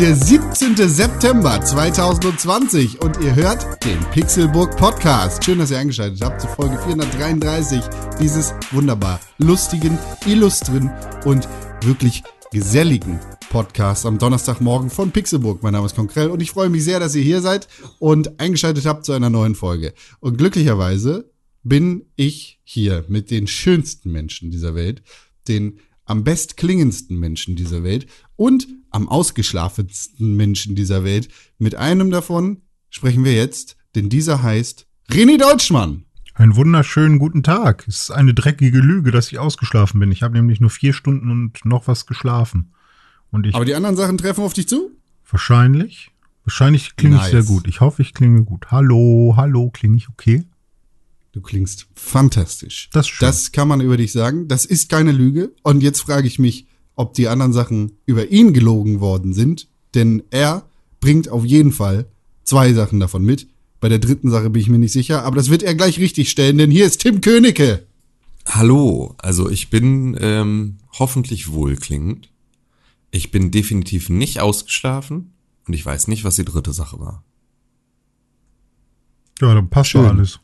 Der 17. September 2020 und ihr hört den Pixelburg Podcast. Schön, dass ihr eingeschaltet habt zu Folge 433 dieses wunderbar lustigen, illustren und wirklich geselligen Podcast am Donnerstagmorgen von Pixelburg. Mein Name ist Konkrell und ich freue mich sehr, dass ihr hier seid und eingeschaltet habt zu einer neuen Folge. Und glücklicherweise bin ich hier mit den schönsten Menschen dieser Welt, den am bestklingendsten Menschen dieser Welt und am ausgeschlafensten Menschen dieser Welt. Mit einem davon sprechen wir jetzt, denn dieser heißt René Deutschmann. Einen wunderschönen guten Tag. Es ist eine dreckige Lüge, dass ich ausgeschlafen bin. Ich habe nämlich nur vier Stunden und noch was geschlafen. Und ich Aber die anderen Sachen treffen auf dich zu? wahrscheinlich, wahrscheinlich klinge Nice. ich sehr gut. Ich hoffe, ich klinge gut. Hallo, hallo, klinge ich okay? Du klingst fantastisch. Das ist schön. Das kann man über dich sagen. Das ist keine Lüge. Und jetzt frage ich mich, ob die anderen Sachen über ihn gelogen worden sind. Denn er bringt auf jeden Fall zwei Sachen davon mit. Bei der dritten Sache bin ich mir nicht sicher. Aber das wird er gleich richtig stellen, denn hier ist Tim Königke. Hallo, also ich bin ähm, hoffentlich wohlklingend. Ich bin definitiv nicht ausgeschlafen und ich weiß nicht, was die dritte Sache war. Ja, dann passt doch alles.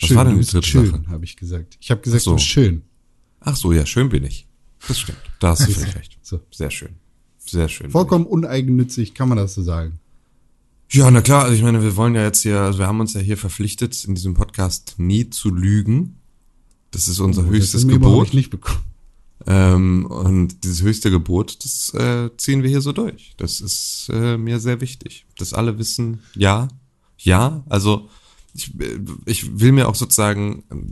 Was war denn die dritte schön, Sache? habe ich gesagt. Ich habe gesagt, Ach so. du bist schön. Ach so, ja, schön bin ich. Das stimmt. Da hast du völlig recht. So. Sehr schön. Sehr schön. Vollkommen uneigennützig, kann man das so sagen. ich. Ja, na klar, also ich meine, wir wollen ja jetzt hier, also wir haben uns ja hier verpflichtet, in diesem Podcast nie zu lügen. Das ist unser Oh, das höchstes überhaupt Gebot. nicht bekommen. Ähm, und dieses höchste Gebot, das äh, ziehen wir hier so durch. Das ist äh, mir sehr wichtig, dass alle wissen, ja, ja, also ich, äh, ich will mir auch sozusagen, ähm,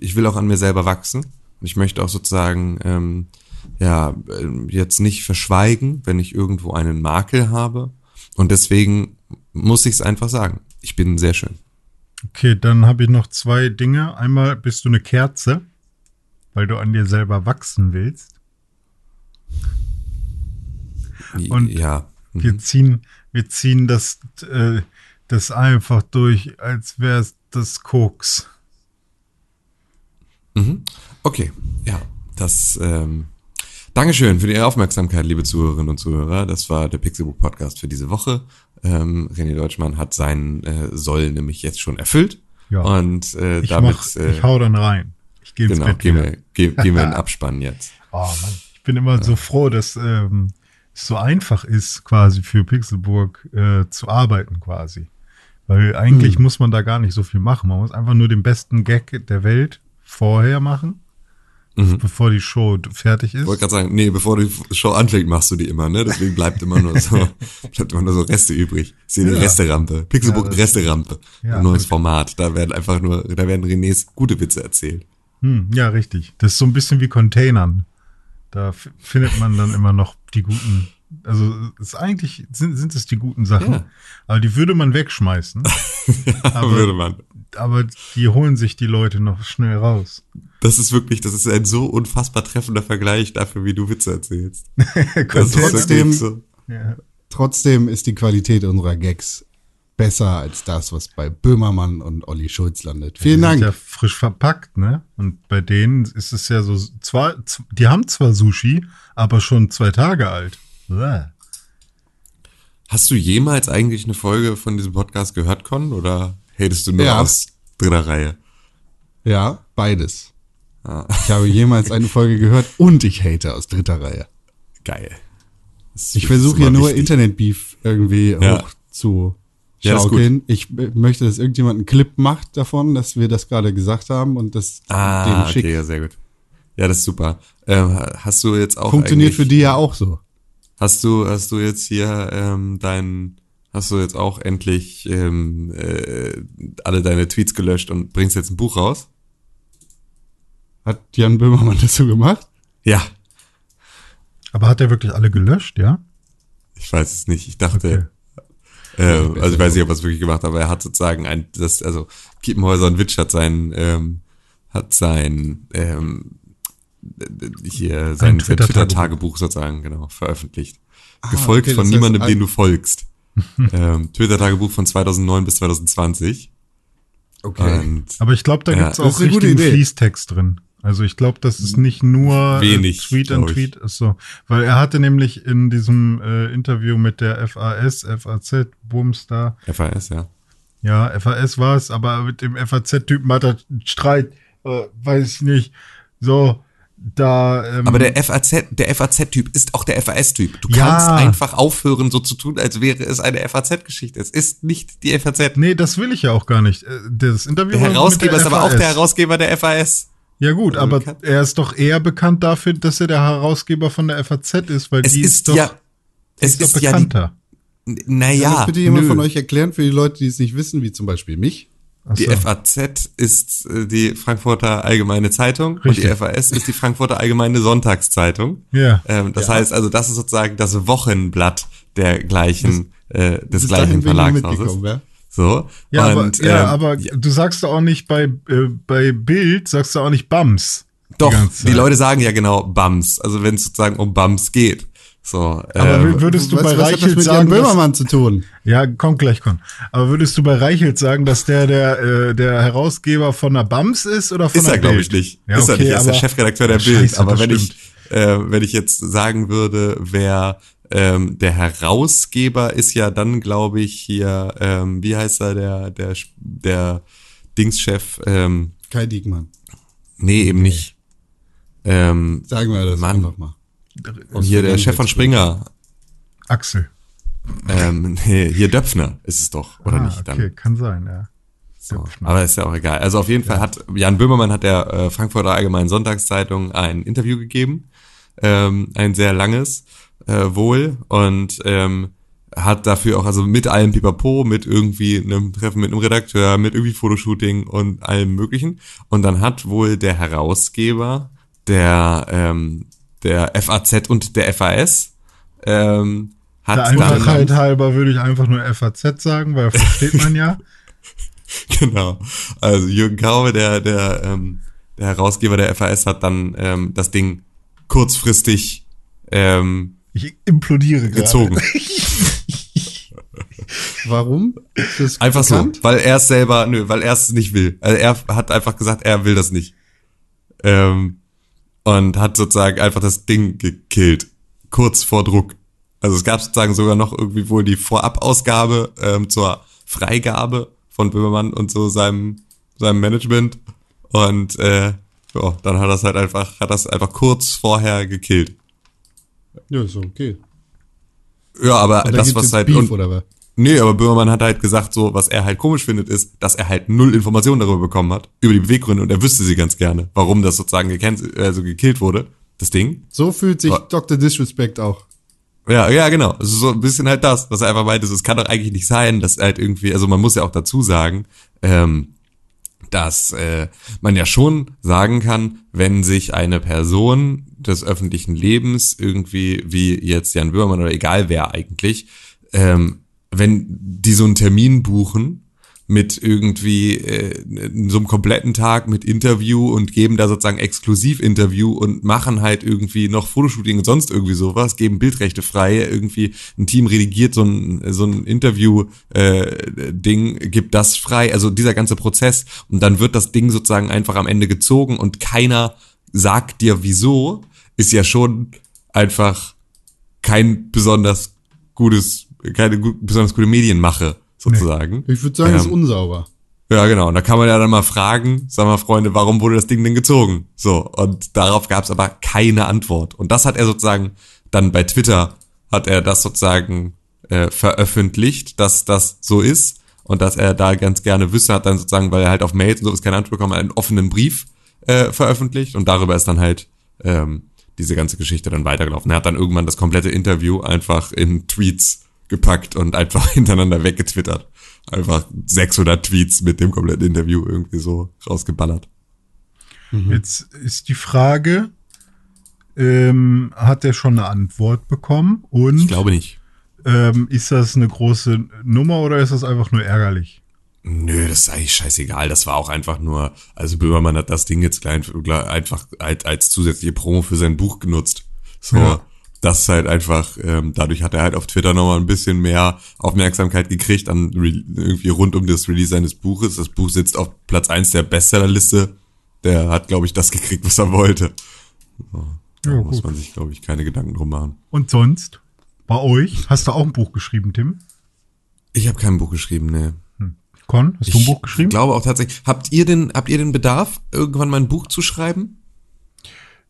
ich will auch an mir selber wachsen. Und ich möchte auch sozusagen, ähm, ja, ähm, jetzt nicht verschweigen, wenn ich irgendwo einen Makel habe. Und deswegen muss ich es einfach sagen. Ich bin sehr schön. Okay, dann habe ich noch zwei Dinge. Einmal bist du eine Kerze, weil du an dir selber wachsen willst. Und ja. Wir ziehen, wir ziehen das, äh, das einfach durch, als wäre es das Koks. Mhm. Okay, ja, das. Ähm, Dankeschön für die Aufmerksamkeit, liebe Zuhörerinnen und Zuhörer. Das war der Pixelbook Podcast für diese Woche. Ähm, René Deutschmann hat seinen äh, Soll nämlich jetzt schon erfüllt. Ja. Und äh, Ich, damit mach, äh, ich hau dann rein. Ich gehe ins genau, Bett gehen wir, gehen, gehen wir in Abspann jetzt. Oh Mann. Ich bin immer so froh, dass ähm, es so einfach ist, quasi für Pixelburg äh, zu arbeiten, quasi. Weil eigentlich Hm. muss man da gar nicht so viel machen. Man muss einfach nur den besten Gag der Welt vorher machen, Mhm. bevor die Show fertig ist. Ich wollte gerade sagen, nee, bevor die Show anfängt, machst du die immer, ne? Deswegen bleibt immer nur so, bleibt immer nur so Reste übrig. Sehe die Ja. Resterampe. Pixelbook Ja, das- Resterampe. Ja, Ein neues okay. Format. Da werden einfach nur, da werden Renés gute Witze erzählt. Hm, ja, richtig. Das ist so ein bisschen wie Containern. Da findet man dann immer noch die guten. Also ist eigentlich sind, sind es die guten Sachen, Ja. aber die würde man wegschmeißen. Aber- Würde man. aber die holen sich die Leute noch schnell raus. Das ist wirklich, das ist ein so unfassbar treffender Vergleich dafür, wie du Witze erzählst. Trotzdem- so. Ja. Trotzdem ist die Qualität unserer Gags besser als das, was bei Böhmermann und Olli Schulz landet. Vielen die Dank. Sind ja frisch verpackt, ne? Und bei denen ist es ja so, zwar, die haben zwar Sushi, aber schon zwei Tage alt. Hast du jemals eigentlich eine Folge von diesem Podcast gehört, Con? Oder hatest du nur Ja. aus dritter Reihe? Ja, beides. Ah, Ich habe jemals eine Folge gehört und ich hate aus dritter Reihe. geil. Ich versuche hier nur. Internet-Beef irgendwie Ja. hoch zu Ja, schaukeln. ich möchte, dass irgendjemand einen Clip macht davon, dass wir das gerade gesagt haben und das Ah, dem okay, schickt. ja, sehr gut. Ja, das ist super. Ähm, hast du jetzt auch Funktioniert für die ja auch so. Hast du, hast du jetzt hier ähm, dein, hast du jetzt auch endlich ähm, äh, alle deine Tweets gelöscht und bringst jetzt ein Buch raus? Hat Jan Böhmermann das so gemacht? Ja, Aber hat er wirklich alle gelöscht, ja? ich weiß es nicht. Ich dachte, äh, also ich weiß nicht, ob er es wirklich gemacht hat, aber er hat sozusagen ein, das, also Kiepenhäuser und Witsch hat sein, ähm, hat sein, ähm, hier sein Twitter-Tagebuch. Twitter-Tagebuch sozusagen, genau, veröffentlicht. Gefolgt okay, von heißt, niemandem, ein- den du folgst. ähm, Twitter-Tagebuch von 2009 bis 2020. Okay. Und Aber ich glaube, da Ja, gibt's das auch richtigen. Fließtext drin. Also ich glaube, das ist nicht nur Wenig, äh, Tweet an. Tweet, ist so, weil er hatte nämlich in diesem äh, Interview mit der FAS, FAZ, Bums da, FAS, ja. ja, FAS war es, aber mit dem FAZ-Typen hat er einen Streit, äh, weiß ich nicht, so, da, ähm, Aber der FAZ, der FAZ-Typ ist auch der FAS-Typ. Du Ja. kannst einfach aufhören, so zu tun, als wäre es eine FAZ-Geschichte. Es ist nicht die FAZ. nee, das will ich ja auch gar nicht. Äh, Das Interview Der Herausgeber der ist aber auch FAS. der Herausgeber der FAS. Ja gut, Also aber er ist doch eher bekannt dafür, dass er der Herausgeber von der FAZ ist, weil Es die ist, ist doch, ja, die es ist doch ist ja die, bekannter. Kann naja, das bitte jemand nö. von euch erklären für die Leute, die es nicht wissen, wie zum Beispiel mich? Die so. FAZ ist äh, die Frankfurter Allgemeine Zeitung Richtig. und die FAS ist die Frankfurter Allgemeine Sonntagszeitung. Ja. Ähm, das Ja. heißt also, das ist sozusagen das Wochenblatt der gleichen, äh, des gleichen Verlagshauses. ja? So. Ja, und, aber, ja, ähm, aber du sagst doch auch nicht bei, äh, bei Bild, sagst du auch nicht Bams. Doch, die Zeit. Leute sagen ja genau Bums, also wenn es sozusagen um Bums geht. So, Aber ähm, würdest du was, bei was Reichelt mit Jan sagen, dass, Böhmermann zu tun? ja, kommt gleich, kommt. Aber würdest du bei Reichelt sagen, dass der der, äh, der Herausgeber von der Bams ist oder von ist der er, glaube ich, nicht. Ja, ist er okay, nicht. Er ist der Chefredakteur der Scheiße, Bild. Aber wenn stimmt. ich, äh, wenn ich jetzt sagen würde, wer ähm, der Herausgeber ist ja dann, glaube ich, hier, ähm, wie heißt er, der, der, der Dingschef, ähm, Kai Diekmann. nee, eben nicht. Ähm, Sagen wir das Mann. einfach mal. Aus hier der Chef von. Springer, Axel. ähm, nee, hier Döpfner ist es doch, oder ah, nicht? Dann. okay, kann sein, ja. So, aber ist ja auch egal. Also auf jeden Fall hat Jan Böhmermann hat der äh, Frankfurter Allgemeinen Sonntagszeitung ein Interview gegeben, ähm, ein sehr langes äh, wohl und ähm, hat dafür auch also mit allem Pipapo, mit irgendwie einem Treffen mit einem Redakteur, mit irgendwie Fotoshooting und allem Möglichen. Und dann hat wohl der Herausgeber der ähm, der FAZ und der FAS ähm, hat Der dann Einfachheit halber würde ich einfach nur FAZ sagen, weil versteht man ja. Genau. Also Jürgen Kaube, der, der, ähm, der Herausgeber der FAS, hat dann ähm, das Ding kurzfristig ähm, Ich implodiere gerade. gezogen. Warum? Einfach bekannt? so, weil er es selber, nö, weil er es nicht will. Also er hat einfach gesagt, er will das nicht. Ähm, und hat sozusagen einfach das Ding gekillt. Kurz vor Druck. Also es gab sozusagen sogar noch irgendwie wohl die Vorabausgabe ähm, zur Freigabe von Böhmermann und so seinem, seinem Management. Und äh, ja, dann hat das halt einfach, hat das einfach kurz vorher gekillt. Ja, ist okay. Ja, aber das, was halt. Beef, und? Nee, aber Böhmermann hat halt gesagt, so, was er halt komisch findet, ist, dass er halt null Informationen darüber bekommen hat, über die Beweggründe und er wüsste sie ganz gerne, warum das sozusagen gecancelt, also gekillt wurde, das Ding. So fühlt sich Aber- Dr. Disrespect auch. Ja, ja, genau. Also so ein bisschen halt das, dass er einfach meinte, so, es kann doch eigentlich nicht sein, dass halt irgendwie, also man muss ja auch dazu sagen, ähm, dass äh, man ja schon sagen kann, wenn sich eine Person des öffentlichen Lebens irgendwie, wie jetzt Jan Böhmermann oder egal wer eigentlich, ähm, wenn die so einen Termin buchen mit irgendwie äh, so einem kompletten Tag mit Interview und geben da sozusagen Exklusivinterview und machen halt irgendwie noch Fotoshooting und sonst irgendwie sowas, geben Bildrechte frei, irgendwie ein Team redigiert so ein, so ein Interview-Ding, gibt das frei, also dieser ganze Prozess und dann wird das Ding sozusagen einfach am Ende gezogen und keiner sagt dir wieso, ist ja schon einfach kein besonders gutes, keine besonders gute Medienmache sozusagen. Ich würde sagen, es ist Ähm, unsauber. Ja, genau. Und da kann man ja dann mal fragen, sag mal, Freunde, warum wurde das Ding denn gezogen? So, und darauf gab es aber keine Antwort. Und das hat er sozusagen dann bei Twitter, hat er das sozusagen äh, veröffentlicht, dass das so ist und dass er da ganz gerne wüsste, hat dann sozusagen, weil er halt auf Mails und sowas keine Antwort bekommen, einen offenen Brief äh, veröffentlicht und darüber ist dann halt ähm, diese ganze Geschichte dann weitergelaufen. Er hat dann irgendwann das komplette Interview einfach in Tweets gepackt und einfach hintereinander weggetwittert. Einfach 600 Tweets mit dem kompletten Interview irgendwie so rausgeballert. Jetzt ist die Frage, ähm, hat er schon eine Antwort bekommen? Und Ich glaube nicht. ähm, ist das eine große Nummer oder ist das einfach nur ärgerlich? Nö, das ist eigentlich scheißegal. Das war auch einfach nur, also Böhmermann hat das Ding jetzt klein, einfach als, als zusätzliche Promo für sein Buch genutzt. So, Ja. Das ist halt einfach, ähm, dadurch hat er halt auf Twitter nochmal ein bisschen mehr Aufmerksamkeit gekriegt, an irgendwie rund um das Release seines Buches. Das Buch sitzt auf Platz eins der Bestsellerliste der hat, glaube ich, das gekriegt, was er wollte. So, da Ja, muss gut. man sich, glaube ich, keine Gedanken drum machen. Und sonst? Bei euch? Hast du auch ein Buch geschrieben, Tim? Ich habe kein Buch geschrieben, ne. Con, hast du ein Buch geschrieben? Ich glaube auch tatsächlich. Habt ihr den, habt ihr den Bedarf, irgendwann mal ein Buch zu schreiben?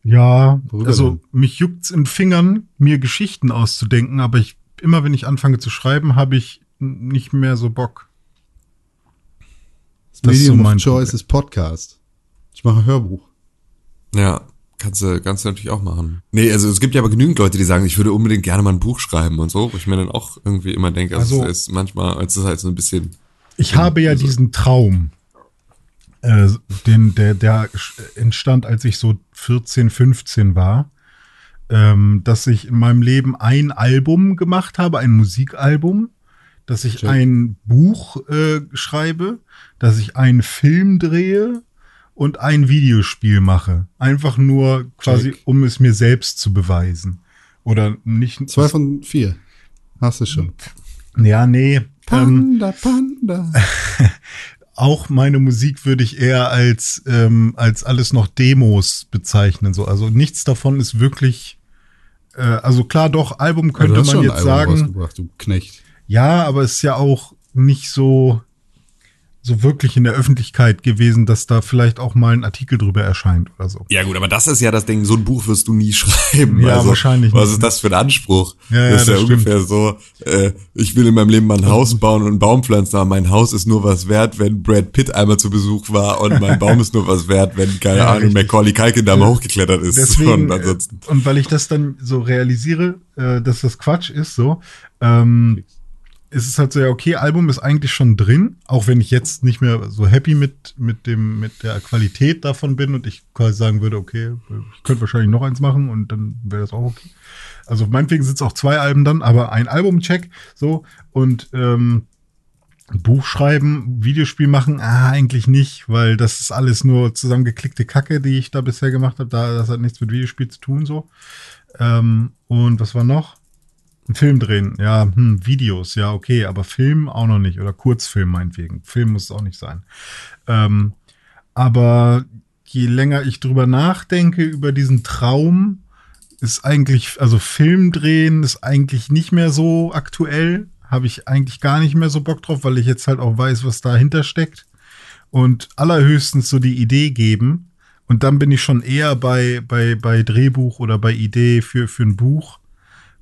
Ja, Worüber also denn? mich juckt's in Fingern, mir Geschichten auszudenken, aber ich immer wenn ich anfange zu schreiben, habe ich nicht mehr so Bock. Das Das ist Medium so mein of Choice ist Podcast. Ich mache Hörbuch. Ja, kannst du, kannst du natürlich auch machen. Nee, also es gibt ja aber genügend Leute, die sagen, ich würde unbedingt gerne mal ein Buch schreiben und so, wo ich mir dann auch irgendwie immer denke, also, Also- es ist manchmal, es ist halt so ein bisschen, Ich habe ja diesen Traum, äh, den, der, der entstand, als ich so 14, 15 war, ähm, dass ich in meinem Leben ein Album gemacht habe, ein Musikalbum, dass ich Check. ein Buch äh, schreibe, dass ich einen Film drehe und ein Videospiel mache. Einfach nur quasi, Check. um es mir selbst zu beweisen. Oder nicht. Zwei von vier. Hast du schon. Ja, nee. Ähm, Panda, Panda. auch meine Musik würde ich eher als, ähm, als alles noch Demos bezeichnen. So. Also nichts davon ist wirklich. Äh, also klar, doch, Album könnte hast man jetzt sagen. du Knecht. Ja, aber es ist ja auch nicht so, so wirklich in der Öffentlichkeit gewesen, dass da vielleicht auch mal ein Artikel drüber erscheint oder so. ja gut, aber das ist ja das Ding, so ein Buch wirst du nie schreiben. Ja, also, wahrscheinlich Was nicht. ist das für ein Anspruch? Ja, ja, das ist ja das ungefähr so, äh, ich will in meinem Leben mal ein Haus bauen und einen Baum pflanzen, aber mein Haus ist nur was wert, wenn Brad Pitt einmal zu Besuch war und mein Baum ist nur was wert, wenn, keine Ja, Ahnung, richtig. Macaulay Culkin da mal hochgeklettert ist. Deswegen, und ansonsten. äh, und weil ich das dann so realisiere, äh, dass das Quatsch ist, so, ähm, es halt so, ja, okay, Album ist eigentlich schon drin, auch wenn ich jetzt nicht mehr so happy mit, mit dem, mit der Qualität davon bin und ich quasi sagen würde, okay, ich könnte wahrscheinlich noch eins machen und dann wäre das auch okay. Also meinetwegen sind es auch zwei Alben dann, aber ein Album-Check, so, und ähm, Buch schreiben, Videospiel machen, ah, eigentlich nicht, weil das ist alles nur zusammengeklickte Kacke, die ich da bisher gemacht habe. Da, das hat nichts mit Videospiel zu tun, so. Ähm, und was war noch? Ein Film drehen, ja, hm, Videos, ja, okay, aber Film auch noch nicht. Oder Kurzfilm meinetwegen. Film muss es auch nicht sein. Ähm, aber je länger ich drüber nachdenke, über diesen Traum, ist eigentlich, also Film drehen ist eigentlich nicht mehr so aktuell. Habe ich eigentlich gar nicht mehr so Bock drauf, weil ich jetzt halt auch weiß, was dahinter steckt. Und allerhöchstens so die Idee geben. Und dann bin ich schon eher bei, bei, bei Drehbuch oder bei Idee für, für ein Buch.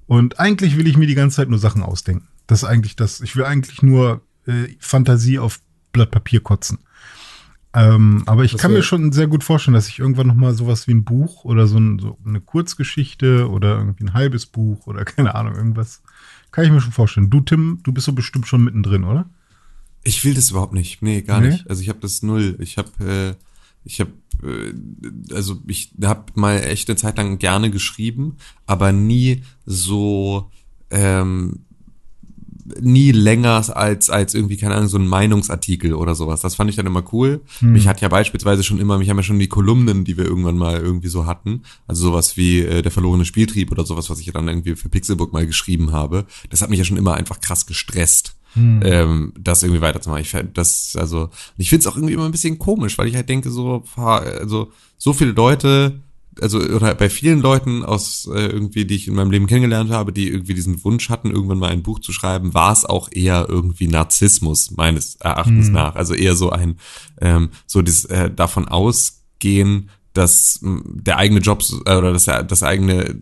Und eigentlich will ich mir die ganze Zeit nur Sachen ausdenken. Das ist eigentlich das. Ich will eigentlich nur äh, Fantasie auf Blatt Papier kotzen. Ähm, aber ich Das kann mir schon sehr gut vorstellen, dass ich irgendwann noch mal sowas wie ein Buch oder so, ein, so eine Kurzgeschichte oder irgendwie ein halbes Buch oder keine Ahnung, irgendwas. Kann ich mir schon vorstellen. Du, Tim, du bist so bestimmt schon mittendrin, oder? Ich will das überhaupt nicht. Nee, gar Nee? nicht. Also ich habe das null. Ich habe äh, ich habe also ich habe mal echt eine Zeit lang gerne geschrieben, aber nie so ähm, nie länger als als irgendwie keine Ahnung so ein Meinungsartikel oder sowas. Das fand ich dann immer cool. Mich hat ja beispielsweise schon immer, mich haben ja schon die Kolumnen, die wir irgendwann mal irgendwie so hatten, also sowas wie äh, der verlorene Spieltrieb oder sowas, was ich ja dann irgendwie für Pixelbook mal geschrieben habe. Das hat mich ja schon immer einfach krass gestresst ähm, das irgendwie weiterzumachen. Ich das, also, ich finde es auch irgendwie immer ein bisschen komisch, weil ich halt denke, so, also, so viele Leute, also, oder bei vielen Leuten aus äh, irgendwie, die ich in meinem Leben kennengelernt habe, die irgendwie diesen Wunsch hatten, irgendwann mal ein Buch zu schreiben, war es auch eher irgendwie Narzissmus, meines Erachtens nach. Also eher so ein, ähm, so dieses äh, davon ausgehen, dass der eigene Job äh, oder dass der, das eigene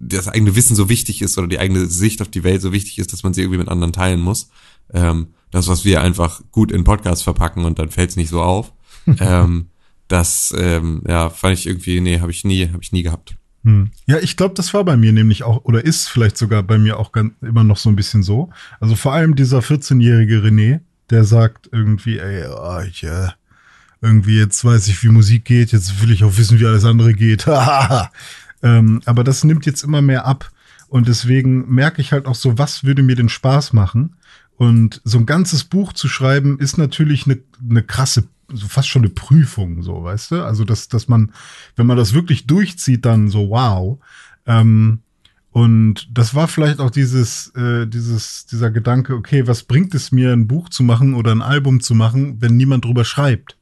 das eigene Wissen so wichtig ist oder die eigene Sicht auf die Welt so wichtig ist, dass man sie irgendwie mit anderen teilen muss. Ähm, das, was wir einfach gut in Podcasts verpacken und dann fällt es nicht so auf. ähm, das, ähm, ja, fand ich irgendwie, nee, habe ich nie, habe ich nie gehabt. Hm. Ja, ich glaube, das war bei mir nämlich auch, oder ist vielleicht sogar bei mir auch ganz, immer noch so ein bisschen so. Also vor allem dieser 14-jährige René, der sagt irgendwie, ey, ah, ich, äh, irgendwie jetzt weiß ich, wie Musik geht, jetzt will ich auch wissen, wie alles andere geht. ähm, aber das nimmt jetzt immer mehr ab. Und deswegen merke ich halt auch so, was würde mir denn Spaß machen? Und so ein ganzes Buch zu schreiben, ist natürlich eine, eine krasse, fast schon eine Prüfung, so, weißt du? Also, dass, dass man, wenn man das wirklich durchzieht, dann so, wow. Ähm, und das war vielleicht auch dieses, äh, dieses, dieser Gedanke, okay, was bringt es mir, ein Buch zu machen oder ein Album zu machen, wenn niemand drüber schreibt?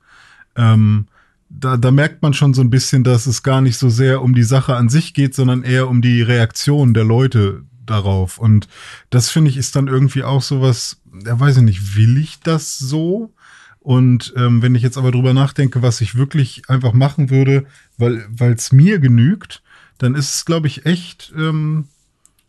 Ähm, da, da merkt man schon so ein bisschen, dass es gar nicht so sehr um die Sache an sich geht, sondern eher um die Reaktion der Leute darauf. Und das finde ich ist dann irgendwie auch sowas, ja weiß ich nicht, will ich das so? Und ähm, wenn ich jetzt aber drüber nachdenke, was ich wirklich einfach machen würde, weil es mir genügt, dann ist es, glaube ich, echt, ähm,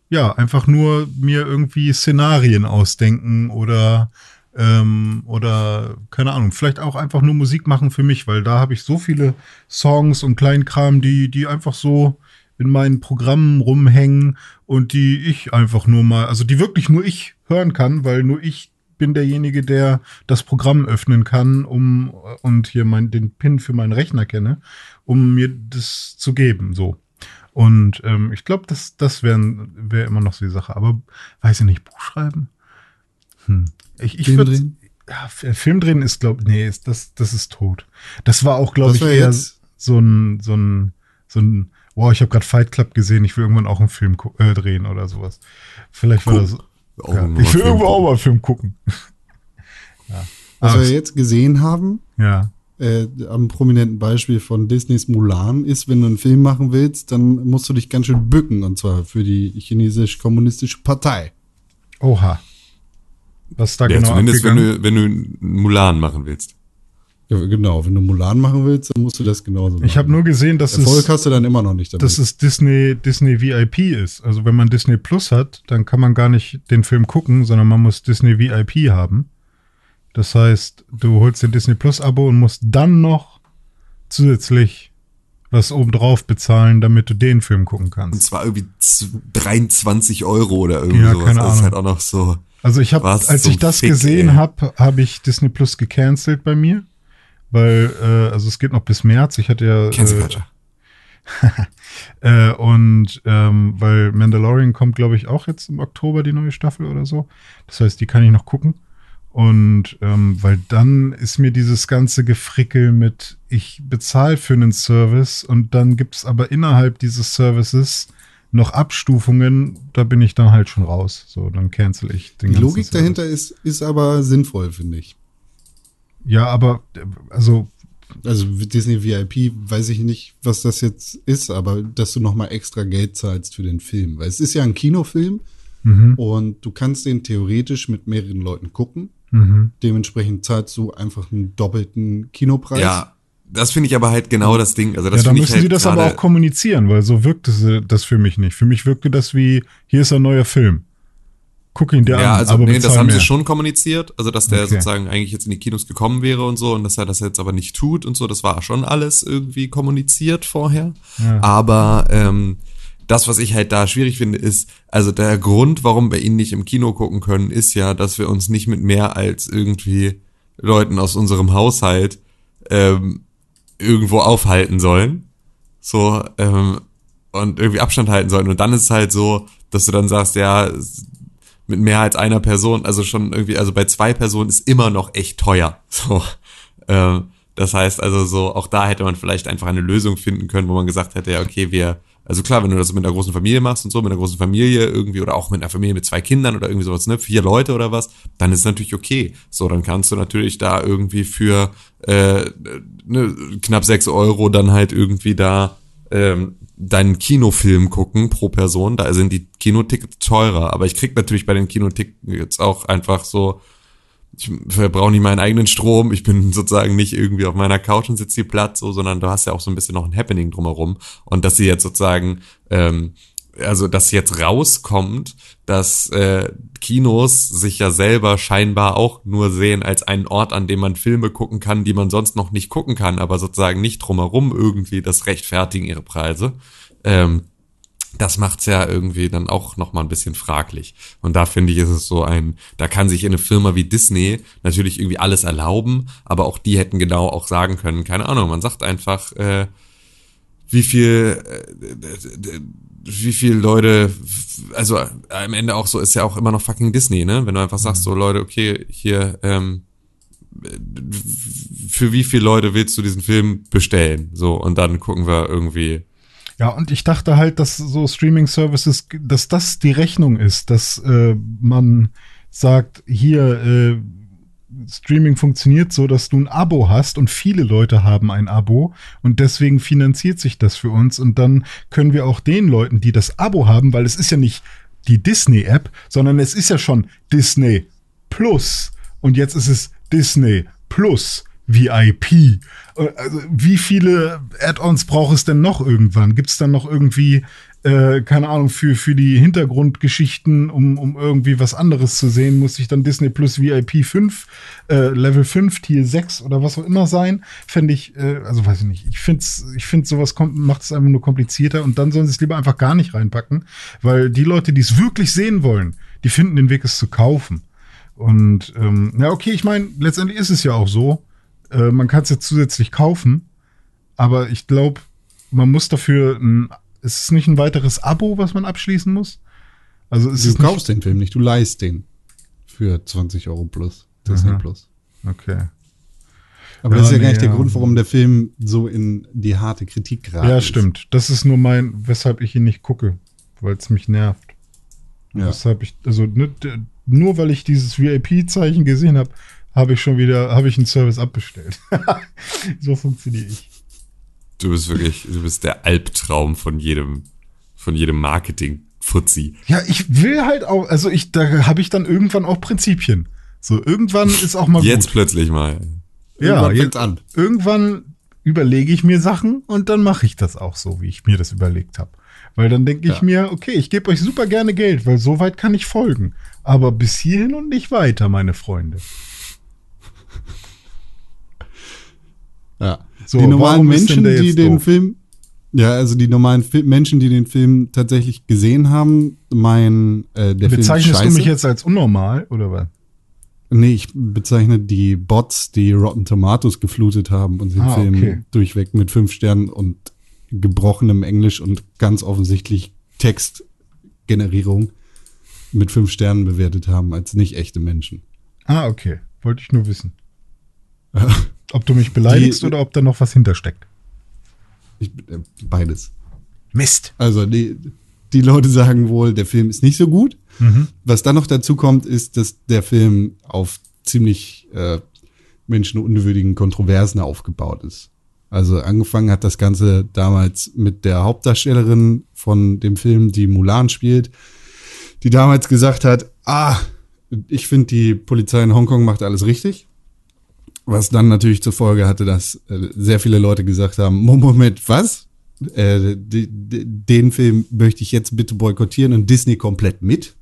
ja, einfach nur mir irgendwie Szenarien ausdenken oder ähm, oder keine Ahnung, vielleicht auch einfach nur Musik machen für mich, weil da habe ich so viele Songs und Kleinkram, die, die einfach so in meinen Programmen rumhängen und die ich einfach nur mal, also die wirklich nur ich hören kann, weil nur ich bin derjenige, der das Programm öffnen kann, um und hier mein, den PIN für meinen Rechner kenne, um mir das zu geben, so. Und ähm, ich glaube, das, das wäre wär immer noch so die Sache. Aber weiß ich nicht, Buch schreiben? Hm. Ich, ich würde. Ja, Film drehen ist, glaube nee, ist, das, das ist tot. Das war auch, glaube ich, eher jetzt? so ein, so ein, so ein, wow, ich habe gerade Fight Club gesehen, ich will irgendwann auch einen Film äh, drehen oder sowas. Vielleicht war das. Ja, ich will irgendwo auch mal einen Film gucken. ja. Was wir jetzt gesehen haben, ja. Äh, am prominenten Beispiel von Disneys Mulan ist, wenn du einen Film machen willst, dann musst du dich ganz schön bücken, und zwar für die chinesisch-kommunistische Partei. Oha. Was da ja, genau Zumindest wenn du, wenn du Mulan machen willst. Ja, genau, wenn du Mulan machen willst, dann musst du das genauso machen. Ich habe nur gesehen, dass Erfolg es hast du dann immer noch nicht damit. dass es Disney Disney VIP ist. Also wenn man Disney Plus hat, dann kann man gar nicht den Film gucken, sondern man muss Disney VIP haben. Das heißt, du holst den Disney Plus Abo und musst dann noch zusätzlich was obendrauf bezahlen, damit du den Film gucken kannst. Und zwar irgendwie 23 Euro oder irgendwie ja, sowas. Keine Ahnung. Das ist halt auch noch so. Also ich habe, als ich das Fick, gesehen habe, habe ich Disney Plus gecancelt bei mir, weil äh, also es geht noch bis März. Ich hatte ja Cancel äh, und ähm, weil Mandalorian kommt, glaube ich, auch jetzt im Oktober die neue Staffel oder so. Das heißt, die kann ich noch gucken. Und ähm, weil dann ist mir dieses ganze Gefrickel mit, ich bezahle für einen Service und dann gibt's aber innerhalb dieses Services noch Abstufungen, da bin ich dann halt schon raus. So, dann cancel ich den Die Logik Service. dahinter ist, ist aber sinnvoll, finde ich. Ja, aber also. Also Disney VIP, weiß ich nicht, was das jetzt ist, aber dass du nochmal extra Geld zahlst für den Film. Weil es ist ja ein Kinofilm mhm. und du kannst den theoretisch mit mehreren Leuten gucken. Mhm. Dementsprechend zahlst du einfach einen doppelten Kinopreis. Ja, das finde ich aber halt genau das Ding. Also das ja, da müssen halt sie das aber auch kommunizieren, weil so wirkte das für mich nicht. Für mich wirkte das wie, hier ist ein neuer Film. Guck ihn dir ja, an. Also, aber nee, das haben mehr. sie schon kommuniziert, also dass der okay. sozusagen eigentlich jetzt in die Kinos gekommen wäre und so und dass er das jetzt aber nicht tut und so, das war schon alles irgendwie kommuniziert vorher. Ja. Aber ähm, das, was ich halt da schwierig finde, ist, also der Grund, warum wir ihn nicht im Kino gucken können, ist ja, dass wir uns nicht mit mehr als irgendwie Leuten aus unserem Haushalt ähm, irgendwo aufhalten sollen. So, ähm, und irgendwie Abstand halten sollen. Und dann ist es halt so, dass du dann sagst, ja, mit mehr als einer Person, also schon irgendwie, also bei zwei Personen ist immer noch echt teuer. So. Ähm, das heißt also so, auch da hätte man vielleicht einfach eine Lösung finden können, wo man gesagt hätte, ja, okay, wir also klar, wenn du das mit einer großen Familie machst und so, mit einer großen Familie irgendwie oder auch mit einer Familie mit zwei Kindern oder irgendwie sowas, ne, vier Leute oder was, dann ist es natürlich okay. So, dann kannst du natürlich da irgendwie für äh, ne, knapp sechs Euro dann halt irgendwie da ähm, deinen Kinofilm gucken pro Person. Da sind die Kinotickets teurer, aber ich krieg natürlich bei den Kinotickets auch einfach so ich verbrauche nicht meinen eigenen Strom, ich bin sozusagen nicht irgendwie auf meiner Couch und sitze hier platt, so, sondern du hast ja auch so ein bisschen noch ein Happening drumherum. Und dass sie jetzt sozusagen, ähm, also dass jetzt rauskommt, dass äh, Kinos sich ja selber scheinbar auch nur sehen als einen Ort, an dem man Filme gucken kann, die man sonst noch nicht gucken kann, aber sozusagen nicht drumherum irgendwie das rechtfertigen ihre Preise. Ähm, das macht's ja irgendwie dann auch noch mal ein bisschen fraglich. Und da finde ich, ist es so ein, da kann sich eine Firma wie Disney natürlich irgendwie alles erlauben, aber auch die hätten genau auch sagen können, keine Ahnung, man sagt einfach, äh, wie viel, äh, wie viel Leute, also am Ende auch so ist ja auch immer noch fucking Disney, ne? Wenn du einfach sagst, so Leute, okay, hier, ähm, für wie viele Leute willst du diesen Film bestellen? So, und dann gucken wir irgendwie, ja, und ich dachte halt, dass so Streaming-Services, dass das die Rechnung ist, dass äh, man sagt, hier, äh, Streaming funktioniert so, dass du ein Abo hast und viele Leute haben ein Abo und deswegen finanziert sich das für uns und dann können wir auch den Leuten, die das Abo haben, weil es ist ja nicht die Disney-App, sondern es ist ja schon Disney Plus und jetzt ist es Disney Plus VIP. Also, wie viele Add-ons braucht es denn noch irgendwann? Gibt es dann noch irgendwie äh, keine Ahnung, für, für die Hintergrundgeschichten, um, um irgendwie was anderes zu sehen, muss ich dann Disney Plus VIP 5, äh, Level 5, Tier 6 oder was auch immer sein. Fände ich, äh, also weiß ich nicht. Ich finde ich find sowas macht es einfach nur komplizierter und dann sollen sie es lieber einfach gar nicht reinpacken, weil die Leute, die es wirklich sehen wollen, die finden den Weg, es zu kaufen. Und ähm, ja, okay, ich meine, letztendlich ist es ja auch so. Äh, man kann es jetzt zusätzlich kaufen, aber ich glaube, man muss dafür ein ist es nicht ein weiteres Abo, was man abschließen muss? Also ist du kaufst den Film nicht, du leihst den für 20 Euro plus. Disney Aha. Plus. Okay. Aber ja, das ist ja nee, gar nicht ja. der Grund, warum der Film so in die harte Kritik geraten Ja, stimmt. Das ist nur mein, weshalb ich ihn nicht gucke, weil es mich nervt. Ja. Weshalb ich, also ne, nur weil ich dieses VIP-Zeichen gesehen habe, habe ich schon wieder, habe ich einen Service abbestellt. so funktioniere ich. Du bist wirklich, du bist der Albtraum von jedem, von jedem Marketing-Fuzzi. Ja, ich will halt auch, also ich, da habe ich dann irgendwann auch Prinzipien. So, irgendwann ist auch mal Jetzt gut. plötzlich mal. Ja, jetzt, an. irgendwann überlege ich mir Sachen und dann mache ich das auch so, wie ich mir das überlegt habe. Weil dann denke ich ja. mir, okay, ich gebe euch super gerne Geld, weil so weit kann ich folgen. Aber bis hierhin und nicht weiter, meine Freunde. Ja. So, die normalen Menschen, die den doof? Film, ja, also die normalen Fi Menschen, die den Film tatsächlich gesehen haben, meinen, äh, der Bezeichnest Film du mich jetzt als unnormal oder was? Nee, ich bezeichne die Bots, die Rotten Tomatoes geflutet haben und den ah, Film okay. durchweg mit fünf Sternen und gebrochenem Englisch und ganz offensichtlich Textgenerierung mit fünf Sternen bewertet haben als nicht echte Menschen. Ah, okay. Wollte ich nur wissen. Ob du mich beleidigst die, oder ob da noch was hintersteckt? Ich, äh, beides. Mist. Also die, die Leute sagen wohl, der Film ist nicht so gut. Mhm. Was dann noch dazu kommt, ist, dass der Film auf ziemlich äh, menschenunwürdigen Kontroversen aufgebaut ist. Also angefangen hat das Ganze damals mit der Hauptdarstellerin von dem Film, die Mulan spielt, die damals gesagt hat, ah, ich finde, die Polizei in Hongkong macht alles richtig. Was dann natürlich zur Folge hatte, dass äh, sehr viele Leute gesagt haben, Moment, was? Äh, den Film möchte ich jetzt bitte boykottieren und Disney komplett mit.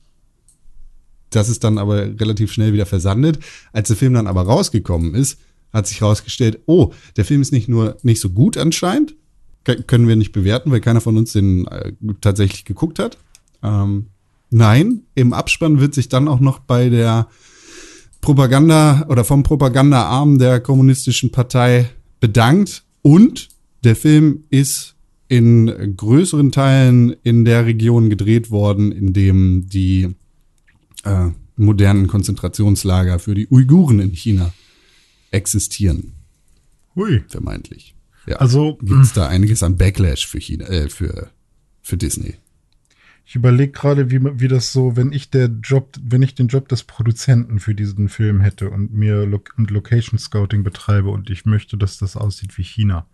Das ist dann aber relativ schnell wieder versandet. Als der Film dann aber rausgekommen ist, hat sich herausgestellt, oh, der Film ist nicht nur nicht so gut anscheinend, können wir nicht bewerten, weil keiner von uns den äh, tatsächlich geguckt hat. Ähm, nein, im Abspann wird sich dann auch noch bei der Propaganda oder vom Propagandaarm der kommunistischen Partei bedankt und der Film ist in größeren Teilen in der Region gedreht worden, in dem die äh, modernen Konzentrationslager für die Uiguren in China existieren. Hui. Vermeintlich. Ja. Also gibt es da einiges an Backlash für China, äh, für, für Disney. Ich überlege gerade, wie, wie das so, wenn ich der Job, wenn ich den Job des Produzenten für diesen Film hätte und mir Lo und Location Scouting betreibe und ich möchte, dass das aussieht wie China.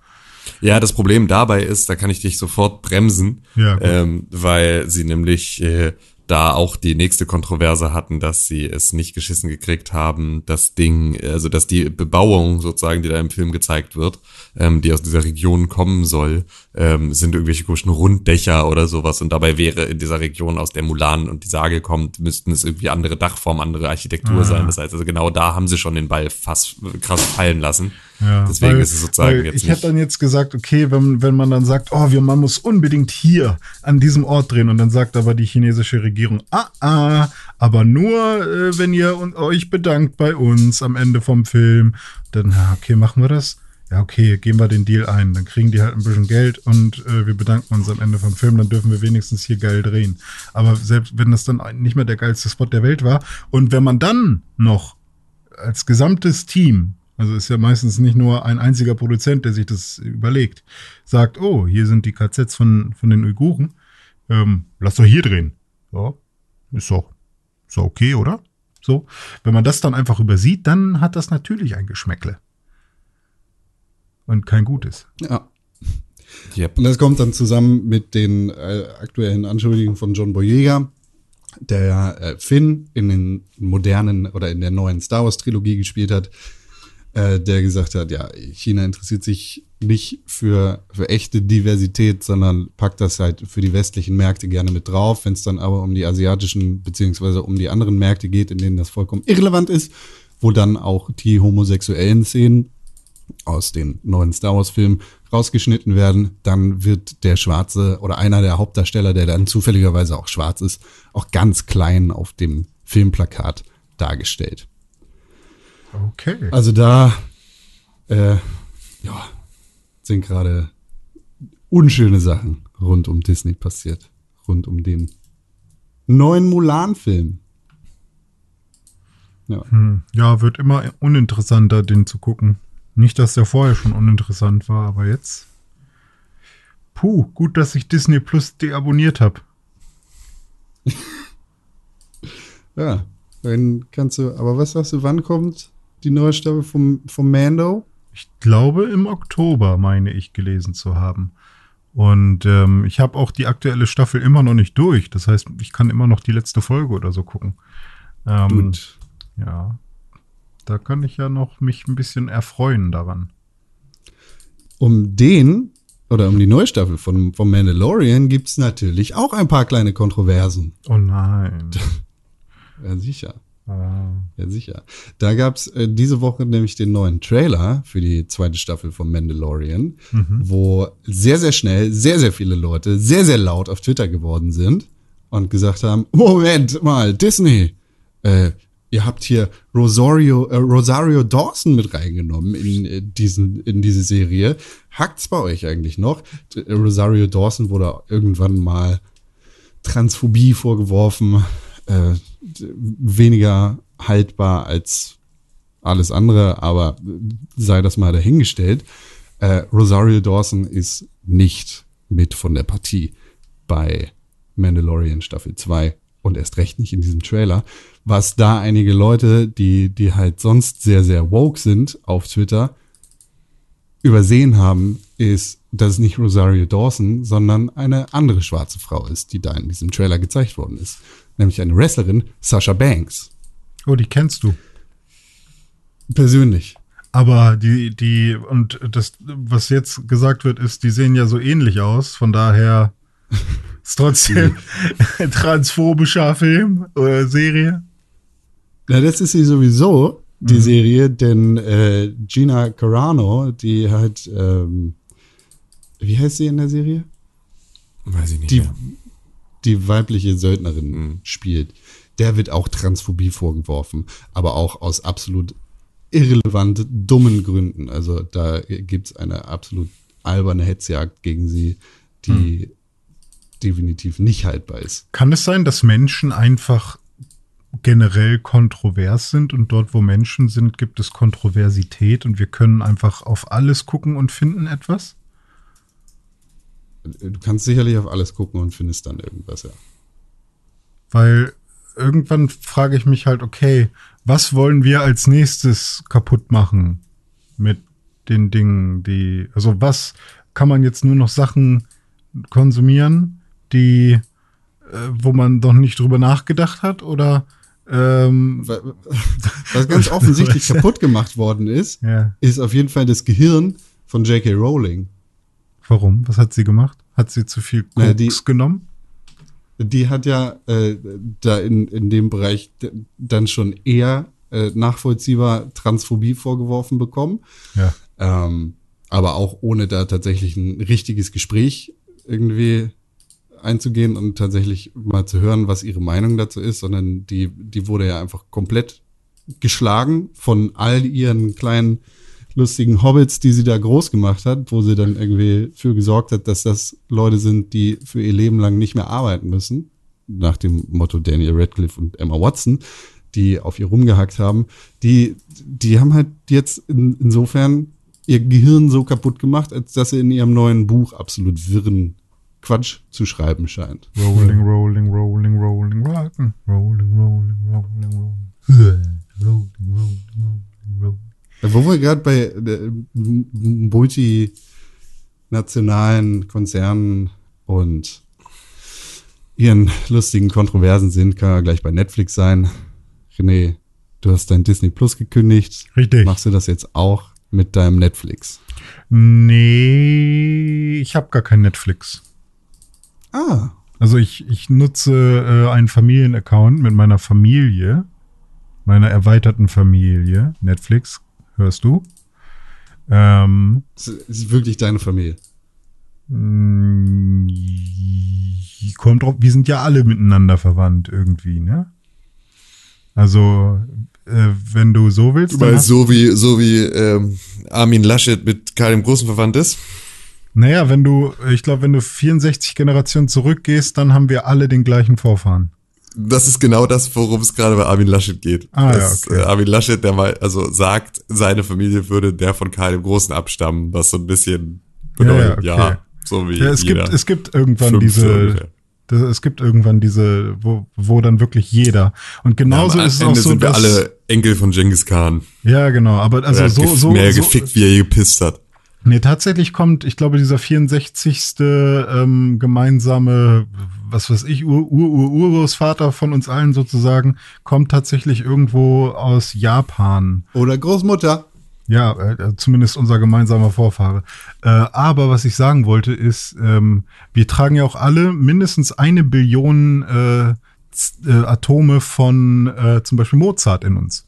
Ja, das Problem dabei ist, da kann ich dich sofort bremsen, ja, ähm, weil sie nämlich äh, da auch die nächste Kontroverse hatten, dass sie es nicht geschissen gekriegt haben, das Ding, also dass die Bebauung sozusagen, die da im Film gezeigt wird, ähm, die aus dieser Region kommen soll, ähm, sind irgendwelche komischen Runddächer oder sowas und dabei wäre in dieser Region, aus der Mulan und die Sage kommt, müssten es irgendwie andere Dachform, andere Architektur ah. sein. Das heißt also genau da haben sie schon den Ball fast krass fallen lassen. Ja, Deswegen weil, ist es sozusagen jetzt. Ich hätte dann jetzt gesagt, okay, wenn, wenn man dann sagt, oh, wir, man muss unbedingt hier an diesem Ort drehen und dann sagt aber die chinesische Regierung, ah, ah, aber nur, äh, wenn ihr euch bedankt bei uns am Ende vom Film. Dann, ja, okay, machen wir das. Ja, okay, gehen wir den Deal ein. Dann kriegen die halt ein bisschen Geld und äh, wir bedanken uns am Ende vom Film. Dann dürfen wir wenigstens hier geil drehen. Aber selbst wenn das dann nicht mehr der geilste Spot der Welt war und wenn man dann noch als gesamtes Team also ist ja meistens nicht nur ein einziger Produzent, der sich das überlegt, sagt, oh, hier sind die KZs von, von den Uiguren, ähm, lass doch hier drehen. Ja, ist doch, ist doch okay, oder? So, wenn man das dann einfach übersieht, dann hat das natürlich ein Geschmäckle. Und kein gutes. Ja. Yep. Und das kommt dann zusammen mit den äh, aktuellen Anschuldigungen von John Boyega, der ja äh, Finn in den modernen oder in der neuen Star Wars Trilogie gespielt hat, äh, der gesagt hat, ja, China interessiert sich nicht für, für echte Diversität, sondern packt das halt für die westlichen Märkte gerne mit drauf. Wenn es dann aber um die asiatischen beziehungsweise um die anderen Märkte geht, in denen das vollkommen irrelevant ist, wo dann auch die homosexuellen Szenen aus den neuen Star Wars-Filmen rausgeschnitten werden, dann wird der Schwarze oder einer der Hauptdarsteller, der dann zufälligerweise auch schwarz ist, auch ganz klein auf dem Filmplakat dargestellt. Okay. Also da, äh, ja, sind gerade unschöne Sachen rund um Disney passiert. Rund um den neuen Mulan-Film. Ja. Hm, ja, wird immer uninteressanter, den zu gucken. Nicht, dass der vorher schon uninteressant war, aber jetzt. Puh, gut, dass ich Disney Plus deabonniert habe. ja, dann kannst du, aber was sagst du, wann kommt die neue Staffel vom, vom Mando? Ich glaube im Oktober, meine ich, gelesen zu haben. Und ähm, ich habe auch die aktuelle Staffel immer noch nicht durch. Das heißt, ich kann immer noch die letzte Folge oder so gucken. Ähm, Gut. Ja. Da kann ich ja noch mich ein bisschen erfreuen daran. Um den oder um die neue Staffel von, von Mandalorian gibt es natürlich auch ein paar kleine Kontroversen. Oh nein. ja, sicher. Ja, sicher. Da gab's äh, diese Woche nämlich den neuen Trailer für die zweite Staffel von Mandalorian, mhm. wo sehr, sehr schnell sehr, sehr viele Leute sehr, sehr laut auf Twitter geworden sind und gesagt haben, Moment mal, Disney, äh, ihr habt hier Rosario, äh, Rosario Dawson mit reingenommen in, äh, diesen, in diese Serie. Hackt's bei euch eigentlich noch? Rosario Dawson wurde irgendwann mal Transphobie vorgeworfen, äh, weniger haltbar als alles andere, aber sei das mal dahingestellt. Äh, Rosario Dawson ist nicht mit von der Partie bei Mandalorian Staffel 2 und erst recht nicht in diesem Trailer. Was da einige Leute, die, die halt sonst sehr, sehr woke sind auf Twitter, übersehen haben, ist, dass es nicht Rosario Dawson, sondern eine andere schwarze Frau ist, die da in diesem Trailer gezeigt worden ist nämlich eine Wrestlerin, Sasha Banks. Oh, die kennst du. Persönlich. Aber die, die, und das, was jetzt gesagt wird, ist, die sehen ja so ähnlich aus. Von daher ist trotzdem ein transphobischer Film oder Serie. Na, das ist sie sowieso, die mhm. Serie, denn äh, Gina Carano, die hat, ähm, wie heißt sie in der Serie? Weiß ich nicht. Die, mehr die weibliche Söldnerin mhm. spielt, der wird auch Transphobie vorgeworfen, aber auch aus absolut irrelevant dummen Gründen. Also da gibt es eine absolut alberne Hetzjagd gegen sie, die mhm. definitiv nicht haltbar ist. Kann es sein, dass Menschen einfach generell kontrovers sind und dort, wo Menschen sind, gibt es Kontroversität und wir können einfach auf alles gucken und finden etwas? Du kannst sicherlich auf alles gucken und findest dann irgendwas, ja. Weil irgendwann frage ich mich halt, okay, was wollen wir als nächstes kaputt machen mit den Dingen, die, also was kann man jetzt nur noch Sachen konsumieren, die, äh, wo man noch nicht drüber nachgedacht hat oder ähm, was ganz offensichtlich kaputt gemacht worden ist, ja. ist auf jeden Fall das Gehirn von J.K. Rowling. Warum? Was hat sie gemacht? Hat sie zu viel Koks ja, die, genommen? Die hat ja äh, da in, in dem Bereich dann schon eher äh, nachvollziehbar Transphobie vorgeworfen bekommen. Ja. Ähm, aber auch ohne da tatsächlich ein richtiges Gespräch irgendwie einzugehen und tatsächlich mal zu hören, was ihre Meinung dazu ist, sondern die, die wurde ja einfach komplett geschlagen von all ihren kleinen lustigen Hobbits, die sie da groß gemacht hat, wo sie dann irgendwie für gesorgt hat, dass das Leute sind, die für ihr Leben lang nicht mehr arbeiten müssen. Nach dem Motto Daniel Radcliffe und Emma Watson, die auf ihr rumgehackt haben. Die, die haben halt jetzt in, insofern ihr Gehirn so kaputt gemacht, als dass sie in ihrem neuen Buch absolut wirren Quatsch zu schreiben scheint. Rolling, rolling, rolling, rolling, rolling, rolling, rolling, rolling, rolling. Wo wir gerade bei äh, multinationalen Konzernen und ihren lustigen Kontroversen sind, kann er gleich bei Netflix sein. René, du hast dein Disney Plus gekündigt. Richtig. Machst du das jetzt auch mit deinem Netflix? Nee, ich habe gar kein Netflix. Ah, Also ich, ich nutze äh, einen Familienaccount mit meiner Familie, meiner erweiterten Familie, Netflix, hörst du? Ähm, es ist wirklich deine Familie. mh, kommt drauf, wir sind ja alle miteinander verwandt irgendwie, ne? Also, äh, wenn du so willst, Weil hast, so wie, so wie ähm, Armin Laschet mit Karl dem Großen verwandt ist. naja, wenn du, ich glaube, wenn du 64 Generationen zurückgehst, dann haben wir alle den gleichen Vorfahren. Das ist genau das, worum es gerade bei Armin Laschet geht. Ah, ja, das, okay. äh, Armin Laschet, der mal, also sagt, seine Familie würde der von Karl dem Großen abstammen, was so ein bisschen bedeutet, ja, ja, okay. so wie Ja, es gibt, es gibt irgendwann diese, das, es gibt irgendwann diese, wo, wo dann wirklich jeder. Und genauso Am ist es auch Ende so, sind wir dass, alle Enkel von Genghis Khan. ja, genau, aber also Er so, gef- so, mehr so, gefickt, wie er gepisst hat. Nee, tatsächlich kommt, ich glaube, dieser 64. Ähm, gemeinsame, was weiß ich, Ur Ur Ur Urgroßvater von uns allen sozusagen, kommt tatsächlich irgendwo aus Japan. Oder Großmutter. Ja, äh, zumindest unser gemeinsamer Vorfahre. Äh, aber was ich sagen wollte ist, ähm, wir tragen ja auch alle mindestens eine Billion äh, äh, Atome von äh, zum Beispiel Mozart in uns.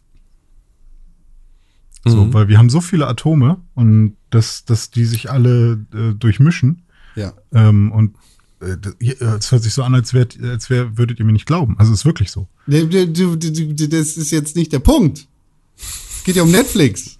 So, Mhm. weil wir haben so viele Atome und dass, dass die sich alle äh, durchmischen. Ja. Ähm, und äh, ihr- äh, es hört sich so an, als, wärt, als wär, würdet ihr mir nicht glauben. Also es ist wirklich so. Das ist jetzt nicht der Punkt. Es geht ja um Netflix.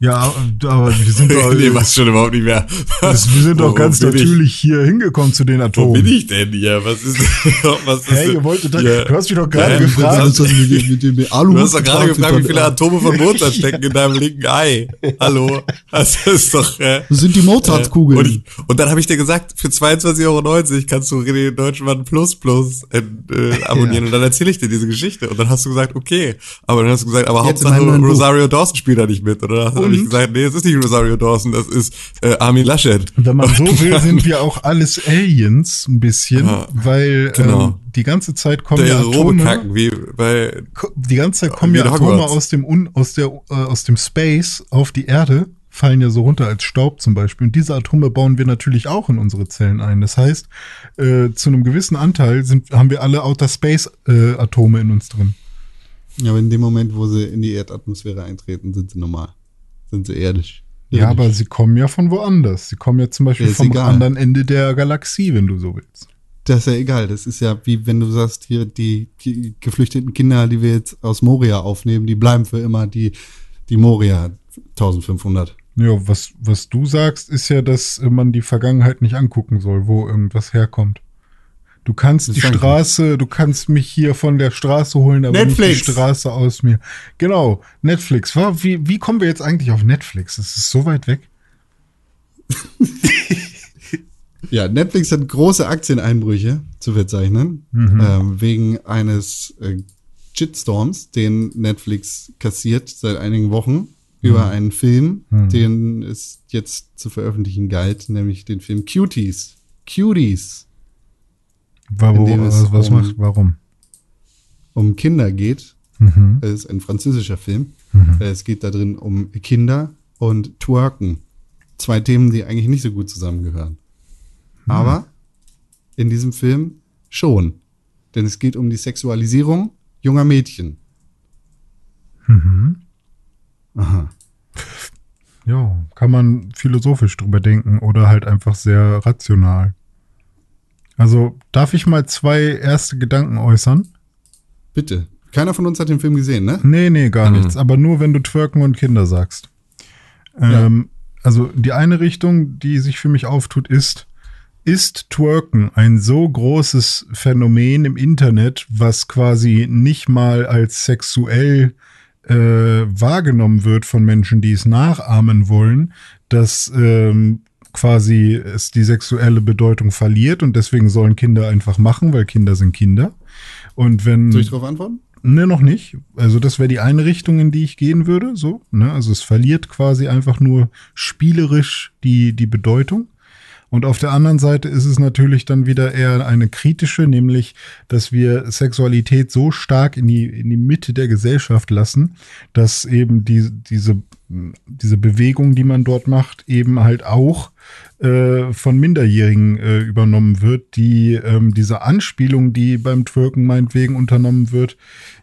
Ja, aber wir sind doch, nee, was schon überhaupt nicht mehr. das, wir sind doch Wo ganz bin ich? natürlich hier hingekommen zu den Wo Atomen. bin ich denn hier? Was ist, was ist Hey, ihr wolltet doch, hier? du hast mich doch gerade Ja, gefragt. das- mit, mit, mit Aluhut Du hast doch gerade gefragt, wie viele Atome von Mozart stecken in deinem linken Ei. Hallo? Das ist doch. Äh, Das sind die Mozartkugeln. und, ich, und dann habe ich dir gesagt, für 22,90 Euro kannst du René Deutschmann Plus Plus äh, äh, abonnieren. Ja. Und dann erzähle ich dir diese Geschichte. Und dann hast du gesagt, okay. Aber dann hast du gesagt, aber Jetzt Hauptsache. Rosario Dawson spielt da nicht mit. Oder dann habe ich gesagt, nee, es ist nicht Rosario Dawson, das ist äh, Armin Laschet. Wenn man so will, sind wir auch alles Aliens ein bisschen, Ja, weil genau. ähm, die ganze Zeit kommen Der ja Atome, kacken, wie bei die ganze Zeit kommen ja Atome Hogwarts. aus dem Un, aus der äh, aus dem Space auf die Erde, fallen ja so runter als Staub zum Beispiel. Und diese Atome bauen wir natürlich auch in unsere Zellen ein. Das heißt, äh, zu einem gewissen Anteil sind, haben wir alle Outer Space äh, Atome in uns drin. Ja, aber in dem Moment, wo sie in die Erdatmosphäre eintreten, sind sie normal. Sind sie ehrlich. Ja, aber sie kommen ja von woanders. Sie kommen ja zum Beispiel Ja, vom egal. anderen Ende der Galaxie, wenn du so willst. Das ist ja egal. Das ist ja wie wenn du sagst, hier die ki- geflüchteten Kinder, die wir jetzt aus Moria aufnehmen, die bleiben für immer die, die Moria 1500. Ja, was, was du sagst, ist ja, dass man die Vergangenheit nicht angucken soll, wo irgendwas herkommt. Du kannst Das die Straße, du kannst mich hier von der Straße holen, aber Netflix. nicht die Straße aus mir. Genau, Netflix. Wie, wie kommen wir jetzt eigentlich auf Netflix? Das ist so weit weg. Ja, Netflix hat große Aktieneinbrüche zu verzeichnen, ähm, wegen eines äh, Shitstorms, den Netflix kassiert seit einigen Wochen über einen Film, den es jetzt zu veröffentlichen galt, nämlich den Film Cuties. Cuties. Warum? In dem es Was, um- macht? Warum? um Kinder geht. Mhm. Es ist ein französischer Film. Äh, Es geht da drin um Kinder und Twerken. Zwei Themen, die eigentlich nicht so gut zusammengehören. Aber in diesem Film schon. Denn es geht um die Sexualisierung junger Mädchen. Mhm. Aha. Ja, kann man philosophisch drüber denken oder halt einfach sehr rational. Also, darf ich mal zwei erste Gedanken äußern? Bitte. Keiner von uns hat den Film gesehen, ne? Nee, nee, gar Mhm. nichts. Aber nur, wenn du Twerken und Kinder sagst. Ähm, Also die eine Richtung, die sich für mich auftut, ist, ist Twerken ein so großes Phänomen im Internet, was quasi nicht mal als sexuell äh, wahrgenommen wird von Menschen, die es nachahmen wollen, dass ähm, quasi es die sexuelle Bedeutung verliert und deswegen sollen Kinder einfach machen, weil Kinder sind Kinder. Und wenn Soll ich darauf antworten? Ne, noch nicht. Also das wäre die eine Richtung, in die ich gehen würde. So, ne? Also es verliert quasi einfach nur spielerisch die, die Bedeutung. Und auf der anderen Seite ist es natürlich dann wieder eher eine kritische, nämlich, dass wir Sexualität so stark in die, in die Mitte der Gesellschaft lassen, dass eben die, diese, diese Bewegung, die man dort macht, eben halt auch äh, von Minderjährigen äh, übernommen wird, die ähm, diese Anspielung, die beim Twerken meinetwegen unternommen wird,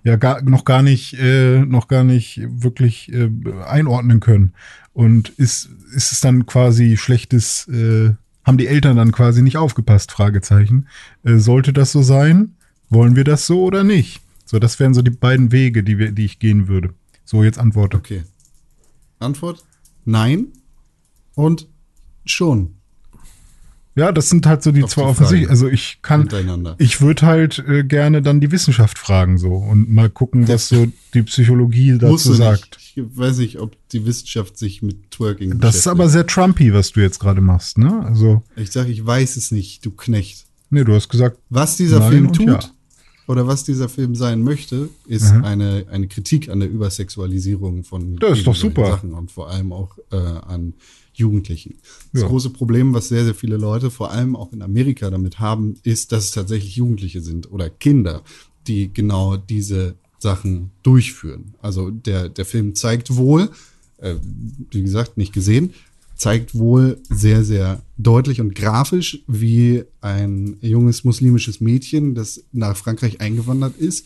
ja gar, noch gar nicht, äh, noch gar nicht wirklich äh, einordnen können. Und ist, ist es dann quasi schlechtes, äh, haben die Eltern dann quasi nicht aufgepasst? Fragezeichen. Äh, sollte das so sein? Wollen wir das so oder nicht? So, das wären so die beiden Wege, die, wir, die ich gehen würde. So, jetzt Antwort. Okay. Antwort? Nein. Und schon. Ja, das sind halt so die zwei offensichtlich. Also ich kann, ich würde halt äh, gerne dann die Wissenschaft fragen so und mal gucken, was so die Psychologie dazu sagt. Nicht. Ich weiß nicht, ob die Wissenschaft sich mit Twerking Das ist aber sehr Trumpy, was du jetzt gerade machst, ne? Also, Ich sage, ich weiß es nicht, du Knecht. nee, du hast gesagt, Was dieser Film tut ja. oder was dieser Film sein möchte, ist Mhm. eine, eine Kritik an der Übersexualisierung von Das ist doch super. Sachen und vor allem auch äh, an Jugendlichen. Das Ja. große Problem, was sehr, sehr viele Leute, vor allem auch in Amerika, damit haben, ist, dass es tatsächlich Jugendliche sind oder Kinder, die genau diese Sachen durchführen. Also der, der Film zeigt wohl, äh, wie gesagt, nicht gesehen, zeigt wohl sehr, sehr deutlich und grafisch, wie ein junges muslimisches Mädchen, das nach Frankreich eingewandert ist,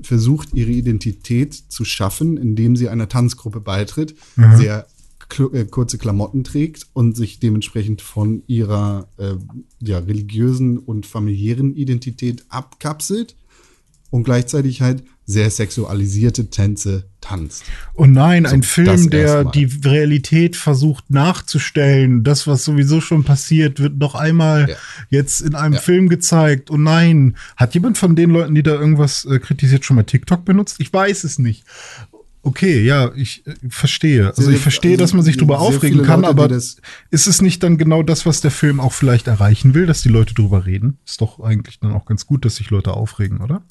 versucht, ihre Identität zu schaffen, indem sie einer Tanzgruppe beitritt, sehr kl- äh, kurze Klamotten trägt und sich dementsprechend von ihrer äh, ja, religiösen und familiären Identität abkapselt und gleichzeitig halt sehr sexualisierte Tänze tanzt. oh nein, ein das Film, der die Realität versucht nachzustellen. Das, was sowieso schon passiert, wird noch einmal Ja. jetzt in einem Ja. Film gezeigt. Oh nein, hat jemand von den Leuten, die da irgendwas äh, kritisiert, schon mal TikTok benutzt? Ich weiß es nicht. Okay, ja, ich äh, verstehe. Also ich verstehe, also dass man sich drüber sehr aufregen kann, Leute, aber ist es nicht dann genau das, was der Film auch vielleicht erreichen will, dass die Leute drüber reden? Ist doch eigentlich dann auch ganz gut, dass sich Leute aufregen, oder?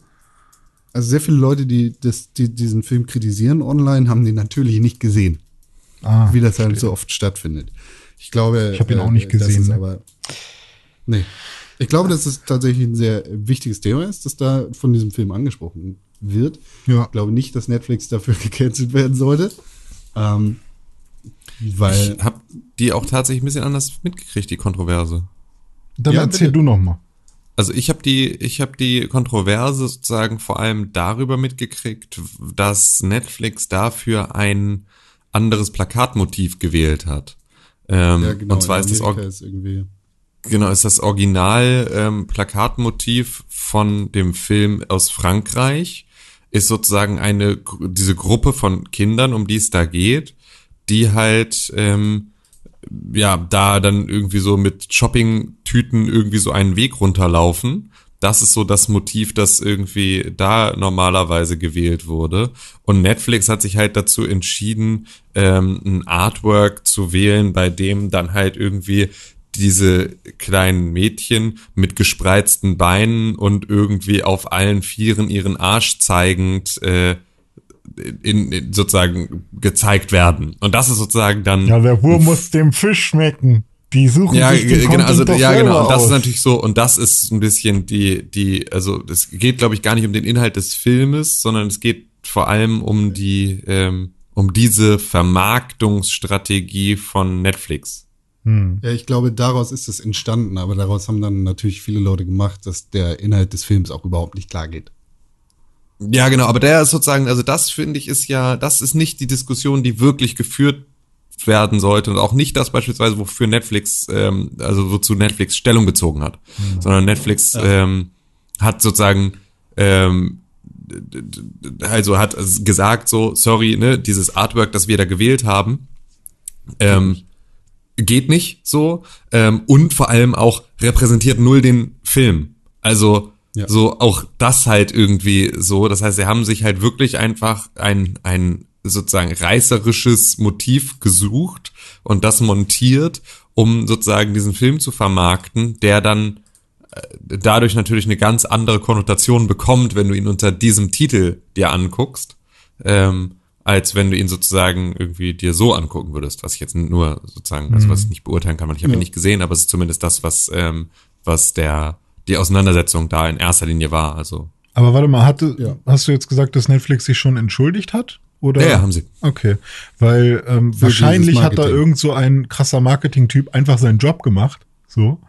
Also sehr viele Leute, die, das, die diesen Film kritisieren online, haben den natürlich nicht gesehen, Ah, wie das halt so oft stattfindet. Ich glaube, Ich hab ihn auch nicht das gesehen, ne? aber nee. Ich glaube, dass es tatsächlich ein sehr wichtiges Thema ist, das da von diesem Film angesprochen wird. Ja. Ich glaube nicht, dass Netflix dafür gecancelt werden sollte. Ähm, weil Ich habe die auch tatsächlich ein bisschen anders mitgekriegt, die Kontroverse. Dann Ja, erzähl bitte. du noch mal. Also ich habe die, ich habe die Kontroverse sozusagen vor allem darüber mitgekriegt, dass Netflix dafür ein anderes Plakatmotiv gewählt hat. Ähm, ja, genau, und zwar ist das, Or- ist irgendwie genau, ist das Original ähm, Plakatmotiv von dem Film aus Frankreich ist sozusagen eine diese Gruppe von Kindern, um die es da geht, die halt ähm, ja, da dann irgendwie so mit Shopping-Tüten irgendwie so einen Weg runterlaufen. Das ist so das Motiv, das irgendwie da normalerweise gewählt wurde. Und Netflix hat sich halt dazu entschieden, ähm, ein Artwork zu wählen, bei dem dann halt irgendwie diese kleinen Mädchen mit gespreizten Beinen und irgendwie auf allen Vieren ihren Arsch zeigend äh, in, in sozusagen gezeigt werden. Und das ist sozusagen dann Ja, der Wurm muss dem Fisch schmecken. Die suchen ja, sich den ge- genau, also ja, genau. Und das aus. ist natürlich so, und das ist ein bisschen die, die, also es geht, glaube ich, gar nicht um den Inhalt des Filmes, sondern es geht vor allem um die, ähm, um diese Vermarktungsstrategie von Netflix. Hm. Ja, ich glaube, daraus ist es entstanden, aber daraus haben dann natürlich viele Leute gemacht, dass der Inhalt des Films auch überhaupt nicht klar geht. Ja, genau, aber der ist sozusagen, also das finde ich ist ja, das ist nicht die Diskussion, die wirklich geführt werden sollte und auch nicht das beispielsweise, wofür Netflix, ähm, also wozu Netflix Stellung bezogen hat, sondern Netflix ähm, hat sozusagen ähm, also hat gesagt so, sorry, ne, dieses Artwork, das wir da gewählt haben, ähm, geht nicht so ähm, und vor allem auch repräsentiert null den Film. Also Ja. so auch das halt irgendwie so. Das heißt, sie haben sich halt wirklich einfach ein ein sozusagen reißerisches Motiv gesucht und das montiert, um sozusagen diesen Film zu vermarkten, der dann dadurch natürlich eine ganz andere Konnotation bekommt, wenn du ihn unter diesem Titel dir anguckst, ähm, als wenn du ihn sozusagen irgendwie dir so angucken würdest, was ich jetzt nur sozusagen, also was ich nicht beurteilen kann, weil ich habe ihn nicht gesehen, aber es ist zumindest das, was, ähm, was der, die Auseinandersetzung da in erster Linie war. Also Aber warte mal, hatte, Ja. hast du jetzt gesagt, dass Netflix sich schon entschuldigt hat? Oder? Ja, ja, haben sie. Okay, weil ähm, wahrscheinlich hat da irgend so ein krasser Marketing-Typ einfach seinen Job gemacht. So.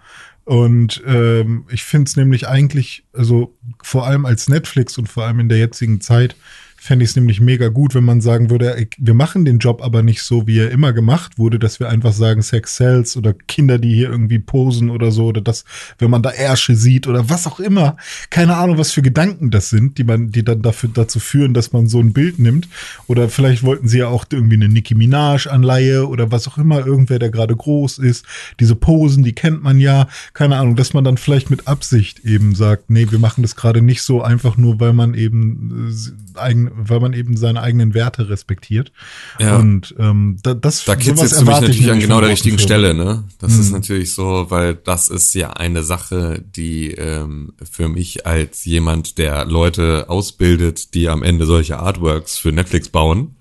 Und ähm, ich finde es nämlich eigentlich, also vor allem als Netflix und vor allem in der jetzigen Zeit, fände ich es nämlich mega gut, wenn man sagen würde, wir machen den Job aber nicht so, wie er immer gemacht wurde, dass wir einfach sagen, Sex sells oder Kinder, die hier irgendwie posen oder so, oder das, wenn man da Ärsche sieht oder was auch immer. Keine Ahnung, was für Gedanken das sind, die man, die dann dafür, dazu führen, dass man so ein Bild nimmt. Oder vielleicht wollten sie ja auch irgendwie eine Nicki Minaj-Anleihe oder was auch immer, irgendwer, der gerade groß ist. Diese Posen, die kennt man ja. Keine Ahnung, dass man dann vielleicht mit Absicht eben sagt, nee, wir machen das gerade nicht so einfach nur, weil man eben äh, eigen, weil man eben seine eigenen Werte respektiert. Ja. Und ähm, da, das Da kitzelst du mich natürlich an genau der richtigen Stelle, ne? Das Mhm. ist natürlich so, weil das ist ja eine Sache, die ähm, für mich als jemand, der Leute ausbildet, die am Ende solche Artworks für Netflix bauen,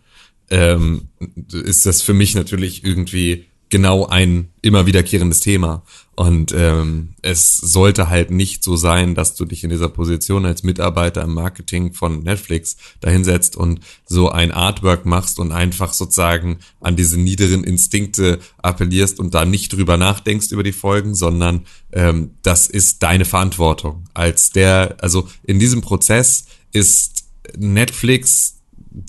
ähm, ist das für mich natürlich irgendwie genau ein immer wiederkehrendes Thema. Und ähm, es sollte halt nicht so sein, dass du dich in dieser Position als Mitarbeiter im Marketing von Netflix dahinsetzt und so ein Artwork machst und einfach sozusagen an diese niederen Instinkte appellierst und da nicht drüber nachdenkst über die Folgen, sondern ähm, das ist deine Verantwortung. Als der, also in diesem Prozess ist Netflix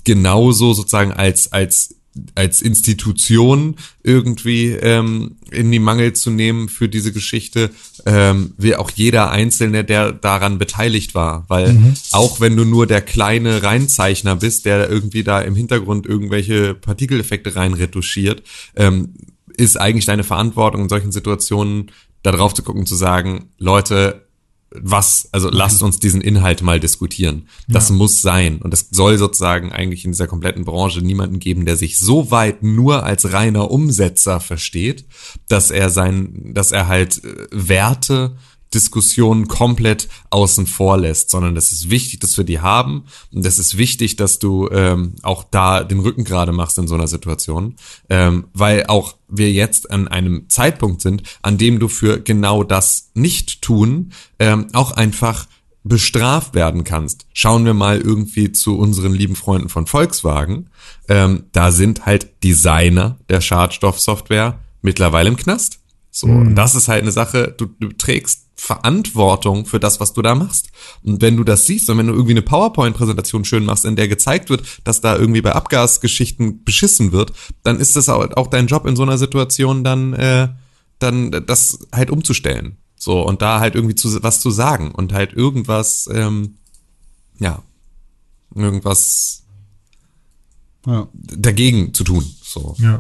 genauso sozusagen als als als Institution irgendwie ähm, in die Mangel zu nehmen für diese Geschichte, ähm, wie auch jeder Einzelne, der daran beteiligt war. Weil auch wenn du nur der kleine Reinzeichner bist, der irgendwie da im Hintergrund irgendwelche Partikeleffekte reinretuschiert, ähm, ist eigentlich deine Verantwortung in solchen Situationen, da drauf zu gucken, zu sagen, Leute, was, also lasst uns diesen Inhalt mal diskutieren. Das muss sein. Und es soll sozusagen eigentlich in dieser kompletten Branche niemanden geben, der sich so weit nur als reiner Umsetzer versteht, dass er sein, dass er halt äh, Werte, Diskussionen komplett außen vor lässt, sondern es ist wichtig, dass wir die haben und es ist wichtig, dass du ähm, auch da den Rücken gerade machst in so einer Situation, ähm, weil auch wir jetzt an einem Zeitpunkt sind, an dem du für genau das nicht tun ähm, auch einfach bestraft werden kannst. Schauen wir mal irgendwie zu unseren lieben Freunden von Volkswagen. Ähm, da sind halt Designer der Schadstoffsoftware mittlerweile im Knast. So, und das ist halt eine Sache, du, du trägst Verantwortung für das, was du da machst. Und wenn du das siehst und wenn du irgendwie eine PowerPoint-Präsentation schön machst, in der gezeigt wird, dass da irgendwie bei Abgasgeschichten beschissen wird, dann ist das auch, dein Job in so einer Situation dann, äh, dann das halt umzustellen. So, und da halt irgendwie zu, was zu sagen und halt irgendwas, ähm, ja, irgendwas Ja. dagegen zu tun. So. Ja.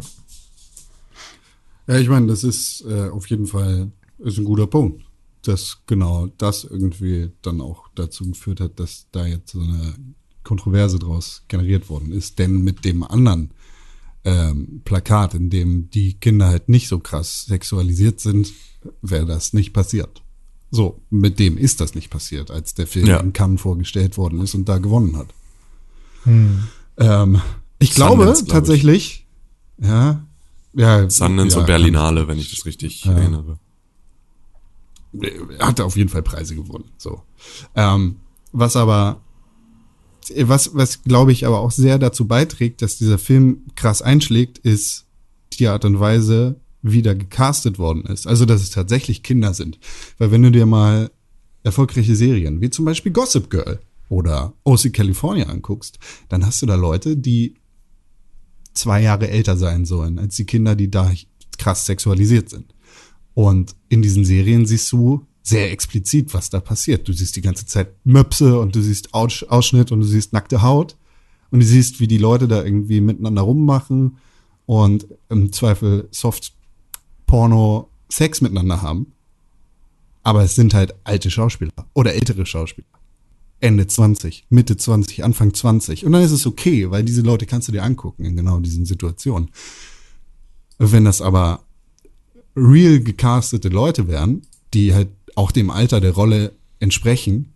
Ja, ich meine, das ist äh, auf jeden Fall ist ein guter Punkt, dass genau das irgendwie dann auch dazu geführt hat, dass da jetzt so eine Kontroverse draus generiert worden ist. Denn mit dem anderen ähm, Plakat, in dem die Kinder halt nicht so krass sexualisiert sind, wäre das nicht passiert. So, mit dem ist das nicht passiert, als der Film Ja. in Cannes vorgestellt worden ist und da gewonnen hat. Ähm, ich glaube Sundance, glaub ich. tatsächlich, ja, ja, Sundance ja, und Berlinale, wenn ich das richtig erinnere. Er hat auf jeden Fall Preise gewonnen. So. Ähm, was aber, was, was glaube ich aber auch sehr dazu beiträgt, dass dieser Film krass einschlägt, ist die Art und Weise, wie da gecastet worden ist. Also, dass es tatsächlich Kinder sind. Weil wenn du dir mal erfolgreiche Serien, wie zum Beispiel Gossip Girl oder OC California anguckst, dann hast du da Leute, die zwei Jahre älter sein sollen als die Kinder, die da krass sexualisiert sind. Und in diesen Serien siehst du sehr explizit, was da passiert. Du siehst die ganze Zeit Möpse und du siehst Aus Ausschnitt und du siehst nackte Haut und du siehst, wie die Leute da irgendwie miteinander rummachen und im Zweifel Soft Porno Sex miteinander haben. Aber es sind halt alte Schauspieler oder ältere Schauspieler. Ende 20, Mitte 20, Anfang 20. Und dann ist es okay, weil diese Leute kannst du dir angucken in genau diesen Situationen. Wenn das aber real gecastete Leute wären, die halt auch dem Alter der Rolle entsprechen,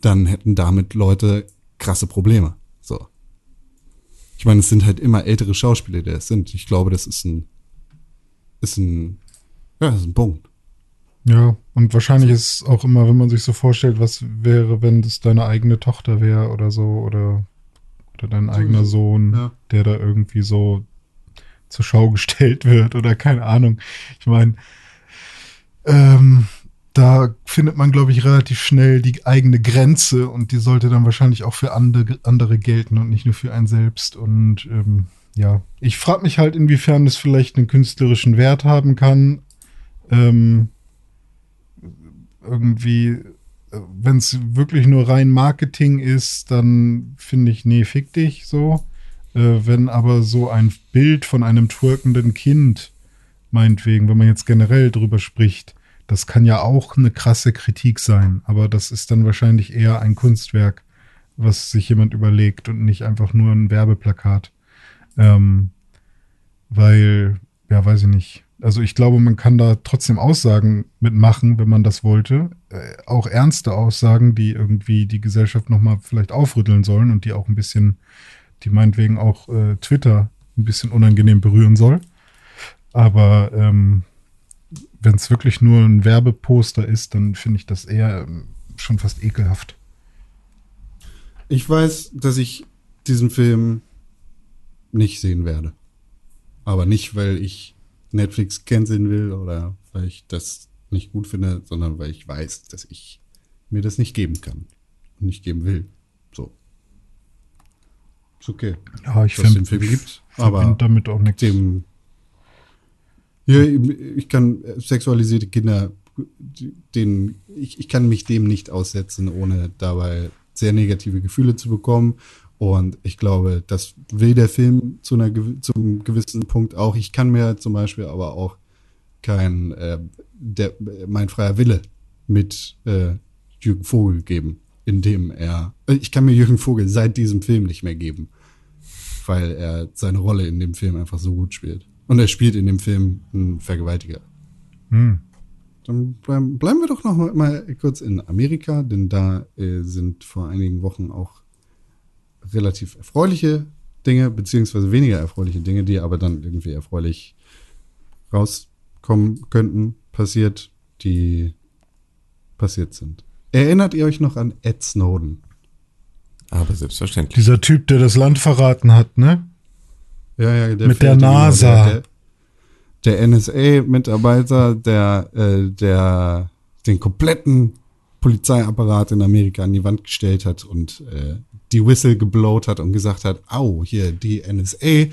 dann hätten damit Leute krasse Probleme. So. Ich meine, es sind halt immer ältere Schauspieler, die das sind. Ich glaube, das ist ein, ist ein, ja, ist ein Punkt. Ja, und wahrscheinlich ist es auch immer, wenn man sich so vorstellt, was wäre, wenn das deine eigene Tochter wäre oder so, oder, oder dein eigener Sohn, Ja. der da irgendwie so zur Schau gestellt wird oder keine Ahnung. Ich meine, ähm, da findet man, glaube ich, relativ schnell die eigene Grenze und die sollte dann wahrscheinlich auch für andere, andere gelten und nicht nur für einen selbst. Und ähm, ja, ich frage mich halt, inwiefern das vielleicht einen künstlerischen Wert haben kann. Ähm, irgendwie, wenn es wirklich nur rein Marketing ist, dann finde ich, nee, fick dich so. Äh, wenn aber so ein Bild von einem twerkenden Kind, meinetwegen, wenn man jetzt generell drüber spricht, das kann ja auch eine krasse Kritik sein, aber das ist dann wahrscheinlich eher ein Kunstwerk, was sich jemand überlegt und nicht einfach nur ein Werbeplakat. Ähm, weil, ja, weiß ich nicht. Also ich glaube, man kann da trotzdem Aussagen mitmachen, wenn man das wollte. Äh, auch ernste Aussagen, die irgendwie die Gesellschaft nochmal vielleicht aufrütteln sollen und die auch ein bisschen, die meinetwegen auch äh, Twitter ein bisschen unangenehm berühren soll. Aber ähm, wenn es wirklich nur ein Werbeposter ist, dann finde ich das eher ähm, schon fast ekelhaft. Ich weiß, dass ich diesen Film nicht sehen werde. Aber nicht, weil ich Netflix canceln will oder weil ich das nicht gut finde, sondern weil ich weiß, dass ich mir das nicht geben kann und nicht geben will. Ist okay. Ja, ich finde den Film gibt, aber damit auch nichts. dem. Ja, ich kann äh, sexualisierte Kinder, den, ich, ich kann mich dem nicht aussetzen, ohne dabei sehr negative Gefühle zu bekommen. Und ich glaube, das will der Film zu einer, zum gewissen Punkt auch. Ich kann mir zum Beispiel aber auch kein, äh, der, mein freier Wille mit äh, Jürgen Vogel geben, indem er, äh, ich kann mir Jürgen Vogel seit diesem Film nicht mehr geben, weil er seine Rolle in dem Film einfach so gut spielt. Und er spielt in dem Film einen Vergewaltiger. Hm. Dann bleiben, bleiben wir doch noch mal, kurz in Amerika, denn da äh, sind vor einigen Wochen auch relativ erfreuliche Dinge, beziehungsweise weniger erfreuliche Dinge, die aber dann irgendwie erfreulich rauskommen könnten, passiert, die passiert sind. Erinnert ihr euch noch an Ed Snowden? Aber selbstverständlich. Dieser Typ, der das Land verraten hat, ne? Ja, ja, der Mit der NASA. Der, der, der NSA-Mitarbeiter, der, äh, der den kompletten Polizeiapparat in Amerika an die Wand gestellt hat und äh, die Whistle geblowt hat und gesagt hat, au, hier, die NSA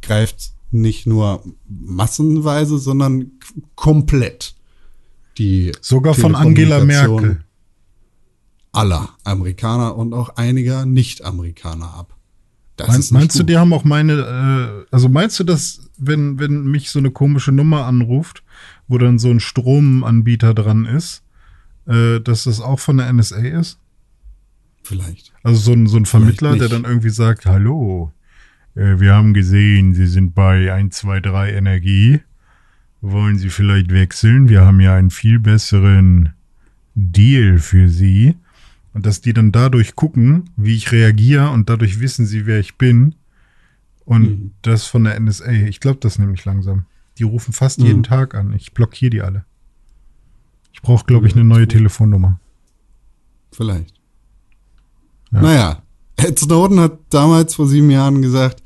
greift nicht nur massenweise, sondern komplett die Sogar von Angela Merkel. Aller Amerikaner und auch einiger Nicht-Amerikaner ab. Das Mein, ist nicht meinst du, die haben auch meine, äh, also meinst du, dass, wenn, wenn mich so eine komische Nummer anruft, wo dann so ein Stromanbieter dran ist, äh, dass das auch von der NSA ist? Vielleicht. Also so ein, so ein Vermittler, der dann irgendwie sagt, hallo, äh, wir haben gesehen, Sie sind bei 123 Energie. Wollen Sie vielleicht wechseln? Wir haben ja einen viel besseren Deal für Sie. Und dass die dann dadurch gucken, wie ich reagiere und dadurch wissen sie, wer ich bin. Und Mhm. das von der NSA. Ich glaube das nämlich langsam. Die rufen fast Mhm. jeden Tag an. Ich blockiere die alle. Ich brauche, glaube ich, eine neue. Telefonnummer. Vielleicht. Ja. Naja, Ed Snowden hat damals vor sieben Jahren gesagt,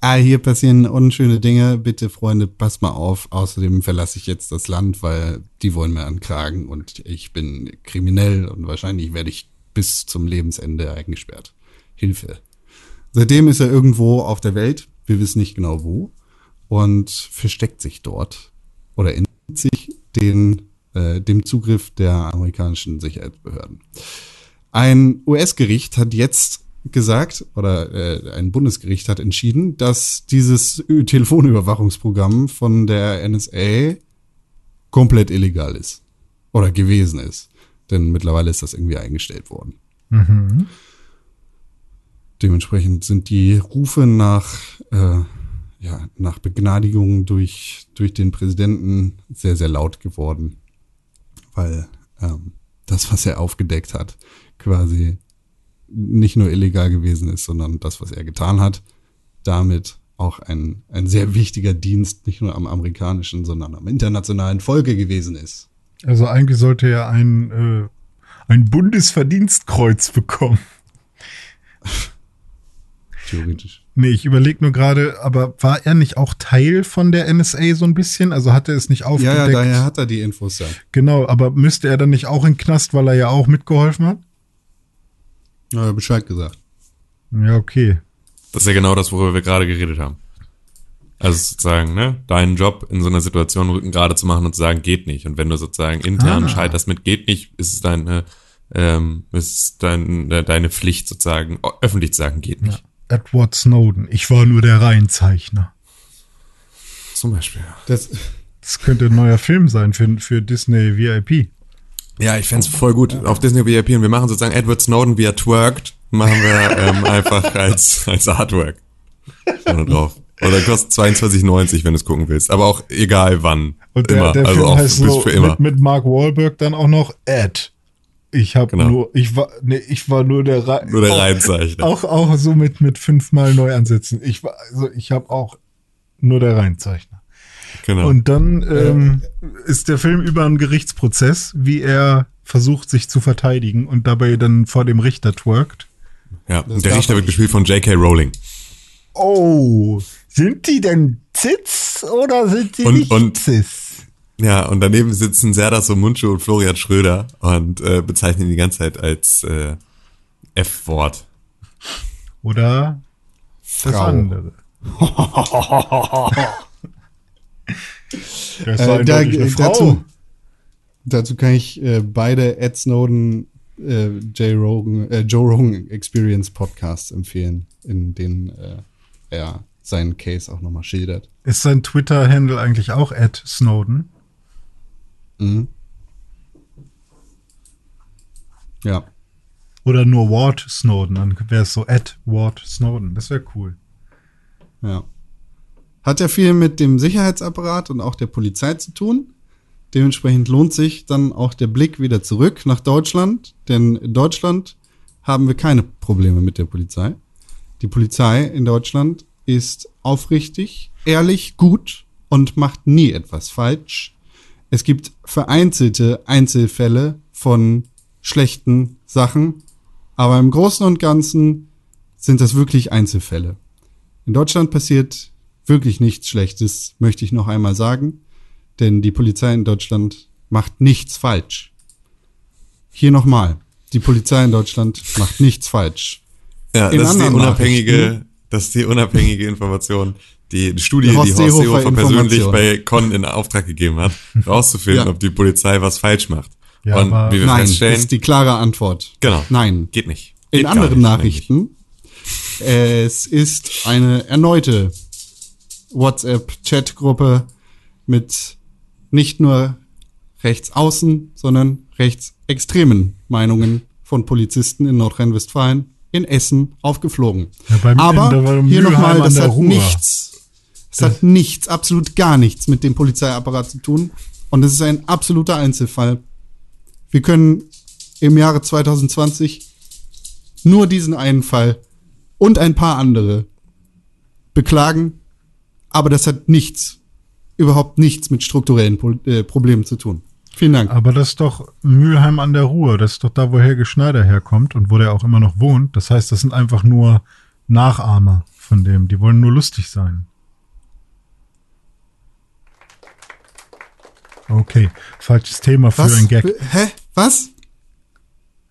ah, hier passieren unschöne Dinge, bitte Freunde, passt mal auf. Außerdem verlasse ich jetzt das Land, weil die wollen mir ankragen und ich bin kriminell und wahrscheinlich werde ich bis zum Lebensende eingesperrt. Hilfe. Seitdem ist er irgendwo auf der Welt, wir wissen nicht genau wo, und versteckt sich dort oder entzieht sich den, äh, dem Zugriff der amerikanischen Sicherheitsbehörden. Ein US-Gericht hat jetzt gesagt, oder äh, ein Bundesgericht hat entschieden, dass dieses Telefonüberwachungsprogramm von der NSA komplett illegal ist. Oder gewesen ist. Denn mittlerweile ist das irgendwie eingestellt worden. Mhm. Dementsprechend sind die Rufe nach, äh, ja, nach Begnadigung durch, durch den Präsidenten sehr, sehr laut geworden. Weil ähm, das, was er aufgedeckt hat, quasi nicht nur illegal gewesen ist, sondern das, was er getan hat, damit auch ein, ein sehr wichtiger Dienst, nicht nur am amerikanischen, sondern am internationalen Volke gewesen ist. Also eigentlich sollte er ein, äh, ein Bundesverdienstkreuz bekommen. Theoretisch. Nee, ich überlege nur gerade, aber war er nicht auch Teil von der NSA so ein bisschen? Also hat er es nicht Ja, aufgedeckt? ja, daher hat er die Infos ja. Genau, aber müsste er dann nicht auch in den Knast, weil er ja auch mitgeholfen hat? Ja, Bescheid gesagt. Ja, okay. Das ist ja genau das, worüber wir gerade geredet haben. Also sozusagen, ne, deinen Job in so einer Situation Rücken gerade zu machen und zu sagen, geht nicht. Und wenn du sozusagen intern Ah. scheiterst mit geht nicht, ist es deine, ähm, ist es dein, de- deine Pflicht sozusagen, öffentlich zu sagen, geht nicht. Edward Snowden. Ich war nur der Reihenzeichner. Zum Beispiel. Das, Das könnte ein neuer Film sein für, für Disney VIP. Ja, ich fänd's voll gut auf Disney VIP und wir machen sozusagen Edward Snowden, wie er twerkt, machen wir ähm, einfach als, als Artwork. Vorne drauf. Oder kostet 22,90, wenn du es gucken willst. Aber auch egal wann. Und der, immer. der also Film auch heißt bis so für immer. mit, mit Mark Wahlberg dann auch noch Ed. Ich habe Genau. nur, ich war, nee, ich war nur der Re Nur der auch- Reihenzeichner. Auch, auch so mit, mit fünfmal Neuansätzen. Ich war, also ich habe auch nur der Reihenzeichner. Genau. Und dann ähm, ist der Film über einen Gerichtsprozess, wie er versucht, sich zu verteidigen und dabei dann vor dem Richter twerkt. ja, das und der Richter er wird gespielt von J.K. Rowling. Oh, sind die denn Zits oder sind die Und- nicht und- Cis? Ja, und daneben sitzen Serdar Mundschuh und Florian Schröder und äh, bezeichnen ihn die ganze Zeit als äh, F-Wort. Oder das Frau. andere. das Äh, war da, äh, Frau. dazu, dazu kann ich äh, beide Ed Snowden, äh, Jay Rogan, äh, Joe Rogan Experience Podcasts empfehlen, in denen äh, er seinen Case auch nochmal schildert. Ist sein Twitter-Handle eigentlich auch Ed Snowden? Mhm. Ja. Oder nur Ward Snowden? Dann wäre es so Ed Ward Snowden. Das wäre cool. Ja. Hat ja viel mit dem Sicherheitsapparat und auch der Polizei zu tun. Dementsprechend lohnt sich dann auch der Blick wieder zurück nach Deutschland, denn in Deutschland haben wir keine Probleme mit der Polizei. Die Polizei in Deutschland ist aufrichtig, ehrlich, gut und macht nie etwas falsch. Es gibt vereinzelte Einzelfälle von schlechten Sachen, aber im Großen und Ganzen sind das wirklich Einzelfälle. In Deutschland passiert wirklich nichts Schlechtes, möchte ich noch einmal sagen, denn die Polizei in Deutschland macht nichts falsch. Hier nochmal, die Polizei in Deutschland macht nichts falsch. Ja, In das ist die unabhängige, Nachrichten- das ist die unabhängige Information, die die Studie, Die die Horst Seehofer persönlich bei Con in Auftrag gegeben hat, rauszufinden, Ja. ob die Polizei was falsch macht. Ja, Und aber- wie wir Nein, das feststellen, ist die klare Antwort. genau, Nein. geht nicht. In Geht gar anderen nicht, Nachrichten, es ist eine erneute WhatsApp-Chat-Gruppe mit nicht nur rechtsaußen, sondern rechtsextremen Meinungen von Polizisten in Nordrhein-Westfalen in Essen aufgeflogen. Ja, Aber hier nochmal, das hat Ruhr. nichts, das hat nichts, absolut gar nichts mit dem Polizeiapparat zu tun. Und es ist ein absoluter Einzelfall. Wir können im Jahre 2020 nur diesen einen Fall und ein paar andere beklagen, aber das hat nichts, überhaupt nichts mit strukturellen äh, Problemen zu tun. Vielen Dank. Aber das ist doch Mülheim an der Ruhr. Das ist doch da, wo Helge Schneider herkommt und wo der auch immer noch wohnt. Das heißt, das sind einfach nur Nachahmer von dem. Die wollen nur lustig sein. Okay, falsches Thema für ein Gag. Hä? Was?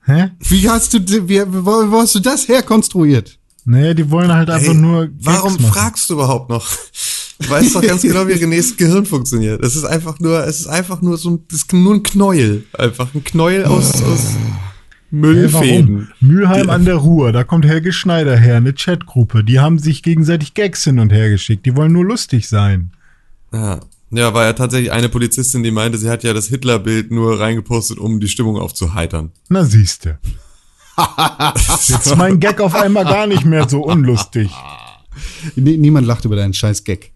Hä? Wie hast du, wie, wo hast du das herkonstruiert? Nee, die wollen halt einfach Hey, nur. Gags warum machen. fragst du überhaupt noch? Du weißt doch ganz genau, wie Renés Gehirn funktioniert. Es ist einfach nur, es ist einfach nur so ein, das ist nur ein Knäuel. Einfach ein Knäuel aus, aus Müllfäden. warum? Mülheim an der Ruhr, da kommt Helge Schneider her, eine Chatgruppe. Die haben sich gegenseitig Gags hin und her geschickt. Die wollen nur lustig sein. Ja. ja, war ja tatsächlich eine Polizistin, die meinte, sie hat ja das Hitler-Bild nur reingepostet, um die Stimmung aufzuheitern. Na siehste. Jetzt ist mein Gag auf einmal gar nicht mehr so unlustig. Nie- Niemand lacht über deinen scheiß Gag.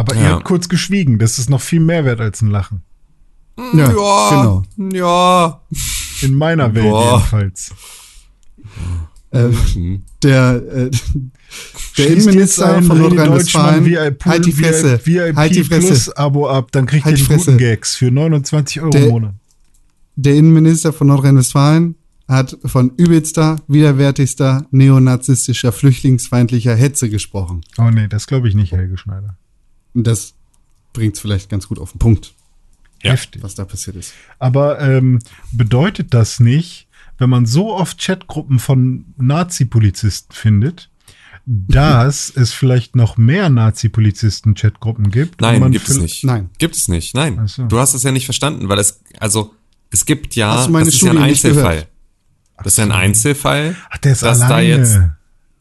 Aber ihr Ja. habt kurz geschwiegen. Das ist noch viel mehr wert als ein Lachen. Ja, ja, genau. ja. In meiner Welt Boah. jedenfalls. Hm. Der, äh, der Innenminister von Nordrhein-Westfalen. Halt die Fresse. VIP Halt die Fresse. Plus Abo ab, dann kriegt Halt ihr die die guten Fresse. Gags für 29 Euro Der- im Monat. Der Innenminister von Nordrhein-Westfalen hat von übelster, widerwärtigster, neonazistischer, flüchtlingsfeindlicher Hetze gesprochen. Oh nee, das glaube ich nicht, Helge Schneider. Das bringt es vielleicht ganz gut auf den Punkt, Ja. Heftig. was da passiert ist. Aber ähm, bedeutet das nicht, wenn man so oft Chatgruppen von Nazi-Polizisten findet, dass es vielleicht noch mehr Nazi-Polizisten-Chatgruppen gibt? Nein, man gibt es nicht. Nein. Gibt es nicht, nein. So. Du hast es ja nicht verstanden, weil es, also, es gibt ja, das ist ja ein Studie Einzelfall. Das ist ja ein Einzelfall. Ach, der ist dass da alleine. jetzt-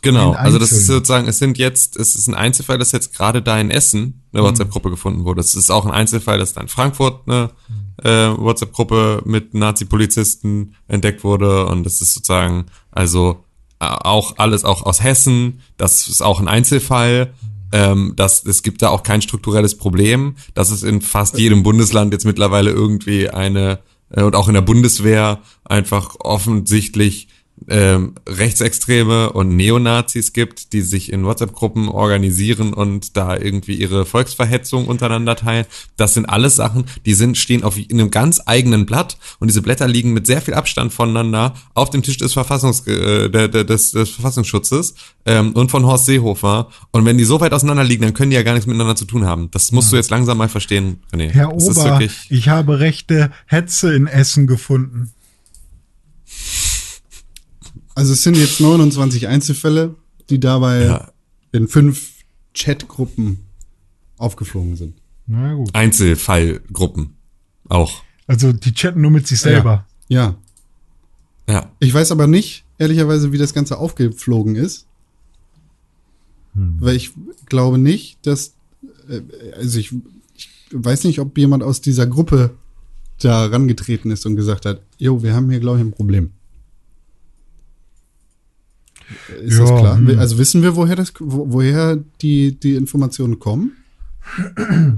Genau, also das ist sozusagen, es sind jetzt, es ist ein Einzelfall, dass jetzt gerade da in Essen eine WhatsApp-Gruppe gefunden wurde. Es ist auch ein Einzelfall, dass da in Frankfurt eine äh, WhatsApp-Gruppe mit Nazi-Polizisten entdeckt wurde. Und das ist sozusagen, also äh, auch alles auch aus Hessen, das ist auch ein Einzelfall. Ähm, das, es gibt da auch kein strukturelles Problem, dass es in fast jedem Bundesland jetzt mittlerweile irgendwie eine äh, und auch in der Bundeswehr einfach offensichtlich ähm, Rechtsextreme und Neonazis gibt, die sich in WhatsApp-Gruppen organisieren und da irgendwie ihre Volksverhetzung untereinander teilen. Das sind alles Sachen, die sind, stehen auf in einem ganz eigenen Blatt und diese Blätter liegen mit sehr viel Abstand voneinander auf dem Tisch des Verfassungs äh, des, des Verfassungsschutzes ähm, und von Horst Seehofer. Und wenn die so weit auseinander liegen, dann können die ja gar nichts miteinander zu tun haben. Das musst du jetzt langsam mal verstehen, René. Herr Ober, ich habe rechte Hetze in Essen gefunden. Also es sind jetzt 29 Einzelfälle, die dabei Ja. in fünf Chatgruppen aufgeflogen sind. Na gut. Einzelfallgruppen auch. Also die chatten nur mit sich selber. Ja. Ja. Ich weiß aber nicht, ehrlicherweise, wie das Ganze aufgeflogen ist. Weil ich glaube nicht, dass, äh, also ich, ich weiß nicht, ob jemand aus dieser Gruppe da rangetreten ist und gesagt hat, jo, wir haben hier, glaube ich, ein Problem. Ist das Ja, klar? hm. Also wissen wir, woher das, wo, woher die, die Informationen kommen?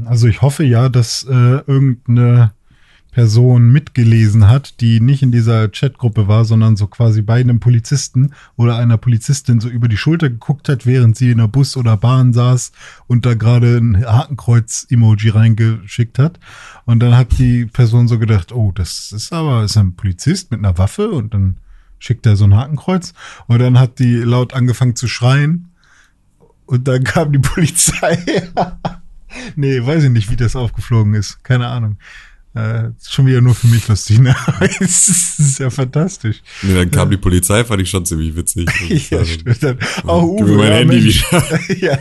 Also ich hoffe ja, dass äh, irgendeine Person mitgelesen hat, die nicht in dieser Chatgruppe war, sondern so quasi bei einem Polizisten oder einer Polizistin so über die Schulter geguckt hat, während sie in der Bus oder Bahn saß und da gerade ein Hakenkreuz-Emoji reingeschickt hat. Und dann hat die Person so gedacht, oh, das ist aber ist ein Polizist mit einer Waffe und dann schickt er so ein Hakenkreuz. Und dann hat die laut angefangen zu schreien und dann kam die Polizei. Nee, weiß ich nicht, wie das aufgeflogen ist. Keine Ahnung. Äh, schon wieder nur für mich lustig, ne? es ist, ja fantastisch. Nee, dann kam die Polizei, fand ich schon ziemlich witzig. Ja, stimmt. Dann, oh, Gib mir mein ja, Handy Mensch. wieder. ja.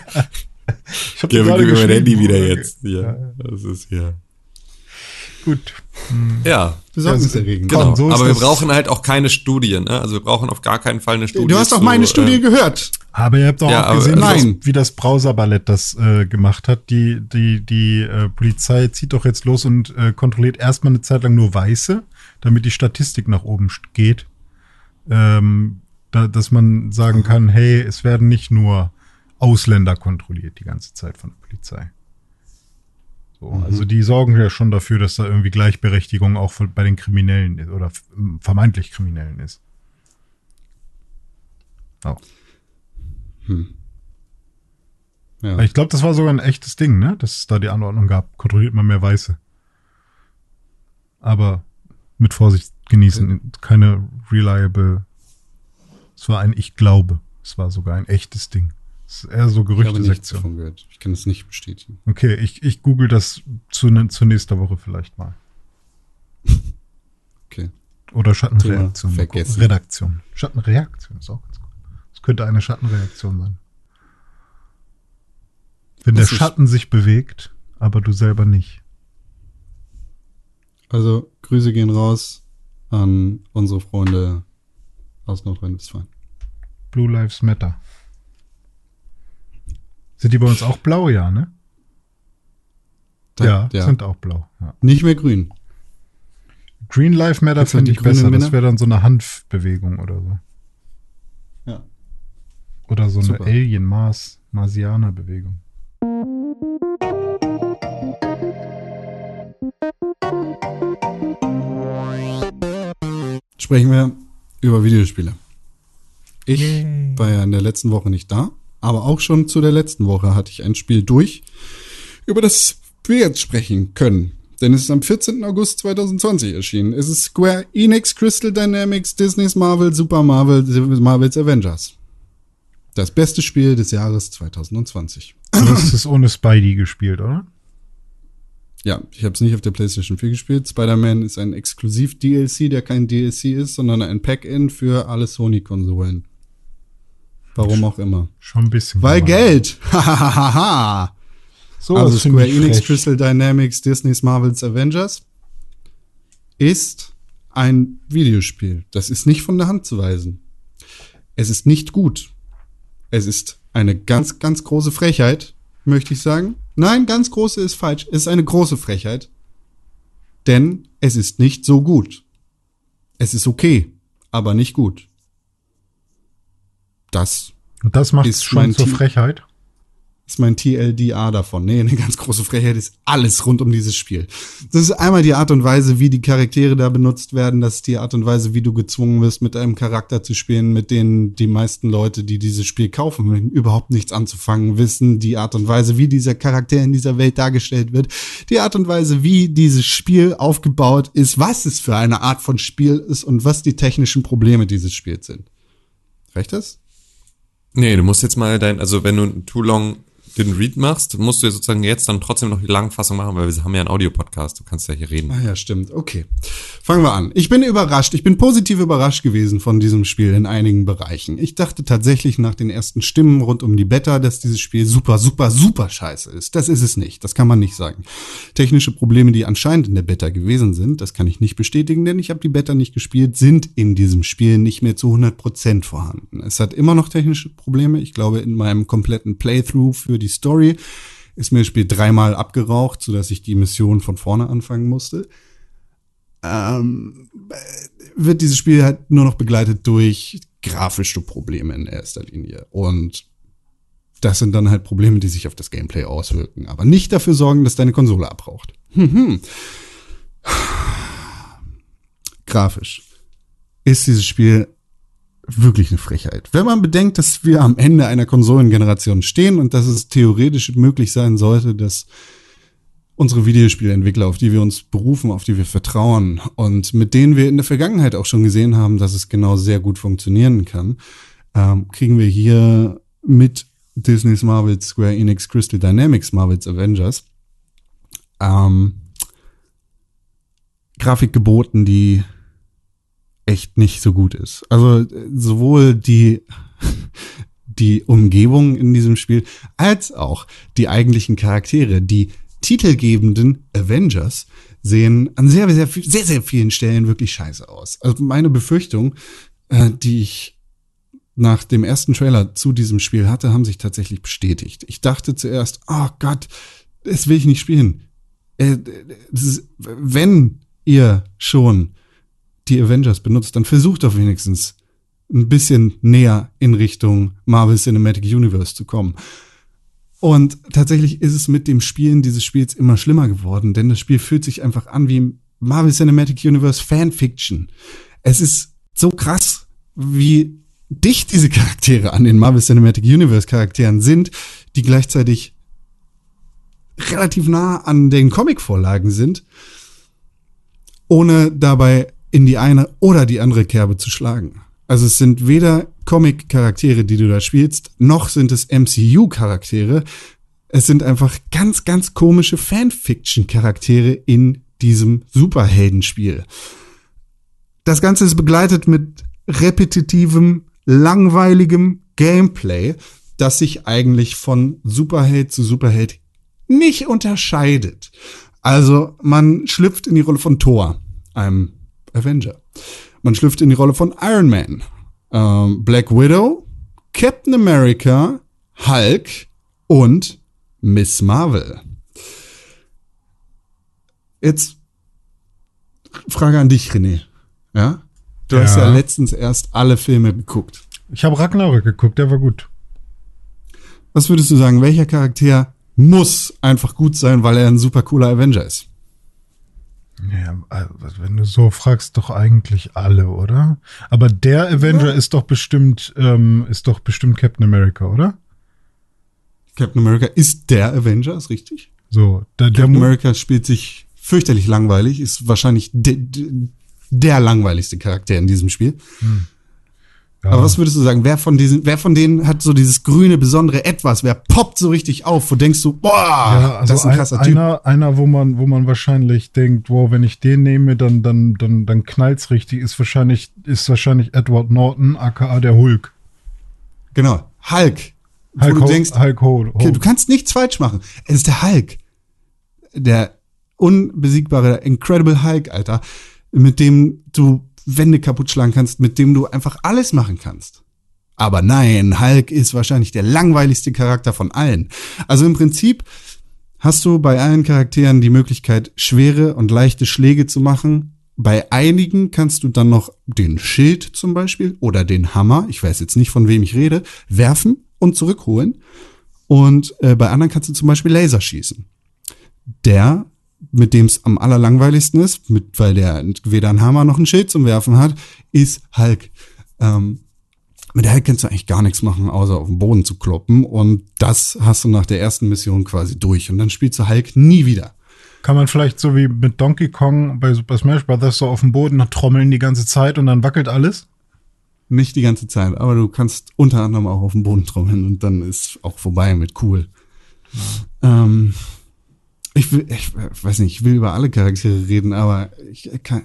Ich hab Gib, gib mir mein. Handy wieder jetzt. Ja, Ja. das ist ja. Gut. Ja, Besorgniserregend. Komm, genau. so ist Aber wir brauchen halt auch keine Studien. Ne? Also wir brauchen auf gar keinen Fall eine Studie. Du hast doch zu, meine Studie äh, gehört. Aber ihr habt doch Ja, auch gesehen, Nein. was, wie das Browserballett das äh, gemacht hat. Die, die, die äh, Polizei zieht doch jetzt los und äh, kontrolliert erstmal eine Zeit lang nur Weiße, damit die Statistik nach oben geht. Ähm, da, dass man sagen kann, hey, es werden nicht nur Ausländer kontrolliert die ganze Zeit von der Polizei. So, Also die sorgen ja schon dafür, dass da irgendwie Gleichberechtigung auch bei den Kriminellen ist oder vermeintlich Kriminellen ist. Auch. Ja. Ich glaube, das war sogar ein echtes Ding, ne? Dass es da die Anordnung gab. Kontrolliert man mehr Weiße. Aber mit Vorsicht genießen. Keine reliable. Es war ein Ich glaube. Es war sogar ein echtes Ding. Es ist eher so Ich Gerüchtesektion. gehört. Ich kann es nicht bestätigen. Okay, ich, ich google das zu, ne- zu nächster Woche vielleicht mal. Okay. Oder Schattenreaktion. Vergessen. Redaktion. Schattenreaktion ist auch ganz gut. Es könnte eine Schattenreaktion sein. Wenn der Das ist- Schatten sich bewegt, aber du selber nicht. Also, Grüße gehen raus an unsere Freunde aus Nordrhein-Westfalen. Blue Lives Matter. Sind die bei uns auch blau, ja, ne? Da- ja, sind auch blau. Ja. Nicht mehr grün. Green Lives Matter finde die ich besser. grünen Das Männer? wäre dann so eine Hanfbewegung oder so. Ja. Oder so Super. eine Alien-Mars, Marsianer-Bewegung. sprechen wir über Videospiele. Ich Yay. war ja in der letzten Woche nicht da, aber auch schon zu der letzten Woche hatte ich ein Spiel durch, über das wir jetzt sprechen können. Denn es ist am 14. August 2020 erschienen. Es ist Square Enix, Crystal Dynamics, Disney's Marvel, Super Marvel, Marvel's Avengers. Das beste Spiel des Jahres 2020. Du hast es ohne Spidey gespielt, oder? Ja, ich habe es nicht auf der PlayStation 4 gespielt. Spider-Man ist ein Exklusiv-DLC, der kein DLC ist, sondern ein Pack-In für alle Sony-Konsolen. Warum auch immer. Schon ein bisschen. Weil gemein. Geld! So, also Square Enix, frech. Crystal Dynamics, Disney's Marvel's Avengers ist ein Videospiel. Das ist nicht von der Hand zu weisen. Es ist nicht gut. Es ist eine ganz, ganz große Frechheit, möchte ich sagen. Nein, ganz große ist falsch. Es ist eine große Frechheit. Denn es ist nicht so gut. Es ist okay, aber nicht gut. Das Und das macht ist schon zur. Frechheit. ist mein TLDA davon. Nee, eine ganz große Frechheit ist alles rund um dieses Spiel. Das ist einmal die Art und Weise, wie die Charaktere da benutzt werden. Das ist die Art und Weise, wie du gezwungen wirst, mit einem Charakter zu spielen, mit denen die meisten Leute, die dieses Spiel kaufen, überhaupt nichts anzufangen wissen. Die Art und Weise, wie dieser Charakter in dieser Welt dargestellt wird. Die Art und Weise, wie dieses Spiel aufgebaut ist, was es für eine Art von Spiel ist und was die technischen Probleme dieses Spiels sind. Reicht das? Nee, du musst jetzt mal dein, also wenn du Too Long den Read machst, musst du ja sozusagen jetzt dann trotzdem noch die Langfassung machen, weil wir haben ja einen Audiopodcast, du kannst ja hier reden. Ah ja, stimmt. Okay. Fangen wir an. Ich bin überrascht. Ich bin positiv überrascht gewesen von diesem Spiel in einigen Bereichen. Ich dachte tatsächlich nach den ersten Stimmen rund um die Beta, dass dieses Spiel super, super, super scheiße ist. Das ist es nicht. Das kann man nicht sagen. Technische Probleme, die anscheinend in der Beta gewesen sind, das kann ich nicht bestätigen, denn ich habe die Beta nicht gespielt, sind in diesem Spiel nicht mehr zu 100 Prozent vorhanden. Es hat immer noch technische Probleme. Ich glaube, in meinem kompletten Playthrough für die Story ist mir das Spiel dreimal abgeraucht, sodass ich die Mission von vorne anfangen musste. Ähm, wird dieses Spiel halt nur noch begleitet durch grafische Probleme in erster Linie. Und das sind dann halt Probleme, die sich auf das Gameplay auswirken, aber nicht dafür sorgen, dass deine Konsole abraucht. Hm, Grafisch ist dieses Spiel wirklich eine Frechheit. Wenn man bedenkt, dass wir am Ende einer Konsolengeneration stehen und dass es theoretisch möglich sein sollte, dass unsere Videospielentwickler, auf die wir uns berufen, auf die wir vertrauen und mit denen wir in der Vergangenheit auch schon gesehen haben, dass es genau sehr gut funktionieren kann, ähm, kriegen wir hier mit Disney's Marvel's Square Enix Crystal Dynamics Marvel's Avengers ähm, Grafik geboten, die echt nicht so gut ist. Also äh, sowohl die die Umgebung in diesem Spiel als auch die eigentlichen Charaktere, die titelgebenden Avengers sehen an sehr, sehr, sehr, sehr vielen Stellen wirklich scheiße aus. Also meine Befürchtung, äh, die ich nach dem ersten Trailer zu diesem Spiel hatte, haben sich tatsächlich bestätigt. Ich dachte zuerst, oh Gott, das will ich nicht spielen. Äh, ist, wenn ihr schon die Avengers benutzt, dann versucht doch wenigstens ein bisschen näher in Richtung Marvel Cinematic Universe zu kommen. Und tatsächlich ist es mit dem Spielen dieses Spiels immer schlimmer geworden, denn das Spiel fühlt sich einfach an wie Marvel Cinematic Universe Fanfiction. Es ist so krass, wie dicht diese Charaktere an den Marvel Cinematic Universe Charakteren sind, die gleichzeitig relativ nah an den Comic-Vorlagen sind, ohne dabei in die eine oder die andere Kerbe zu schlagen. Also es sind weder Comic-Charaktere, die du da spielst, noch sind es MCU-Charaktere. Es sind einfach ganz, ganz komische Fanfiction-Charaktere in diesem Superheldenspiel. Das Ganze ist begleitet mit repetitivem, langweiligem Gameplay, das sich eigentlich von Superheld zu Superheld nicht unterscheidet. Also man schlüpft in die Rolle von Thor, einem Avenger. Man schlüpft in die Rolle von Iron Man, ähm, Black Widow, Captain America, Hulk und Miss Marvel. Jetzt Frage an dich, René. Ja? Du hast Ja. ja letztens erst alle Filme geguckt. Ich habe Ragnarök geguckt, der war gut. Was würdest du sagen, welcher Charakter muss einfach gut sein, weil er ein super cooler Avenger ist? Ja, also wenn du so fragst, doch eigentlich alle, oder? Aber der Avenger ja. ist doch bestimmt, ähm, ist doch bestimmt Captain America, oder? Captain America ist der Avenger, ist richtig. So, der, Captain der America spielt sich fürchterlich langweilig, ist wahrscheinlich de, de, der langweiligste Charakter in diesem Spiel. Hm. Ja. Aber was würdest du sagen? Wer von diesen, wer von denen hat so dieses grüne besondere Etwas? Wer poppt so richtig auf? Wo denkst du, boah, ja, also das ist ein krasser ein, Typ. Einer, einer, wo man, wo man wahrscheinlich denkt, wow, wenn ich den nehme, dann, dann, dann, dann knallt's richtig. Ist wahrscheinlich, ist wahrscheinlich Edward Norton, aka der Hulk. Genau, Hulk. Hulk wo du denkst, Hulk Hulk. Okay, du kannst nichts falsch machen. Es ist der Hulk, der unbesiegbare Incredible Hulk, Alter, mit dem du Wände kaputt schlagen kannst, mit dem du einfach alles machen kannst. Aber nein, Hulk ist wahrscheinlich der langweiligste Charakter von allen. Also im Prinzip hast du bei allen Charakteren die Möglichkeit, schwere und leichte Schläge zu machen. Bei einigen kannst du dann noch den Schild zum Beispiel oder den Hammer, ich weiß jetzt nicht von wem ich rede, werfen und zurückholen. Und äh, bei anderen kannst du zum Beispiel Laser schießen. Der mit dem es am allerlangweiligsten ist, mit, weil der weder ein Hammer noch ein Schild zum Werfen hat, ist Hulk. Ähm, mit Hulk kannst du eigentlich gar nichts machen, außer auf den Boden zu kloppen. Und das hast du nach der ersten Mission quasi durch. Und dann spielst du Hulk nie wieder. Kann man vielleicht so wie mit Donkey Kong bei Super Smash Bros. so auf dem Boden trommeln die ganze Zeit und dann wackelt alles? Nicht die ganze Zeit, aber du kannst unter anderem auch auf dem Boden trommeln und dann ist auch vorbei mit cool. Ja. Ähm, ich will, ich weiß nicht, ich will über alle Charaktere reden, aber ich kann.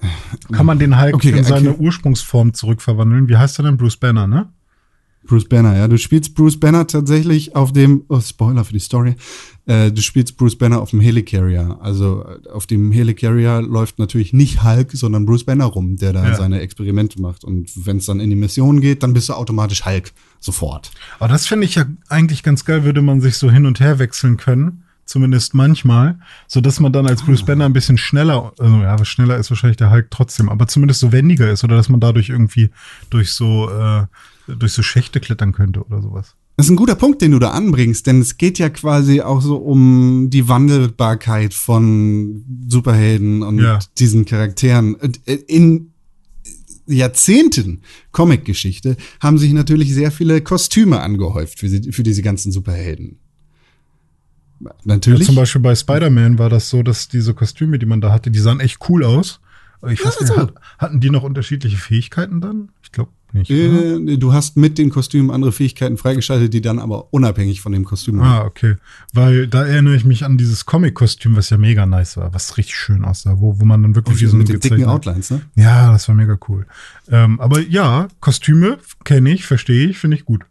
Kann man den Hulk okay, in seine okay. Ursprungsform zurückverwandeln? Wie heißt er denn? Bruce Banner, ne? Bruce Banner, ja. Du spielst Bruce Banner tatsächlich auf dem, oh, Spoiler für die Story. Äh, du spielst Bruce Banner auf dem Helicarrier. Also äh, auf dem Helicarrier läuft natürlich nicht Hulk, sondern Bruce Banner rum, der da ja. seine Experimente macht. Und wenn es dann in die Mission geht, dann bist du automatisch Hulk. Sofort. Aber das finde ich ja eigentlich ganz geil, würde man sich so hin und her wechseln können zumindest manchmal, so dass man dann als Bruce ah. Banner ein bisschen schneller, also ja, schneller ist wahrscheinlich der Hulk trotzdem, aber zumindest so wendiger ist oder dass man dadurch irgendwie durch so äh, durch so Schächte klettern könnte oder sowas. Das ist ein guter Punkt, den du da anbringst, denn es geht ja quasi auch so um die Wandelbarkeit von Superhelden und ja. diesen Charakteren. Äh, in Jahrzehnten Comicgeschichte haben sich natürlich sehr viele Kostüme angehäuft für, für diese ganzen Superhelden. Natürlich. Ja, zum Beispiel bei Spider-Man war das so, dass diese Kostüme, die man da hatte, die sahen echt cool aus. Ich weiß nicht, hat, hatten die noch unterschiedliche Fähigkeiten dann? Ich glaube nicht. Äh, du hast mit den Kostümen andere Fähigkeiten freigeschaltet, die dann aber unabhängig von dem Kostüm waren. Ah, okay. Weil da erinnere ich mich an dieses Comic-Kostüm, was ja mega nice war, was richtig schön aussah, wo, wo man dann wirklich wie so mit den dicken Outlines, ne? Ja, das war mega cool. Ähm, aber ja, Kostüme kenne ich, verstehe ich, finde ich gut.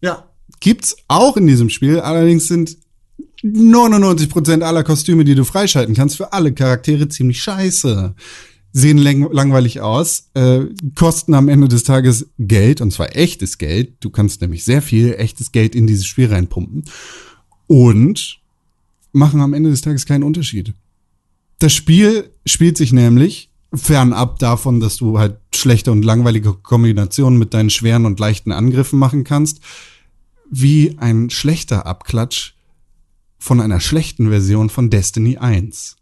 Ja, gibt's auch in diesem Spiel. Allerdings sind 99% aller Kostüme, die du freischalten kannst, für alle Charaktere ziemlich scheiße. Sehen langweilig aus, äh, kosten am Ende des Tages Geld, und zwar echtes Geld. Du kannst nämlich sehr viel echtes Geld in dieses Spiel reinpumpen. Und machen am Ende des Tages keinen Unterschied. Das Spiel spielt sich nämlich fernab davon, dass du halt schlechte und langweilige Kombinationen mit deinen schweren und leichten Angriffen machen kannst, wie ein schlechter Abklatsch von einer schlechten Version von Destiny 1.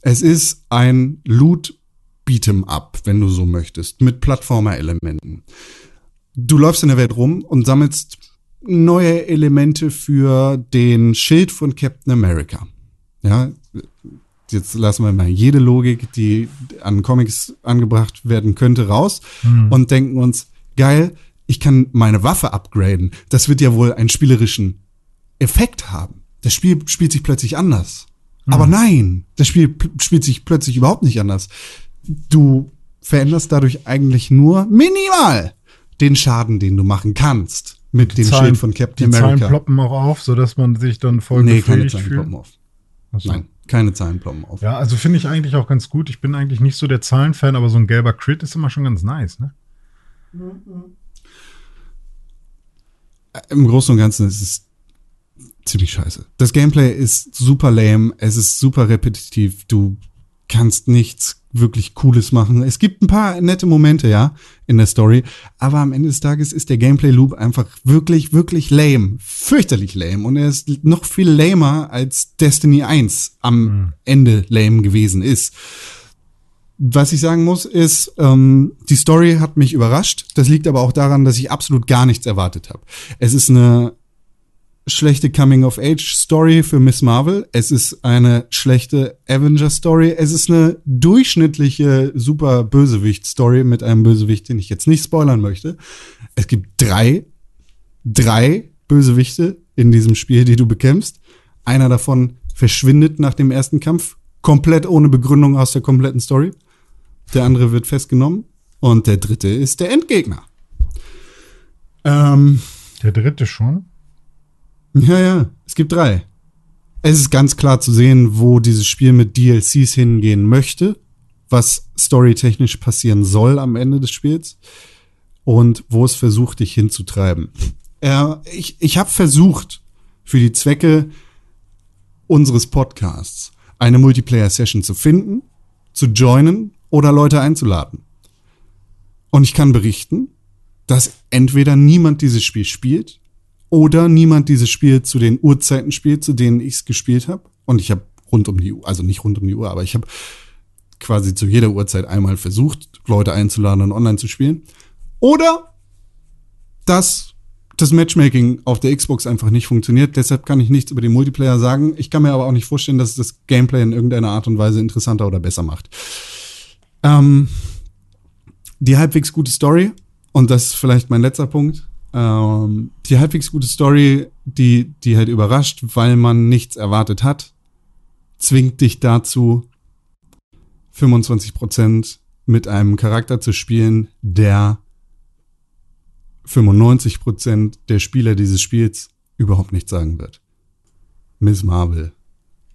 Es ist ein Loot Beat'em Up, wenn du so möchtest, mit Plattformer-Elementen. Du läufst in der Welt rum und sammelst neue Elemente für den Schild von Captain America. Ja, jetzt lassen wir mal jede Logik, die an Comics angebracht werden könnte, raus hm. und denken uns, geil, ich kann meine Waffe upgraden. Das wird ja wohl einen spielerischen Effekt haben das Spiel spielt sich plötzlich anders. Mhm. Aber nein, das Spiel spielt sich plötzlich überhaupt nicht anders. Du veränderst dadurch eigentlich nur minimal den Schaden, den du machen kannst mit dem Zahlen, Schild von Captain die America. Die Zahlen ploppen auch auf, sodass man sich dann voll nee, keine Zahlen fühlt. ploppen auf. So. Nein, keine Zahlen ploppen auf. Ja, also finde ich eigentlich auch ganz gut. Ich bin eigentlich nicht so der Zahlenfan, aber so ein gelber Crit ist immer schon ganz nice, ne? Im Großen und Ganzen ist es ziemlich scheiße. Das Gameplay ist super lame, es ist super repetitiv, du kannst nichts wirklich Cooles machen. Es gibt ein paar nette Momente, ja, in der Story, aber am Ende des Tages ist der Gameplay-Loop einfach wirklich, wirklich lame. Fürchterlich lame. Und er ist noch viel lamer als Destiny 1 am mhm. Ende lame gewesen ist. Was ich sagen muss, ist, ähm, die Story hat mich überrascht. Das liegt aber auch daran, dass ich absolut gar nichts erwartet habe. Es ist eine schlechte Coming-of-Age-Story für Miss Marvel. Es ist eine schlechte Avenger-Story. Es ist eine durchschnittliche super Bösewicht-Story mit einem Bösewicht, den ich jetzt nicht spoilern möchte. Es gibt drei, drei Bösewichte in diesem Spiel, die du bekämpfst. Einer davon verschwindet nach dem ersten Kampf, komplett ohne Begründung aus der kompletten Story. Der andere wird festgenommen. Und der dritte ist der Endgegner. Ähm, der dritte schon? Ja, ja, es gibt drei. Es ist ganz klar zu sehen, wo dieses Spiel mit DLCs hingehen möchte, was storytechnisch passieren soll am Ende des Spiels und wo es versucht, dich hinzutreiben. Äh, ich ich habe versucht, für die Zwecke unseres Podcasts eine Multiplayer-Session zu finden, zu joinen oder Leute einzuladen. Und ich kann berichten, dass entweder niemand dieses Spiel spielt oder niemand dieses Spiel zu den Uhrzeiten spielt, zu denen ich es gespielt habe. Und ich habe rund um die Uhr, also nicht rund um die Uhr, aber ich habe quasi zu jeder Uhrzeit einmal versucht, Leute einzuladen und online zu spielen. Oder dass das Matchmaking auf der Xbox einfach nicht funktioniert. Deshalb kann ich nichts über den Multiplayer sagen. Ich kann mir aber auch nicht vorstellen, dass es das Gameplay in irgendeiner Art und Weise interessanter oder besser macht. Ähm, die halbwegs gute Story, und das ist vielleicht mein letzter Punkt, ähm, die halbwegs gute Story, die, die halt überrascht, weil man nichts erwartet hat, zwingt dich dazu, 25% mit einem Charakter zu spielen, der 95% der Spieler dieses Spiels überhaupt nicht sagen wird. Miss Marvel.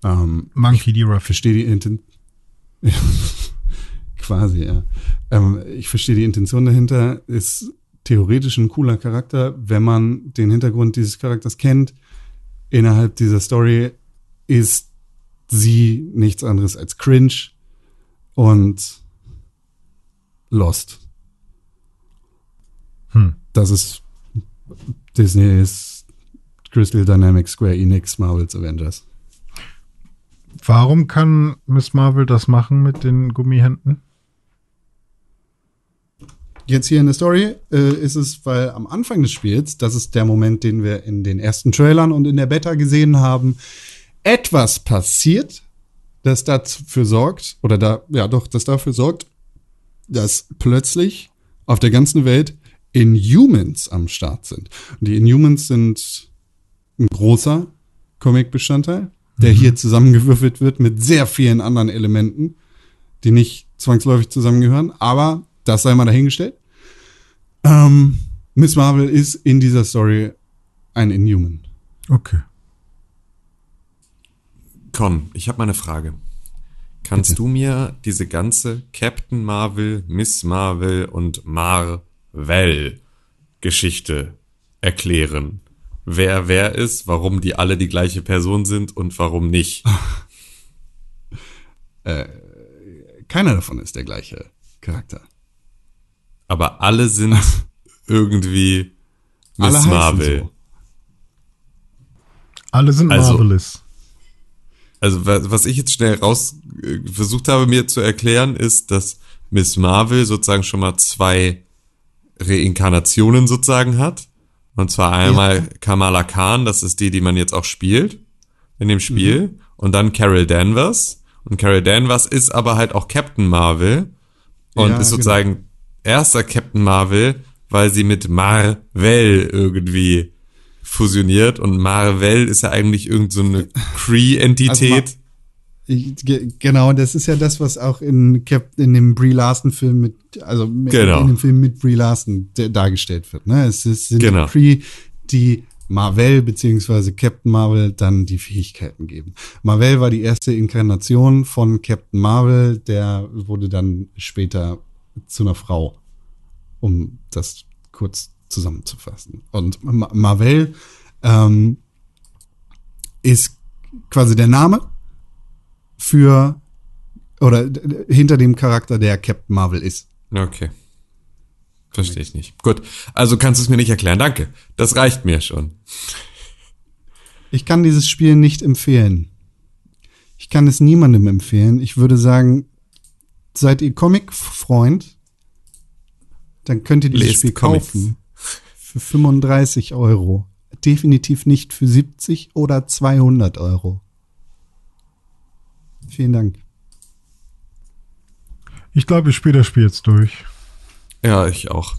Ähm, Monkey D. Ruff. Verstehe die Intention. Quasi, ja. Ähm, ich verstehe die Intention dahinter. Ist theoretisch ein cooler Charakter, wenn man den Hintergrund dieses Charakters kennt. Innerhalb dieser Story ist sie nichts anderes als cringe und lost. Hm. Das ist Disney ist Crystal Dynamics, Square Enix, Marvel's Avengers. Warum kann Miss Marvel das machen mit den Gummihänden? Jetzt hier in der Story äh, ist es, weil am Anfang des Spiels, das ist der Moment, den wir in den ersten Trailern und in der Beta gesehen haben, etwas passiert, das dafür sorgt, oder da, ja doch, das dafür sorgt, dass plötzlich auf der ganzen Welt Inhumans am Start sind. Und die Inhumans sind ein großer Comic-Bestandteil, der mhm. hier zusammengewürfelt wird mit sehr vielen anderen Elementen, die nicht zwangsläufig zusammengehören, aber das sei mal dahingestellt. Ähm, Miss Marvel ist in dieser Story ein Inhuman. Okay. Con, ich habe mal eine Frage. Kannst Bitte. du mir diese ganze Captain Marvel, Miss Marvel und Marvel Geschichte erklären? Wer wer ist, warum die alle die gleiche Person sind und warum nicht? äh, keiner davon ist der gleiche Charakter aber alle sind irgendwie Miss alle Marvel. So. Alle sind also, Marvelous. Also was ich jetzt schnell raus äh, versucht habe mir zu erklären, ist, dass Miss Marvel sozusagen schon mal zwei Reinkarnationen sozusagen hat. Und zwar einmal ja. Kamala Khan, das ist die, die man jetzt auch spielt in dem Spiel. Mhm. Und dann Carol Danvers. Und Carol Danvers ist aber halt auch Captain Marvel und ja, ist sozusagen genau erster Captain Marvel, weil sie mit Marvel irgendwie fusioniert und Marvel ist ja eigentlich irgendeine so Cree-Entität. Also genau, das ist ja das, was auch in, Cap in dem Brie Larson Film mit, also genau. in dem Film mit Brie Larson dargestellt wird. Ne? Es, es sind genau. Cree, die Marvel beziehungsweise Captain Marvel dann die Fähigkeiten geben. Marvel war die erste Inkarnation von Captain Marvel, der wurde dann später zu einer Frau, um das kurz zusammenzufassen. Und Marvel ähm, ist quasi der Name für Oder hinter dem Charakter, der Captain Marvel ist. Okay. Verstehe ich nicht. Gut. Also kannst du es mir nicht erklären. Danke. Das reicht mir schon. Ich kann dieses Spiel nicht empfehlen. Ich kann es niemandem empfehlen. Ich würde sagen, seid ihr Comic-Freund, dann könnt ihr dieses Lest Spiel Comics. kaufen. Für 35 Euro. Definitiv nicht für 70 oder 200 Euro. Vielen Dank. Ich glaube, ich spiele das Spiel jetzt durch. Ja, ich auch.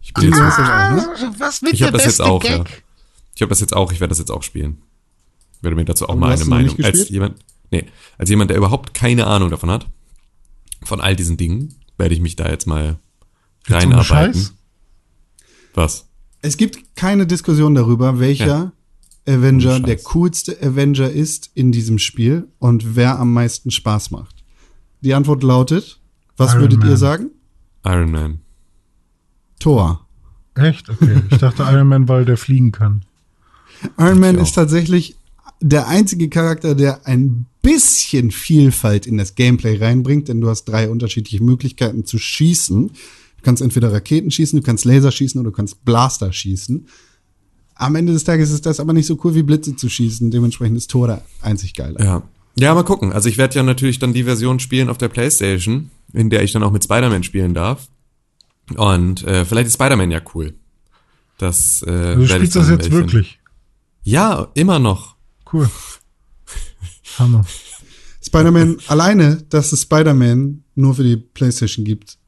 Ich bin Du jetzt auch, ne? Was wird Ich habe das jetzt auch, ja. Ich habe das jetzt auch, ich werde das jetzt auch spielen. Ich werde mir dazu auch Aber mal eine Meinung. Als jemand, nee, als jemand, der überhaupt keine Ahnung davon hat, von all diesen Dingen, werde ich mich da jetzt mal Jetzt reinarbeiten. Scheiß? Was? Es gibt keine Diskussion darüber, welcher Ja. Avenger der coolste Avenger ist in diesem Spiel und wer am meisten Spaß macht. Die Antwort lautet, was Iron würdet ihr Man. sagen? Iron Man. Thor. Echt? Okay. Ich dachte Iron Man, weil der fliegen kann. Iron Man ist tatsächlich der einzige Charakter, der ein bisschen Vielfalt in das Gameplay reinbringt, denn du hast drei unterschiedliche Möglichkeiten zu schießen. Du kannst entweder Raketen schießen, du kannst Laser schießen oder du kannst Blaster schießen. Am Ende des Tages ist das aber nicht so cool wie Blitze zu schießen. Dementsprechend ist Thor der einzig geile. Ja. Ja, mal gucken. Also ich werde ja natürlich dann die Version spielen auf der Playstation, in der ich dann auch mit Spider-Man spielen darf. Und äh, vielleicht ist Spider-Man ja cool. Das äh, Also du spielst das jetzt welchen- wirklich. Ja, immer noch. Cool. Hammer. Spider-Man alleine, dass es Spider-Man nur für die PlayStation gibt,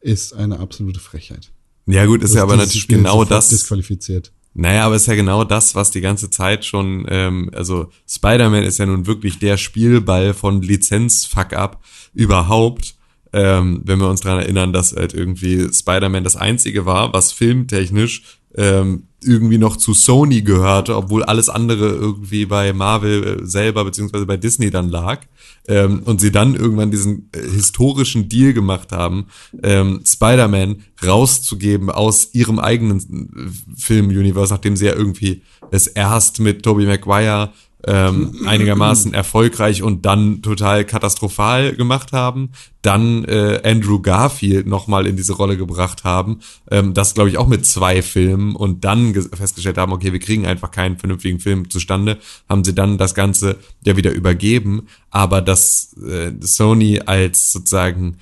ist eine absolute Frechheit. Ja gut, ist ja aber natürlich Spiel genau das. Disqualifiziert. Naja, aber ist ja genau das, was die ganze Zeit schon, ähm, also Spider-Man ist ja nun wirklich der Spielball von Lizenz-Fuck-up überhaupt. Ähm, wenn wir uns dran erinnern, dass halt irgendwie Spider-Man das einzige war, was filmtechnisch ähm, irgendwie noch zu Sony gehörte, obwohl alles andere irgendwie bei Marvel äh, selber beziehungsweise bei Disney dann lag. Ähm, und sie dann irgendwann diesen äh, historischen Deal gemacht haben, ähm, Spider-Man rauszugeben aus ihrem eigenen äh, Film-Universe, nachdem sie ja irgendwie es erst mit Tobey Maguire ähm, einigermaßen erfolgreich und dann total katastrophal gemacht haben, dann äh, Andrew Garfield nochmal in diese Rolle gebracht haben, ähm, das glaube ich auch mit zwei Filmen und dann ge- festgestellt haben, okay, wir kriegen einfach keinen vernünftigen Film zustande, haben sie dann das Ganze ja wieder übergeben, aber dass äh, Sony als sozusagen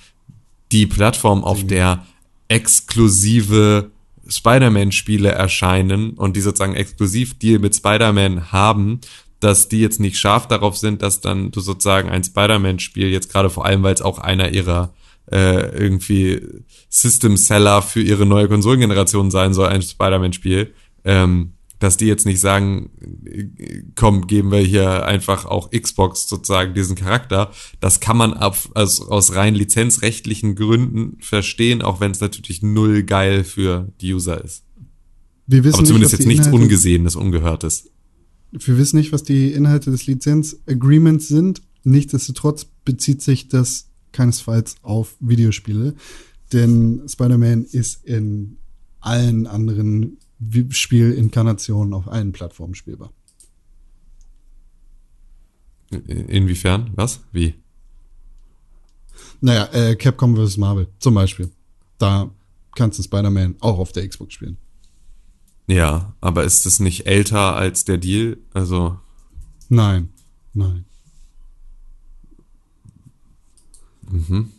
die Plattform, auf der exklusive Spider-Man-Spiele erscheinen und die sozusagen Exklusivdeal mit Spider-Man haben, dass die jetzt nicht scharf darauf sind, dass dann du sozusagen ein Spider-Man-Spiel jetzt gerade vor allem, weil es auch einer ihrer äh, irgendwie System-Seller für ihre neue Konsolengeneration sein soll, ein Spider-Man-Spiel, ähm, dass die jetzt nicht sagen, komm, geben wir hier einfach auch Xbox sozusagen diesen Charakter. Das kann man auf, aus, aus rein lizenzrechtlichen Gründen verstehen, auch wenn es natürlich null geil für die User ist. Wir wissen Aber zumindest nicht, jetzt nichts Inhalte- Ungesehenes, Ungehörtes. Wir wissen nicht, was die Inhalte des Lizenz-Agreements sind. Nichtsdestotrotz bezieht sich das keinesfalls auf Videospiele, denn Spider-Man ist in allen anderen Spielinkarnationen auf allen Plattformen spielbar. Inwiefern? Was? Wie? Naja, äh, Capcom vs. Marvel zum Beispiel. Da kannst du Spider-Man auch auf der Xbox spielen. Ja, aber ist es nicht älter als der Deal? Also, Nein, nein.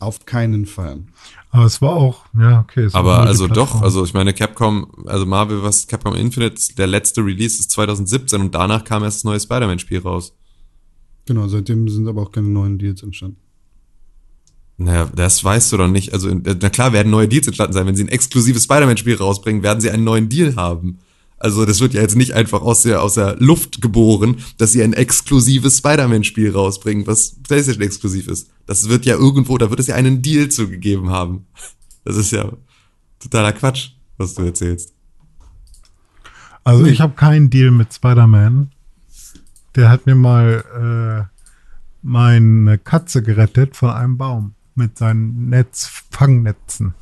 Auf keinen Fall. Aber es war auch, ja, okay. es war aber also doch, also ich meine Capcom, also Marvel was Capcom Infinite, der letzte Release ist 2017 und danach kam erst das neue Spider-Man-Spiel raus. Genau, seitdem sind aber auch keine neuen Deals entstanden. Naja, das weißt du doch nicht. Also, na klar werden neue Deals entstanden sein. Wenn sie ein exklusives Spider-Man-Spiel rausbringen, werden sie einen neuen Deal haben. Also, das wird ja jetzt nicht einfach aus der, aus der Luft geboren, dass sie ein exklusives Spider-Man-Spiel rausbringen, was PlayStation exklusiv ist. Das wird ja irgendwo, da wird es ja einen Deal zugegeben haben. Das ist ja totaler Quatsch, was du erzählst. Also ich habe keinen Deal mit Spider-Man. Der hat mir mal äh, meine Katze gerettet von einem Baum mit seinen Netz Fangnetzen.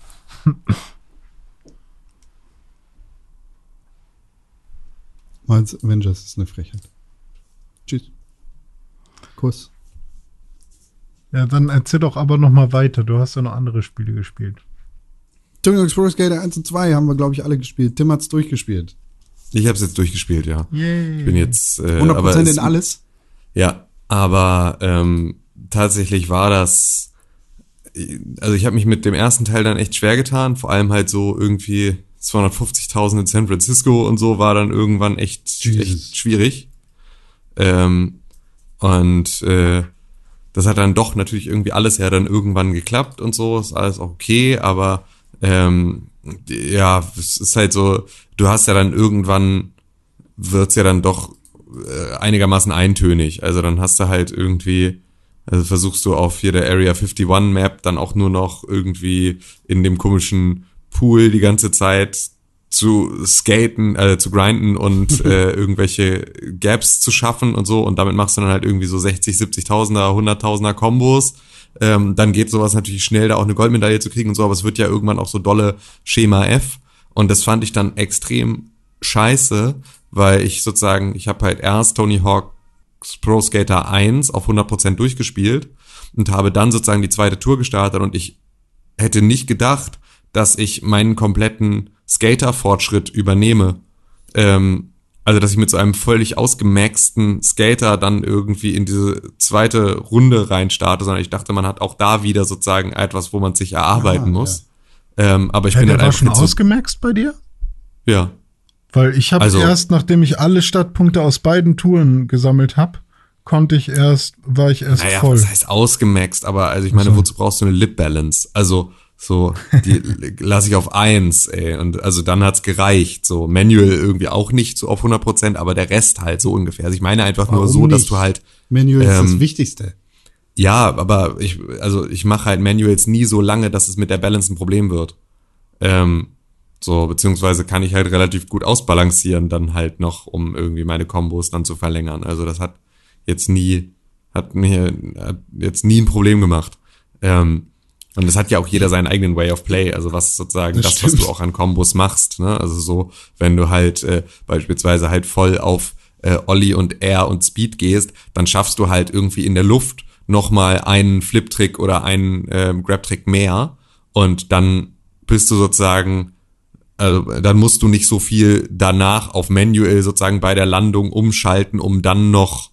Miles Avengers ist eine Frechheit. Tschüss. Kuss. Ja, dann erzähl doch aber noch mal weiter. Du hast ja noch andere Spiele gespielt. Tony Hawk's Pro Skater 1 und 2 haben wir, glaube ich, alle gespielt. Tim hat's durchgespielt. Ich habe es jetzt durchgespielt, ja. Yay. Ich bin jetzt äh, 100% aber es- in alles. Ja, aber ähm, tatsächlich war das, also ich habe mich mit dem ersten Teil dann echt schwer getan, vor allem halt so irgendwie 250.000 in San Francisco und so war dann irgendwann echt, echt schwierig. Ähm, und äh, das hat dann doch natürlich irgendwie alles ja dann irgendwann geklappt und so, ist alles auch okay, aber ähm, ja, es ist halt so, du hast ja dann irgendwann, wird's ja dann doch äh, einigermaßen eintönig. Also dann hast du halt irgendwie, also versuchst du auf hier der Area 51 Map dann auch nur noch irgendwie in dem komischen Pool die ganze Zeit zu skaten, äh, zu grinden und äh, irgendwelche Gaps zu schaffen und so und damit machst du dann halt irgendwie so 60, 70.000er, 100.000er Kombos. Ähm, dann geht sowas natürlich schnell, da auch eine Goldmedaille zu kriegen und so, aber es wird ja irgendwann auch so dolle Schema F und das fand ich dann extrem scheiße, weil ich sozusagen, ich habe halt erst Tony Hawk's Pro Skater 1 auf 100% durchgespielt und habe dann sozusagen die zweite Tour gestartet und ich hätte nicht gedacht, dass ich meinen kompletten Skater-Fortschritt übernehme. Ähm, also, dass ich mit so einem völlig ausgemaxten Skater dann irgendwie in diese zweite Runde reinstarte, sondern ich dachte, man hat auch da wieder sozusagen etwas, wo man sich erarbeiten Ah, muss. Ähm, aber ich Ja, bin halt war einfach schon ausgemaxt bei dir? ja. Weil ich habe Also- erst, nachdem ich alle Startpunkte aus beiden Touren gesammelt habe, konnte ich erst, war ich erst Naja, voll. was heißt ausgemaxt? Aber also ich meine, so. wozu brauchst du eine Lip Balance? Also so, die lasse ich auf eins, ey. Und also dann hat's gereicht. So, Manual irgendwie auch nicht so auf 100 Prozent, aber der Rest halt so ungefähr. Also ich meine einfach nur Warum so, dass nicht? du halt, Manual ist das Ähm, Wichtigste. ja, aber ich, also ich mache halt Manuals nie so lange, dass es mit der Balance ein Problem wird. Ähm, so, beziehungsweise kann ich halt relativ gut ausbalancieren dann halt noch, um irgendwie meine Kombos dann zu verlängern. Also das hat jetzt nie, hat mir hat jetzt nie ein Problem gemacht. Ähm, und es hat ja auch jeder seinen eigenen Way of Play, also was sozusagen Das das, was du auch an Kombos machst. Ne? Also so, wenn du halt äh, beispielsweise halt voll auf äh, Ollie und Air und Speed gehst, dann schaffst du halt irgendwie in der Luft nochmal einen Flip-Trick oder einen ähm, Grab-Trick mehr und dann bist du sozusagen also dann musst du nicht so viel danach auf Manual sozusagen bei der Landung umschalten, um dann noch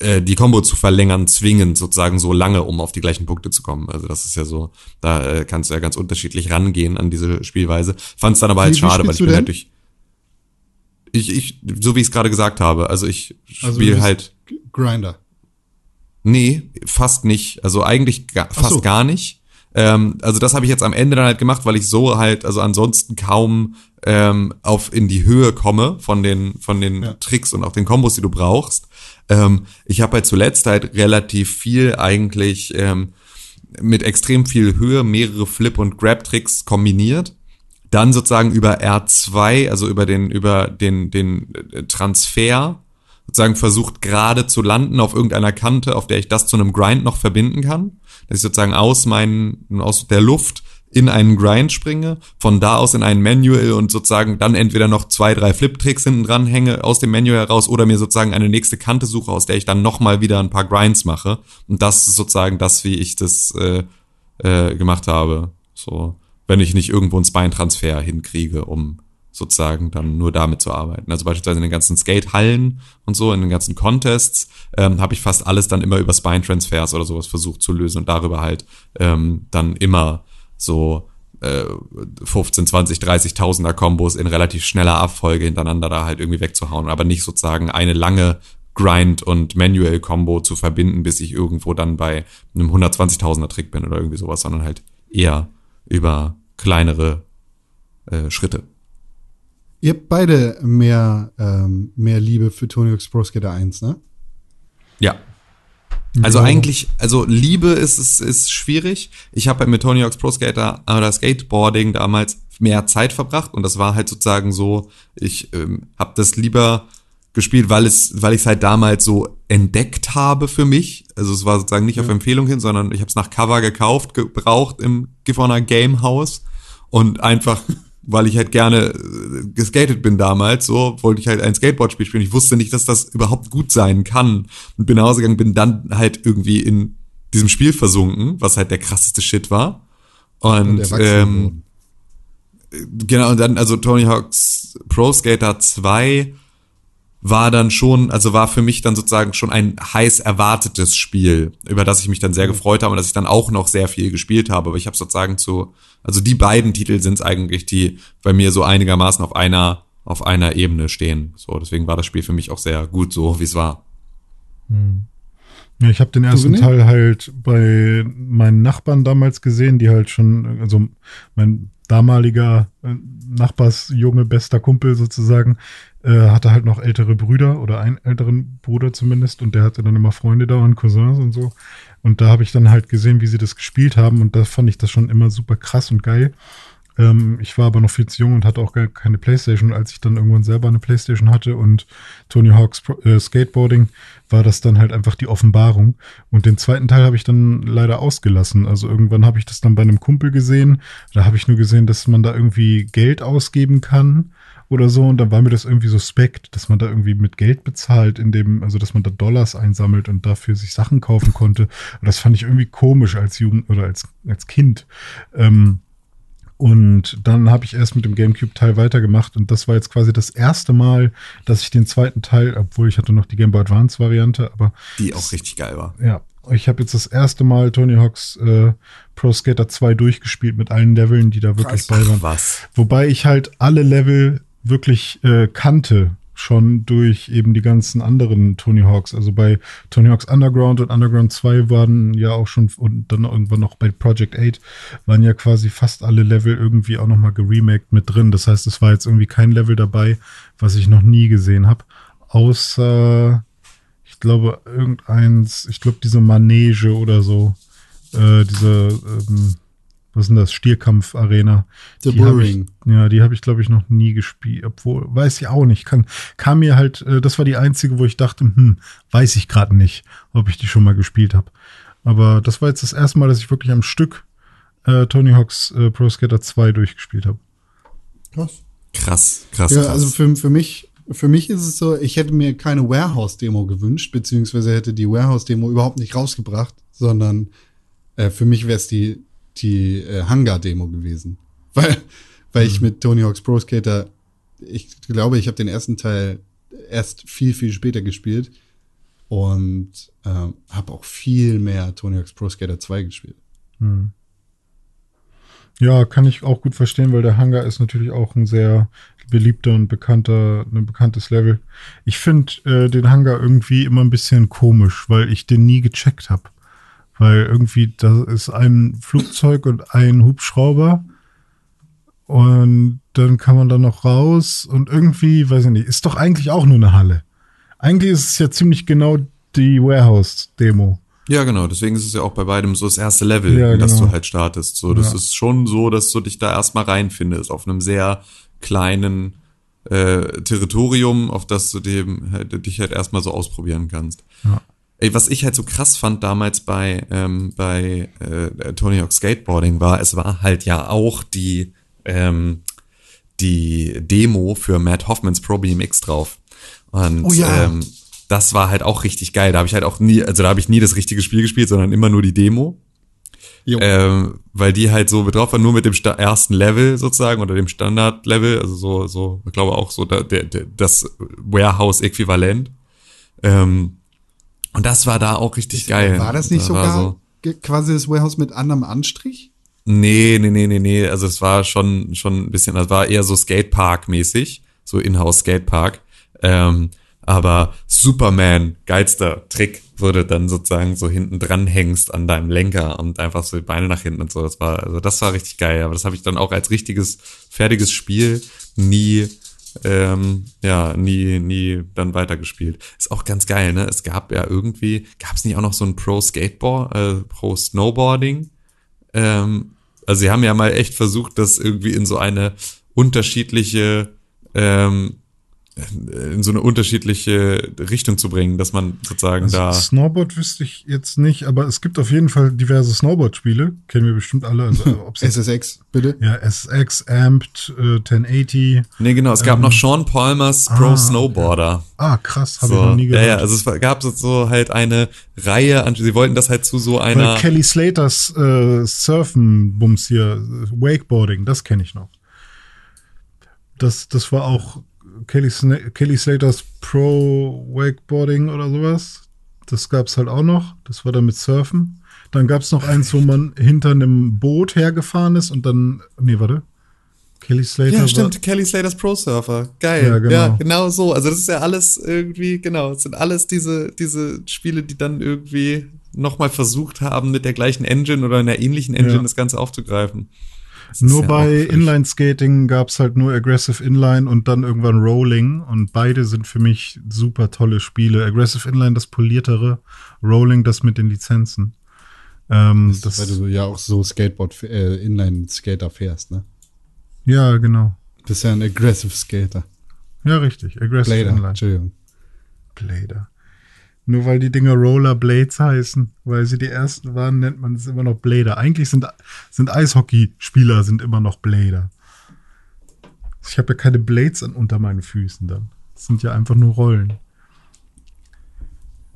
äh, die Combo zu verlängern, zwingend sozusagen so lange, um auf die gleichen Punkte zu kommen. Also das ist ja so, da äh, kannst du ja ganz unterschiedlich rangehen an diese Spielweise. Fand es dann aber halt Wie- wie schade, weil spielst ich bin denn? halt durch. Ich, ich, so wie ich es gerade gesagt habe, also ich Also spiele halt. Grinder. Nee, fast nicht. Also eigentlich ga, fast so. gar nicht. Ähm, also das habe ich jetzt am Ende dann halt gemacht, weil ich so halt, also ansonsten kaum ähm, auf in die Höhe komme von den von den Ja. Tricks und auch den Kombos, die du brauchst. Ähm, ich habe halt zuletzt halt relativ viel eigentlich ähm, mit extrem viel Höhe mehrere Flip- und Grab-Tricks kombiniert. Dann sozusagen über R2, also über den, über den, den Transfer, sozusagen versucht gerade zu landen auf irgendeiner Kante, auf der ich das zu einem Grind noch verbinden kann. Dass ich sozusagen aus meinen, aus der Luft in einen Grind springe, von da aus in einen Manual und sozusagen dann entweder noch zwei, drei Flip-Tricks hinten dran hänge aus dem Manual heraus oder mir sozusagen eine nächste Kante suche, aus der ich dann nochmal wieder ein paar Grinds mache. Und das ist sozusagen das, wie ich das äh, äh, gemacht habe. So, wenn ich nicht irgendwo einen Spine-Transfer hinkriege, um sozusagen dann nur damit zu arbeiten. Also beispielsweise in den ganzen Skate-Hallen und so, in den ganzen Contests, ähm, habe ich fast alles dann immer über Spine-Transfers oder sowas versucht zu lösen und darüber halt ähm, dann immer so äh, 15, 20, 30.000er Kombos in relativ schneller Abfolge hintereinander da halt irgendwie wegzuhauen, aber nicht sozusagen eine lange Grind- und Manual-Combo zu verbinden, bis ich irgendwo dann bei einem 120.000er Trick bin oder irgendwie sowas, sondern halt eher über kleinere äh, Schritte. Ihr habt beide mehr, ähm, mehr Liebe für Tony Hawk's Pro Skater 1, ne? Ja. Also Ja. eigentlich, also Liebe ist, ist, ist schwierig. Ich habe mit Tony Hawk's Pro Skater oder Skateboarding damals mehr Zeit verbracht und das war halt sozusagen so, ich ähm, habe das lieber gespielt, weil es, weil ich es halt damals so entdeckt habe für mich. Also es war sozusagen nicht auf Empfehlung hin, sondern ich habe es nach Cover gekauft, gebraucht im Gifhorner Game House und einfach, weil ich halt gerne äh, geskatet bin damals, so wollte ich halt ein Skateboard-Spiel spielen. Ich wusste nicht, dass das überhaupt gut sein kann und bin nach Hause gegangen, bin dann halt irgendwie in diesem Spiel versunken, was halt der krasseste Shit war. Und, Und ähm, wurden. genau, und dann, also Tony Hawk's Pro Skater 2 war dann schon, also war für mich dann sozusagen schon ein heiß erwartetes Spiel, über das ich mich dann sehr gefreut habe und das ich dann auch noch sehr viel gespielt habe. Aber ich habe sozusagen zu, also die beiden Titel sind es eigentlich, die bei mir so einigermaßen auf einer, auf einer Ebene stehen. So, deswegen war das Spiel für mich auch sehr gut so, wie es war. Ja, ich habe den ersten? Teil halt bei meinen Nachbarn damals gesehen, die halt schon, also mein damaliger äh, Nachbarsjunge, bester Kumpel sozusagen, äh, hatte halt noch ältere Brüder oder einen älteren Bruder zumindest und der hatte dann immer Freunde da und Cousins und so. Und da habe ich dann halt gesehen, wie sie das gespielt haben und da fand ich das schon immer super krass und geil. Ähm, ich war aber noch viel zu jung und hatte auch gar keine Playstation. Als ich dann irgendwann selber eine Playstation hatte und Tony Hawk's Pro- äh, Skateboarding, war das dann halt einfach die Offenbarung. Und den zweiten Teil habe ich dann leider ausgelassen. Also irgendwann habe ich das dann bei einem Kumpel gesehen. Da habe ich nur gesehen, dass man da irgendwie Geld ausgeben kann oder so. Und dann war mir das irgendwie suspekt, dass man da irgendwie mit Geld bezahlt, in dem, also dass man da Dollars einsammelt und dafür sich Sachen kaufen konnte. Und das fand ich irgendwie komisch als Jugend oder als, als Kind. Ähm, und dann habe ich erst mit dem GameCube-Teil weitergemacht und das war jetzt quasi das erste Mal, dass ich den zweiten Teil, obwohl ich hatte noch die Game Boy Advance-Variante, aber Die auch richtig geil war. ja, ich habe jetzt das erste Mal Tony Hawk's äh, Pro Skater 2 durchgespielt mit allen Leveln, die da wirklich bei waren. Was? Wobei ich halt alle Level wirklich äh, kannte, schon durch eben die ganzen anderen Tony Hawks. Also bei Tony Hawk's Underground und Underground 2 waren ja auch schon, und dann irgendwann noch bei Project 8, waren ja quasi fast alle Level irgendwie auch nochmal geremaked mit drin. Das heißt, es war jetzt irgendwie kein Level dabei, was ich noch nie gesehen habe. Außer, ich glaube, irgendeins, ich glaube, diese Manege oder so. Äh, diese, ähm, was ist denn das? Stierkampf-Arena. The Die hab Bull ich- Ring. Ja, die habe ich, glaube ich, noch nie gespielt. Obwohl, weiß ich auch nicht. Kann, kam mir halt, äh, das war die einzige, wo ich dachte, hm, weiß ich gerade nicht, ob ich die schon mal gespielt habe. Aber das war jetzt das erste Mal, dass ich wirklich am Stück äh, Tony Hawk's äh, Pro Skater 2 durchgespielt habe. Krass. Krass, krass, Ja, krass. also für, für mich, für mich ist es so, ich hätte mir keine Warehouse-Demo gewünscht, beziehungsweise hätte die Warehouse-Demo überhaupt nicht rausgebracht, sondern äh, für mich wäre es die, die äh, Hangar-Demo gewesen. Weil, weil ich mit Tony Hawk's Pro Skater, ich glaube, ich habe den ersten Teil erst viel, viel später gespielt und ähm, habe auch viel mehr Tony Hawk's Pro Skater 2 gespielt. Ja, kann ich auch gut verstehen, weil der Hangar ist natürlich auch ein sehr beliebter und bekannter, ein bekanntes Level. Ich finde äh, den Hangar irgendwie immer ein bisschen komisch, weil ich den nie gecheckt habe. Weil irgendwie, da ist ein Flugzeug und ein Hubschrauber und dann kann man da noch raus und irgendwie, weiß ich nicht, ist doch eigentlich auch nur eine Halle. Eigentlich ist es ja ziemlich genau die Warehouse-Demo. Ja, genau. Deswegen ist es ja auch bei beidem so das erste Level, Ja, in das genau. du halt startest. So, das Ja. ist schon so, dass du dich da erstmal reinfindest auf einem sehr kleinen äh, Territorium, auf das du dem, halt, dich halt erstmal so ausprobieren kannst. Ja. Ey, was ich halt so krass fand damals bei, ähm, bei äh, Tony Hawk Skateboarding war, es war halt ja auch die, ähm, die Demo für Matt Hoffmans Pro BMX drauf. Und Oh ja. ähm, das war halt auch richtig geil. Da habe ich halt auch nie, also da habe ich nie das richtige Spiel gespielt, sondern immer nur die Demo. Jo. Ähm, weil die halt so drauf war, nur mit dem ersten Level sozusagen oder dem Standard-Level, also so, so, ich glaube auch so da, der, der, das Warehouse-Äquivalent. Ähm, und das war da auch richtig geil. War das nicht Da sogar so- quasi das Warehouse mit anderem Anstrich? Nee, nee, nee, nee, nee. Also es war schon, schon ein bisschen, das war eher so Skatepark-mäßig, so Inhouse Skatepark. Ähm, aber Superman, geilster Trick, du dann sozusagen so hinten dran hängst an deinem Lenker und einfach so die Beine nach hinten und so. Das war, also das war richtig geil. Aber das habe ich dann auch als richtiges, fertiges Spiel nie, ähm, ja, nie, nie dann weitergespielt. Ist auch ganz geil, ne? Es gab ja irgendwie, gab es nicht auch noch so ein Pro Skateboard, äh, Pro Snowboarding? Ähm, also sie haben ja mal echt versucht, das irgendwie in so eine unterschiedliche ähm, in so eine unterschiedliche Richtung zu bringen, dass man sozusagen Also da. Snowboard wüsste ich jetzt nicht, aber es gibt auf jeden Fall diverse Snowboard-Spiele. Kennen wir bestimmt alle. Also, SSX, bitte. ja, SX, Amped, äh, 1080. Nee, genau, es gab noch Sean Palmers Pro Ähm, ah, Snowboarder. Ah, krass, habe So, ich noch nie ja, gehört. ja, also es gab so- so halt eine Reihe, an, sie wollten das halt zu so einer. Weil Kelly Slaters äh, Surfen-Bums hier, äh, Wakeboarding, das kenne ich noch. Das, das war auch Kelly, Sna Kelly Slaters Pro Wakeboarding oder sowas. Das gab's halt auch noch. Das war dann mit Surfen. Dann gab's noch eins, wo man hinter einem Boot hergefahren ist und dann. Nee, warte. Kelly Slater. Ja, stimmt, Kelly Slaters Pro Surfer. Geil. Ja, Ja, genau. genau. so. Also das ist ja alles irgendwie, genau, es sind alles diese, diese Spiele, die dann irgendwie nochmal versucht haben, mit der gleichen Engine oder einer ähnlichen Engine Ja. das Ganze aufzugreifen. Das Nur ja bei Inline-Skating gab's halt nur Aggressive Inline und dann irgendwann Rolling. Und beide sind für mich super tolle Spiele. Aggressive Inline das poliertere, Rolling das mit den Lizenzen. Ähm, das, Weil du ja auch so Skateboard, äh, Inline-Skater fährst, ne? ja, genau. Bist ja ein Aggressive Skater. Ja, richtig. Aggressive Blader, Inline. Entschuldigung. Blader. Nur weil die Dinger Rollerblades heißen, weil sie die ersten waren, nennt man es immer noch Blader. Eigentlich sind, sind Eishockeyspieler sind immer noch Blader. Ich habe ja keine Blades an, unter meinen Füßen dann. Das sind ja einfach nur Rollen.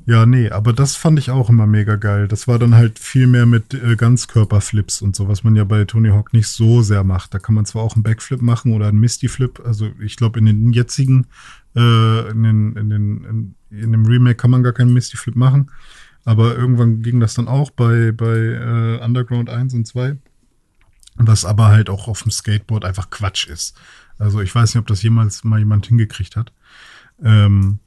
Ja, nee, aber das fand ich auch immer mega geil. Das war dann halt viel mehr mit äh, Ganzkörperflips und so, was man ja bei Tony Hawk nicht so sehr macht. Da kann man zwar auch einen Backflip machen oder einen Misty-Flip. Also ich glaube, in den jetzigen, äh, in, den, in, den, in, in dem Remake kann man gar keinen Misty-Flip machen. Aber irgendwann ging das dann auch bei, bei äh, Underground 1 und 2. Was aber halt auch auf dem Skateboard einfach Quatsch ist. Also ich weiß nicht, ob das jemals mal jemand hingekriegt hat. Ähm,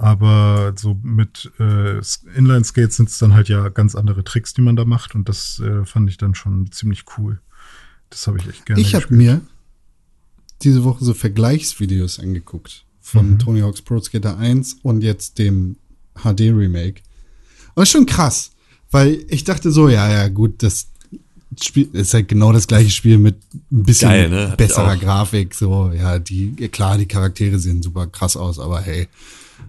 aber so mit äh, Inline-Skates sind es dann halt ja ganz andere Tricks, die man da macht. Und das äh, fand ich dann schon ziemlich cool. Das habe ich echt gerne Ich habe mir diese Woche so Vergleichsvideos angeguckt von Mhm. Tony Hawk's Pro Skater 1 und jetzt dem HD Remake. Aber schon krass, weil ich dachte so, ja, ja, gut, das Spiel ist halt genau das gleiche Spiel mit ein bisschen Geil, ne? Besserer. Grafik, so, ja, die, klar, die Charaktere sehen super krass aus, aber hey,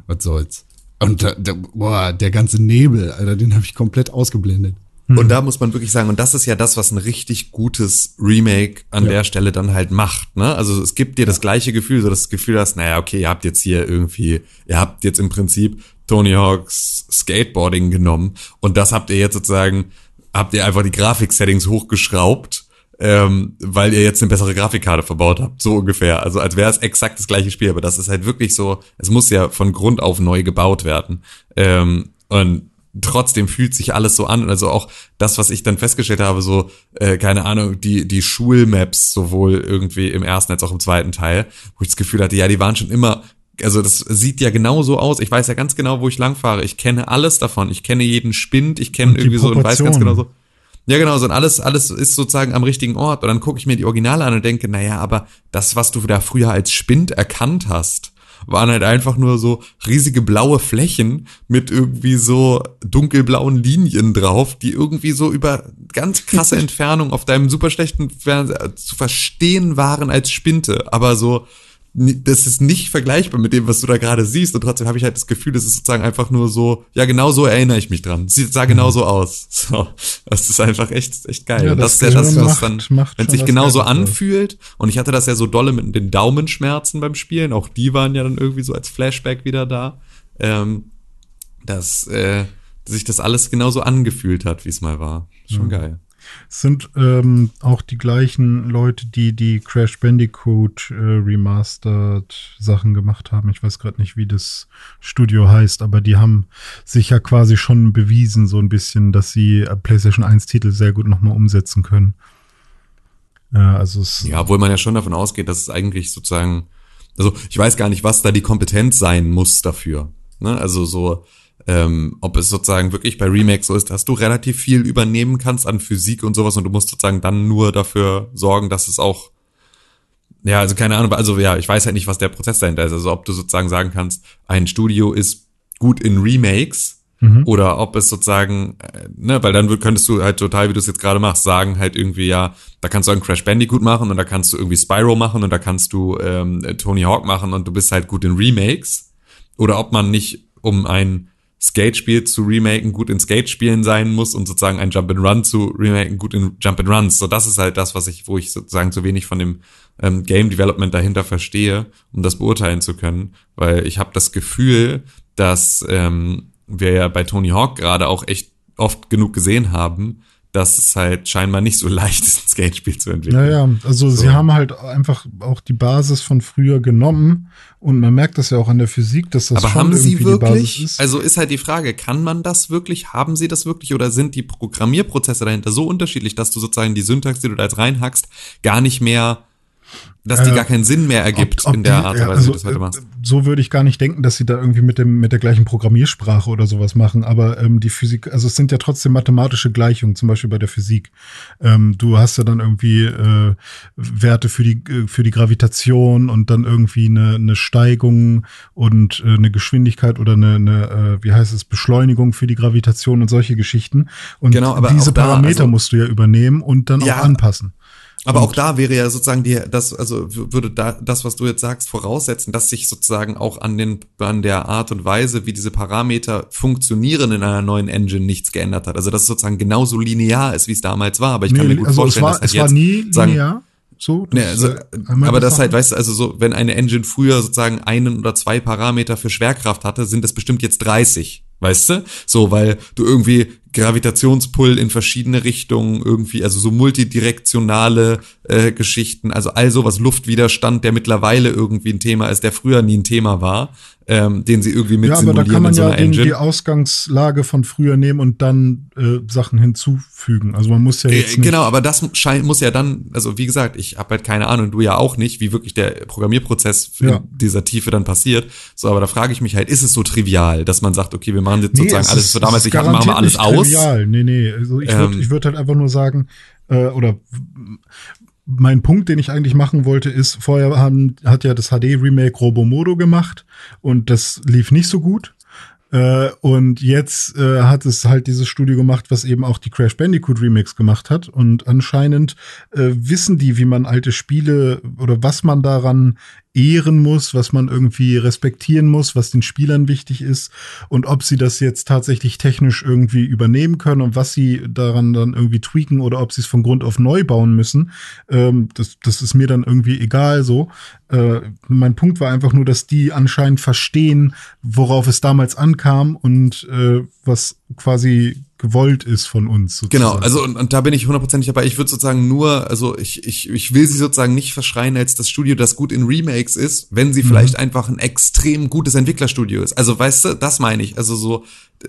was soll's. Und da, da, boah, der ganze Nebel, Alter, den habe ich komplett ausgeblendet. Und da muss man wirklich sagen, und das ist ja das, was ein richtig gutes Remake an der Stelle dann halt macht. Ne? Also es gibt dir das gleiche Gefühl, so das Gefühl hast, naja, okay, ihr habt jetzt hier irgendwie, ihr habt jetzt im Prinzip Tony Hawks Skateboarding genommen und das habt ihr jetzt sozusagen, habt ihr einfach die Grafiksettings hochgeschraubt, ähm, weil ihr jetzt eine bessere Grafikkarte verbaut habt, so ungefähr. Also als wäre es exakt das gleiche Spiel, aber das ist halt wirklich so, es muss ja von Grund auf neu gebaut werden. Ähm, und trotzdem fühlt sich alles so an. Also auch das, was ich dann festgestellt habe, so, äh, keine Ahnung, die, die Schulmaps, sowohl irgendwie im ersten als auch im zweiten Teil, wo ich das Gefühl hatte, ja, die waren schon immer, also das sieht ja genau so aus. Ich weiß ja ganz genau, wo ich langfahre. Ich kenne alles davon. Ich kenne jeden Spind, ich kenne irgendwie so und weiß ganz genau so. Ja, genau, so und alles, alles ist sozusagen am richtigen Ort. Und dann gucke ich mir die Originale an und denke, naja, aber das, was du da früher als Spind erkannt hast, waren halt einfach nur so riesige blaue Flächen mit irgendwie so dunkelblauen Linien drauf, die irgendwie so über ganz krasse Entfernung auf deinem super schlechten Fernseher zu verstehen waren als Spinte. Aber so, das ist nicht vergleichbar mit dem, was du da gerade siehst. Und trotzdem habe ich halt das Gefühl, das ist sozusagen einfach nur so, ja, genau so erinnere ich mich dran. Sieht sah genau so aus. So, das ist einfach echt, echt geil. Ja, und das das, ist ja das, was macht- dann, macht wenn schon sich genauso ja. anfühlt. Und ich hatte das ja so dolle mit den Daumenschmerzen beim Spielen. Auch die waren ja dann irgendwie so als Flashback wieder da. Ähm, dass äh, sich das alles genauso angefühlt hat, wie es mal war. Schon geil. Sind ähm, auch die gleichen Leute, die die Crash Bandicoot äh, Remastered Sachen gemacht haben. Ich weiß gerade nicht, wie das Studio heißt, aber die haben sich ja quasi schon bewiesen, so ein bisschen, dass sie äh, PlayStation 1 Titel sehr gut nochmal umsetzen können. Äh, also es Ja, obwohl man ja schon davon ausgeht, dass es eigentlich sozusagen, also ich weiß gar nicht, was da die Kompetenz sein muss dafür. Ne? Also so, ähm, ob es sozusagen wirklich bei Remakes so ist, dass du relativ viel übernehmen kannst an Physik und sowas und du musst sozusagen dann nur dafür sorgen, dass es auch ja, also keine Ahnung, also ja, ich weiß halt nicht, was der Prozess dahinter ist. Also ob du sozusagen sagen kannst, ein Studio ist gut in Remakes, Mhm. Oder ob es sozusagen, äh, ne, weil dann könntest du halt total, wie du es jetzt gerade machst, sagen halt irgendwie, ja, da kannst du einen Crash Bandicoot machen und da kannst du irgendwie Spyro machen und da kannst du ähm, Tony Hawk machen und du bist halt gut in Remakes. Oder ob man nicht, um ein Skate-Spiel zu remaken, gut in Skate-Spielen sein muss und sozusagen ein Jump-and-Run zu remaken, gut in Jump-and-Runs. So, das ist halt das, was ich, wo ich sozusagen zu wenig von dem ähm, Game Development dahinter verstehe, um das beurteilen zu können. Weil ich habe das Gefühl, dass ähm, wir ja bei Tony Hawk gerade auch echt oft genug gesehen haben, dass es halt scheinbar nicht so leicht ist, ein Skate-Spiel zu entwickeln. Naja, also so. sie haben halt einfach auch die Basis von früher genommen und man merkt das ja auch an der Physik, dass das Aber schon haben sie wirklich, ist. Also ist halt die Frage, kann man das wirklich, haben sie das wirklich oder sind die Programmierprozesse dahinter so unterschiedlich, dass du sozusagen die Syntax, die du da jetzt reinhackst, gar nicht mehr dass die äh, gar keinen Sinn mehr ergibt ob, ob in der die, Art und Weise, also, wie du das heute machst. So würde ich gar nicht denken, dass sie da irgendwie mit dem mit der gleichen Programmiersprache oder sowas machen. Aber ähm, die Physik, also es sind ja trotzdem mathematische Gleichungen, zum Beispiel bei der Physik. Ähm, du hast ja dann irgendwie äh, Werte für die äh, für die Gravitation und dann irgendwie eine, eine Steigung und äh, eine Geschwindigkeit oder eine, eine äh, wie heißt es Beschleunigung für die Gravitation und solche Geschichten. Und genau, diese Parameter da, also, musst du ja übernehmen und dann ja, auch anpassen. Aber auch da wäre ja sozusagen die, das, also würde da, das, was du jetzt sagst, voraussetzen, dass sich sozusagen auch an den, an der Art und Weise, wie diese Parameter funktionieren in einer neuen Engine nichts geändert hat. Also, dass es sozusagen genauso linear ist, wie es damals war. Aber ich kann nee, mir gut also vorstellen, war, dass halt es jetzt war nie sagen, linear. So, nee, also, äh, aber das halt, weißt du, also so, wenn eine Engine früher sozusagen einen oder zwei Parameter für Schwerkraft hatte, sind das bestimmt jetzt 30. Weißt du? So, weil du irgendwie Gravitationspull in verschiedene Richtungen irgendwie, also so multidirektionale äh, Geschichten, also all sowas, Luftwiderstand, der mittlerweile irgendwie ein Thema ist, der früher nie ein Thema war, ähm, den sie irgendwie mit ja, aber da kann man so ja den, die Ausgangslage von früher nehmen und dann äh, Sachen hinzufügen. Also man muss ja jetzt äh, genau, aber das scheint muss ja dann, also wie gesagt, ich habe halt keine Ahnung, du ja auch nicht, wie wirklich der Programmierprozess ja. in dieser Tiefe dann passiert. So, aber da frage ich mich halt, ist es so trivial, dass man sagt, okay, wir machen jetzt nee, sozusagen alles, was damals ich hatte, machen wir alles aus trivial. Nee, nee. Also ich würde ähm, würd halt einfach nur sagen, äh, oder mein Punkt, den ich eigentlich machen wollte, ist, vorher haben, hat ja das HD-Remake Robomodo gemacht und das lief nicht so gut. Äh, und jetzt äh, hat es halt dieses Studio gemacht, was eben auch die Crash Bandicoot Remix gemacht hat. Und anscheinend äh, wissen die, wie man alte Spiele oder was man daran ehren muss, was man irgendwie respektieren muss, was den Spielern wichtig ist und ob sie das jetzt tatsächlich technisch irgendwie übernehmen können und was sie daran dann irgendwie tweaken oder ob sie es von Grund auf neu bauen müssen. Ähm, das, das ist mir dann irgendwie egal so. Äh, mein Punkt war einfach nur, dass die anscheinend verstehen, worauf es damals ankam und äh, was quasi gewollt ist von uns. Sozusagen. Genau, also und, und da bin ich hundertprozentig dabei. Ich würde sozusagen nur, also ich, ich, ich will sie sozusagen nicht verschreien als das Studio, das gut in Remakes ist, wenn sie mhm. vielleicht einfach ein extrem gutes Entwicklerstudio ist. Also weißt du, das meine ich. Also so,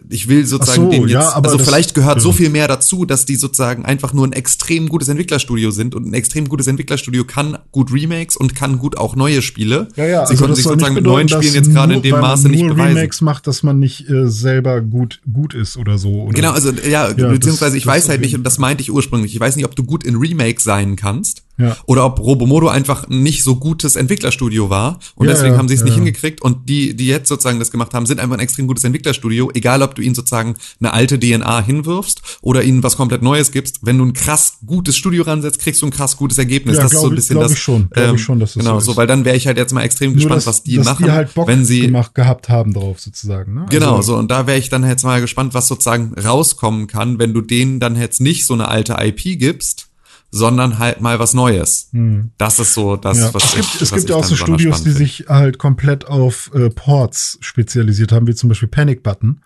ich will sozusagen so, den jetzt, ja, also vielleicht gehört ja. so viel mehr dazu, dass die sozusagen einfach nur ein extrem gutes Entwicklerstudio sind und ein extrem gutes Entwicklerstudio kann gut Remakes und kann gut auch neue Spiele. Ja, ja, Sie also können sich sozusagen mit neuen Spielen jetzt gerade in dem Maße nicht beweisen. Remakes macht, dass man nicht äh, selber gut gut ist oder so. Oder? Genau, also ja, ja beziehungsweise das, ich weiß halt nicht und das meinte ich ursprünglich. Ich weiß nicht, ob du gut in Remakes sein kannst ja. Oder ob Robomodo einfach nicht so gutes Entwicklerstudio war und ja, deswegen haben sie es ja. nicht hingekriegt und die, die jetzt sozusagen das gemacht haben, sind einfach ein extrem gutes Entwicklerstudio, egal ob du ihnen sozusagen eine alte DNA hinwirfst oder ihnen was komplett Neues gibst. Wenn du ein krass gutes Studio ransetzt, kriegst du ein krass gutes Ergebnis. Ja, das ist so ein bisschen das. Ich schon, ähm, ich schon, dass das genau, so, so weil dann wäre ich halt jetzt mal extrem Nur gespannt, dass, was die dass machen, die halt Bock wenn sie gemacht gehabt haben drauf sozusagen. Ne? Genau, also, so und da wäre ich dann jetzt mal gespannt, was sozusagen rauskommen kann, wenn du denen dann jetzt nicht so eine alte IP gibst sondern halt mal was Neues. Hm. Das ist so das, ja. was es gibt, ich, Es gibt ja auch so Studios, die sich halt komplett auf äh, Ports spezialisiert haben, wie zum Beispiel Panic Button.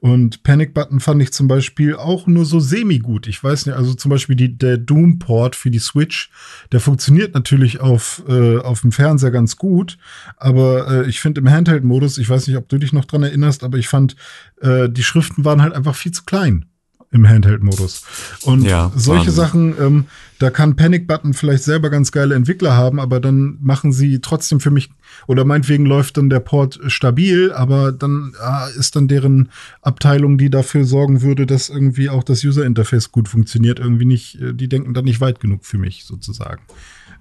Und Panic Button fand ich zum Beispiel auch nur so semi-gut. Ich weiß nicht, also zum Beispiel die, der Doom-Port für die Switch, der funktioniert natürlich auf, äh, auf dem Fernseher ganz gut, aber äh, ich finde im Handheld-Modus, ich weiß nicht, ob du dich noch dran erinnerst, aber ich fand, äh, die Schriften waren halt einfach viel zu klein im Handheld-Modus. Und ja, solche Wahnsinn. Sachen, ähm, da kann Panic Button vielleicht selber ganz geile Entwickler haben, aber dann machen sie trotzdem für mich, oder meinetwegen läuft dann der Port stabil, aber dann ah, ist dann deren Abteilung, die dafür sorgen würde, dass irgendwie auch das User-Interface gut funktioniert, irgendwie nicht, äh, die denken dann nicht weit genug für mich sozusagen.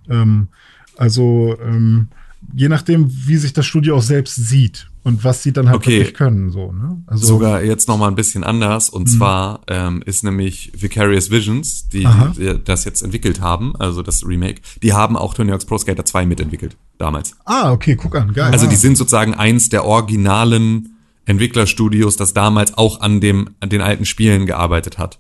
Ähm, also ähm, je nachdem, wie sich das Studio auch selbst sieht, und was sie dann halt Okay. wirklich können, so, ne? Also, Sogar jetzt noch mal ein bisschen anders. Und zwar ähm, ist nämlich Vicarious Visions, die, die das jetzt entwickelt haben, also das Remake, die haben auch Tony Hawk's Pro Skater 2 mitentwickelt, damals. ah, okay, guck an, geil. Also ah. die sind sozusagen eins der originalen Entwicklerstudios, das damals auch an dem an den alten Spielen gearbeitet hat.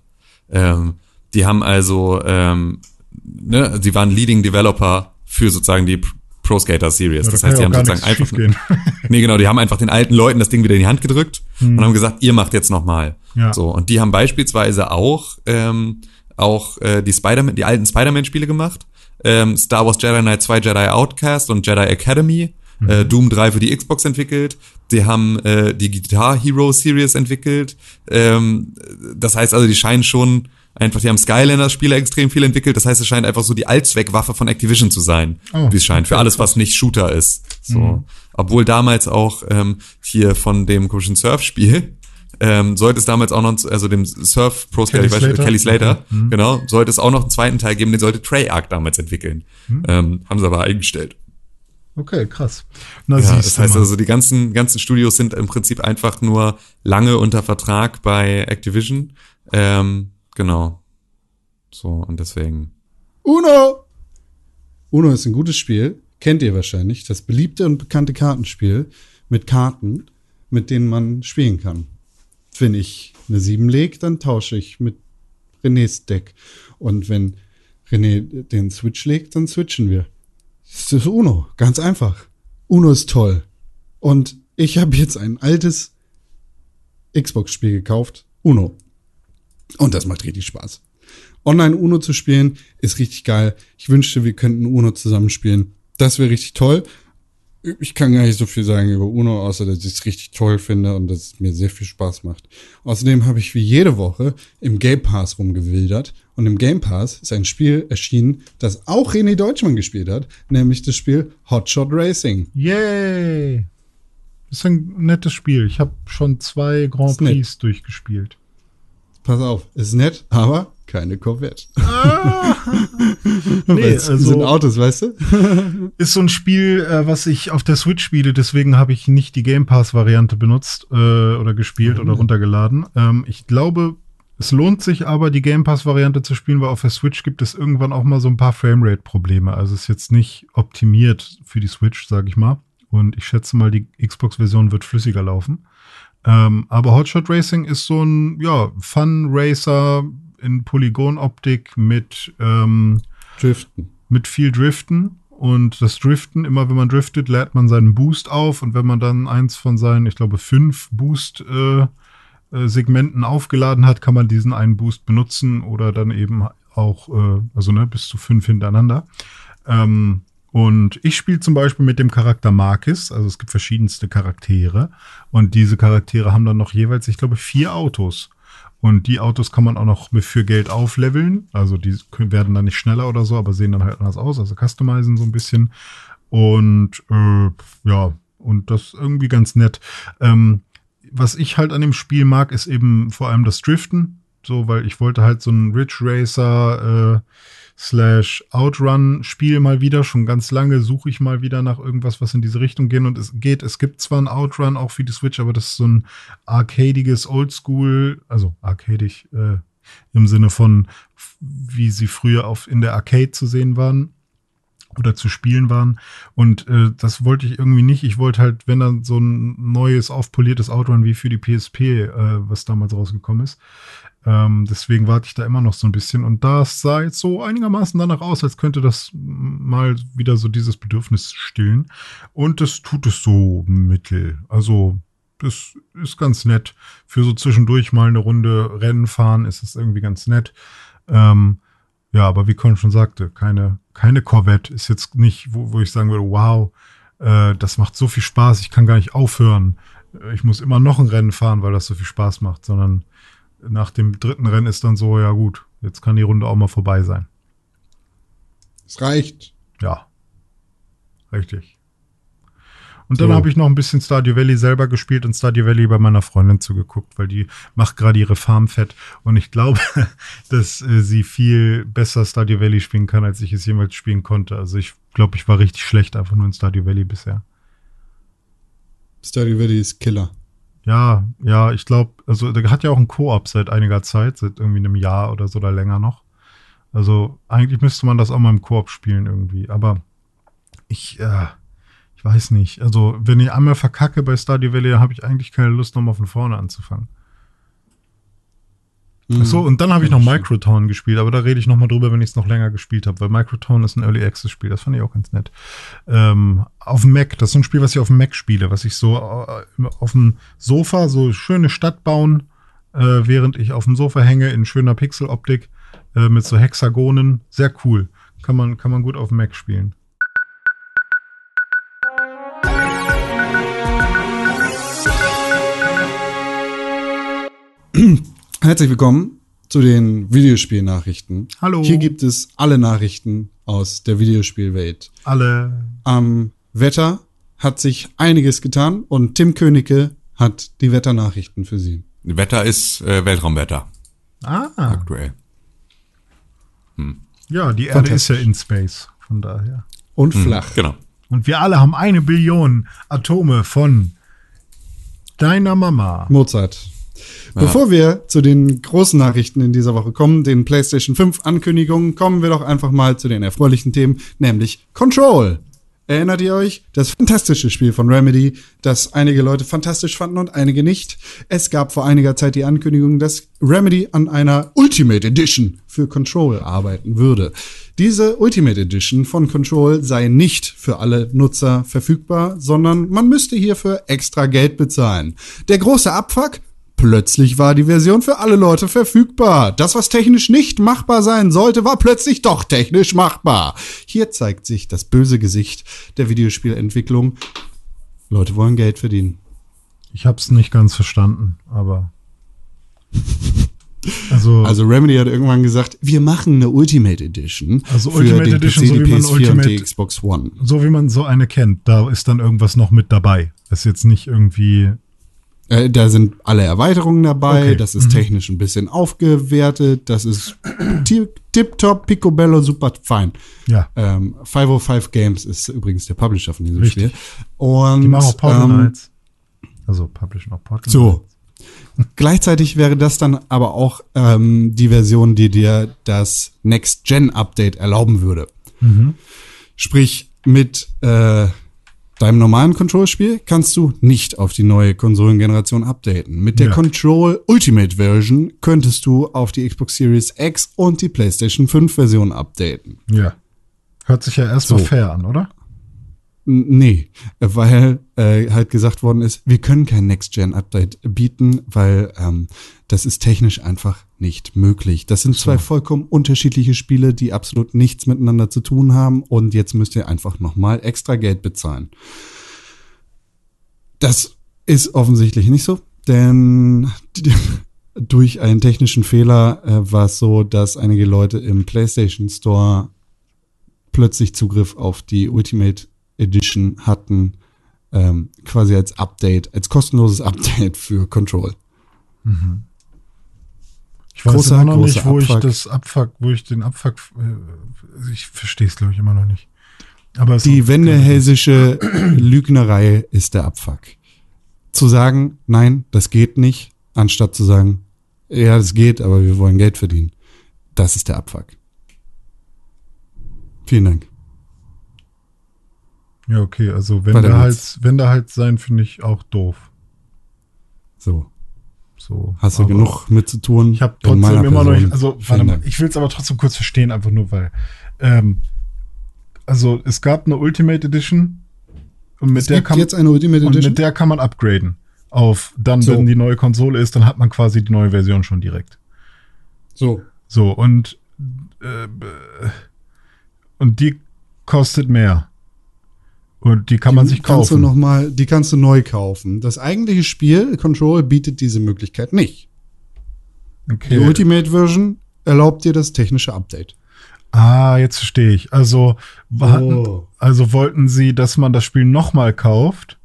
Ähm, die haben also, ähm, ne, sie waren Leading Developer für sozusagen die Pro Skater Series. Ja, da das heißt, die haben sozusagen einfach, nee, genau, die haben einfach den alten Leuten das Ding wieder in die Hand gedrückt und haben gesagt, ihr macht jetzt noch mal. Ja. So und die haben beispielsweise auch ähm, auch äh, die Spider-Man, die alten Spider-Man-Spiele gemacht. Ähm, Star Wars Jedi Knight 2 Jedi Outcast und Jedi Academy. Äh, Doom 3 für die Xbox entwickelt. Die haben äh, die Guitar Hero Series entwickelt. Ähm, das heißt also, die scheinen schon einfach, die haben Skylanders-Spiele extrem viel entwickelt. Das heißt, es scheint einfach so die Allzweckwaffe von Activision zu sein, Oh, wie es scheint, für alles, was nicht Shooter ist. So. Obwohl damals auch ähm, hier von dem komischen Surf-Spiel ähm, sollte es damals auch noch, also dem Surf Pro Kelly ich weiß Slater? Kelly Slater. Mhm. genau, sollte es auch noch einen zweiten Teil geben, den sollte Treyarch damals entwickeln. Mhm. Ähm, haben sie aber eingestellt. Okay, krass. Na, Ja, das heißt mal. also, die ganzen, ganzen Studios sind im Prinzip einfach nur lange unter Vertrag bei Activision. Ähm, genau. So, und deswegen. Uno! Uno ist ein gutes Spiel. Kennt ihr wahrscheinlich. Das beliebte und bekannte Kartenspiel mit Karten, mit denen man spielen kann. Wenn ich eine 7 lege, dann tausche ich mit Renés Deck. Und wenn René den Switch legt, dann switchen wir. Das ist Uno. Ganz einfach. Uno ist toll. Und ich habe jetzt ein altes Xbox-Spiel gekauft. Uno. Und das macht richtig Spaß. Online Uno zu spielen ist richtig geil. Ich wünschte, wir könnten Uno zusammenspielen. Das wäre richtig toll. Ich kann gar nicht so viel sagen über Uno, außer dass ich es richtig toll finde und dass es mir sehr viel Spaß macht. Außerdem habe ich wie jede Woche im Game Pass rumgewildert. Und im Game Pass ist ein Spiel erschienen, das auch René Deutschmann gespielt hat, nämlich das Spiel Hotshot Racing. Yay! Ist ein nettes Spiel. Ich habe schon zwei Grand. Prix durchgespielt. Pass auf, ist nett, aber keine Corvette. Nee, Weil es also- sind Autos, weißt du? Ist so ein Spiel, äh, was ich auf der Switch spiele, deswegen habe ich nicht die Game Pass-Variante benutzt äh, oder gespielt oder runtergeladen. Ähm, ich glaube, es lohnt sich aber, die Game Pass-Variante zu spielen, weil auf der Switch gibt es irgendwann auch mal so ein paar Framerate-Probleme. Also ist jetzt nicht optimiert für die Switch, sage ich mal. Und ich schätze mal, die Xbox-Version wird flüssiger laufen. Ähm, aber Hotshot Racing ist so ein ja, Fun-Racer in Polygonoptik mit ähm, Driften. mit viel Driften. Und das Driften, immer wenn man driftet, lädt man seinen Boost auf. Und wenn man dann eins von seinen, ich glaube, fünf Boost-Segmenten aufgeladen hat, kann man diesen einen Boost benutzen oder dann eben auch, äh, also ne, bis zu fünf hintereinander. Ähm, und ich spiele zum Beispiel mit dem Charakter Marcus, also es gibt verschiedenste Charaktere. Und diese Charaktere haben dann noch jeweils, ich glaube, vier Autos. Und die Autos kann man auch noch für Geld aufleveln. Also die werden dann nicht schneller oder so, aber sehen dann halt anders aus. Also customizen so ein bisschen. Und äh, ja, und das ist irgendwie ganz nett. Ähm, was ich halt an dem Spiel mag, ist eben vor allem das Driften. So, weil ich wollte halt so ein Ridge Racer äh, slash Outrun-Spiel mal wieder. Schon ganz lange suche ich mal wieder nach irgendwas, was in diese Richtung geht. Und es geht, es gibt zwar ein Outrun auch für die Switch, aber das ist so ein arcadiges Oldschool, also arcadig äh, im Sinne von, wie sie früher auf in der Arcade zu sehen waren oder zu spielen waren. Und äh, das wollte ich irgendwie nicht. Ich wollte halt, wenn dann so ein neues, aufpoliertes Outrun wie für die PSP, äh, was damals rausgekommen ist. Ähm, deswegen warte ich da immer noch so ein bisschen. Und das sah jetzt so einigermaßen danach aus, als könnte das mal wieder so dieses Bedürfnis stillen. Und das tut es so mittel. Also, das ist ganz nett. Für so zwischendurch mal eine Runde Rennen fahren ist es irgendwie ganz nett. Ähm, ja, aber wie Con schon sagte, keine, keine Corvette ist jetzt nicht, wo, wo ich sagen würde, wow, äh, das macht so viel Spaß, ich kann gar nicht aufhören. Ich muss immer noch ein Rennen fahren, weil das so viel Spaß macht, sondern nach dem dritten Rennen ist dann so, ja gut, jetzt kann die Runde auch mal vorbei sein. Es reicht. Ja. Richtig. Und dann So. habe ich noch ein bisschen Stardew Valley selber gespielt und Stardew Valley bei meiner Freundin zugeguckt, weil die macht gerade ihre Farm fett und ich glaube, dass äh, sie viel besser Stardew Valley spielen kann, als ich es jemals spielen konnte. Also ich glaube, ich war richtig schlecht einfach nur in Stardew Valley bisher. Stardew Valley ist Killer. Ja, ja, ich glaube, also der hat ja auch einen Koop seit einiger Zeit, seit irgendwie einem Jahr oder so oder länger noch. Also eigentlich müsste man das auch mal im Koop spielen irgendwie, aber ich, äh, ich weiß nicht. Also wenn ich einmal verkacke bei Stardew Valley, habe ich eigentlich keine Lust, nochmal von vorne anzufangen. Ach so, und dann habe ich noch Microtown gespielt, aber da rede ich nochmal drüber, wenn ich es noch länger gespielt habe, weil Microtown ist ein Early Access Spiel, das fand ich auch ganz nett. Ähm, auf dem Mac, das ist so ein Spiel, was ich auf dem Mac spiele, was ich so äh, auf dem Sofa so schöne Stadt bauen, äh, während ich auf dem Sofa hänge in schöner Pixeloptik äh, mit so Hexagonen. Sehr cool. Kann man, kann man gut auf dem Mac spielen. Herzlich willkommen zu den Videospielnachrichten. Hallo. Hier gibt es alle Nachrichten aus der Videospielwelt. Alle. Am Wetter hat sich einiges getan und Tim Königke hat die Wetternachrichten für Sie. Wetter ist äh, Weltraumwetter Ah, aktuell. ja, die Erde ist ja in Space, von daher. Und flach. Genau. Und wir alle haben eine Billion Atome von deiner Mama. Mozart. Bevor wir zu den großen Nachrichten in dieser Woche kommen, den PlayStation 5 Ankündigungen, kommen wir doch einfach mal zu den erfreulichen Themen, nämlich Control. Erinnert ihr euch? Das fantastische Spiel von Remedy, das einige Leute fantastisch fanden und einige nicht. Es gab vor einiger Zeit die Ankündigung, dass Remedy an einer Ultimate Edition für Control arbeiten würde. Diese Ultimate Edition von Control sei nicht für alle Nutzer verfügbar, sondern man müsste hierfür extra Geld bezahlen. Der große Abfuck? Plötzlich war die Version für alle Leute verfügbar. Das, was technisch nicht machbar sein sollte, war plötzlich doch technisch machbar. Hier zeigt sich das böse Gesicht der Videospielentwicklung. Leute wollen Geld verdienen. Ich hab's nicht ganz verstanden, aber. Also, Also Remedy hat irgendwann gesagt, wir machen eine Ultimate Edition Also für Ultimate den Edition, PC, so die wie man PS4 und die Ultimate- Xbox One. so wie man so eine kennt, da ist dann irgendwas noch mit dabei. Das ist jetzt nicht irgendwie. Äh, da sind alle Erweiterungen dabei, Okay. das ist technisch ein bisschen aufgewertet, das ist ti- tipptopp, picobello, super fein. Ja. Ähm, 505 Games ist übrigens der Publisher von diesem Richtig. Spiel. Und Die machen auch Portal ähm. Also publishen auch Portal So. Gleichzeitig wäre das dann aber auch ähm, die Version, die dir das Next-Gen-Update erlauben würde. Mhm. Sprich, mit äh, deinem normalen Control-Spiel kannst du nicht auf die neue Konsolengeneration updaten. Mit der Ja. Control Ultimate Version könntest du auf die Xbox Series X und die PlayStation 5 Version updaten. Ja. Hört sich ja erstmal So. fair an, oder? Nee, weil äh, halt gesagt worden ist, wir können kein Next-Gen-Update bieten, weil ähm, das ist technisch einfach nicht möglich. Das sind zwei vollkommen unterschiedliche Spiele, die absolut nichts miteinander zu tun haben und jetzt müsst ihr einfach nochmal extra Geld bezahlen. Das ist offensichtlich nicht so, denn durch einen technischen Fehler äh, war es so, dass einige Leute im PlayStation Store plötzlich Zugriff auf die Ultimate Edition hatten, ähm, quasi als Update, als kostenloses Update für Control. Ich weiß Großer, immer noch nicht, wo ich Abfuck. das Abfuck, wo ich den Abfuck, äh, ich verstehe es glaube ich immer noch nicht. Aber Die wendehälsische Lügnerei ist der Abfuck. Zu sagen, nein, das geht nicht, anstatt zu sagen, ja, das geht, aber wir wollen Geld verdienen. Das ist der Abfuck. Vielen Dank. Ja okay, also wenn da halt, wenn da halt sein, finde ich auch doof. So, So. hast du genug mit zu tun? Ich habe trotzdem immer noch Person? nicht, also warte mal, ich will es aber trotzdem kurz verstehen, einfach nur weil, ähm, also es gab eine Ultimate Edition und mit Es der kann jetzt eine Ultimate und Edition? mit der kann man upgraden. Auf dann, So. wenn die neue Konsole ist, dann hat man quasi die neue Version schon direkt. so. So, und, äh, und die kostet mehr. Und die kann man sich kannst kaufen. Du noch mal, die kannst du neu kaufen. Das eigentliche Spiel, Control, bietet diese Möglichkeit nicht. Die okay. Ultimate Version erlaubt dir das technische Update. Ah, jetzt verstehe ich. Also, hatten, Oh. also wollten sie, dass man das Spiel nochmal kauft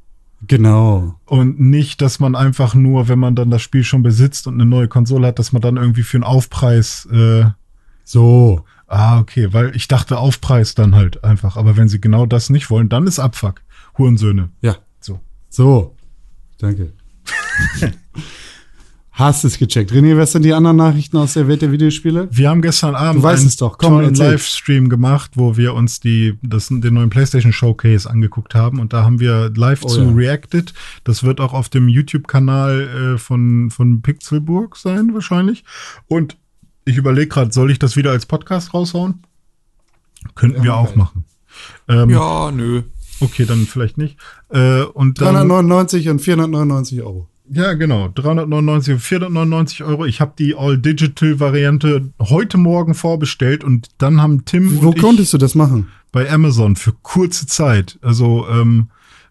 Genau. und nicht, dass man einfach nur, wenn man dann das Spiel schon besitzt und eine neue Konsole hat, dass man dann irgendwie für einen Aufpreis. Äh, So. Ah, okay, weil ich dachte Aufpreis dann halt einfach. Aber wenn sie genau das nicht wollen, dann ist Abfuck. Hurensöhne. Ja. So. So. Danke. Hast es gecheckt. René, was sind die anderen Nachrichten aus der Welt der Videospiele? Wir haben gestern Abend einen es doch. Komm, tollen erzähl. Livestream gemacht, wo wir uns die, das, den neuen PlayStation Showcase angeguckt haben und da haben wir live Oh zu ja. reacted. Das wird auch auf dem YouTube-Kanal äh, von, von Pixelburg sein, wahrscheinlich. Und ich überlege gerade, soll ich das wieder als Podcast raushauen? Könnten Ja, wir auch machen. Ähm, Ja, nö. Okay, dann vielleicht nicht. Äh, und dann, 399 und 499 Euro. ja, genau. 399 und 499 Euro. Ich habe die All-Digital-Variante heute Morgen vorbestellt und dann haben Tim Wo und ich konntest du das machen? bei Amazon für kurze Zeit. Also ähm,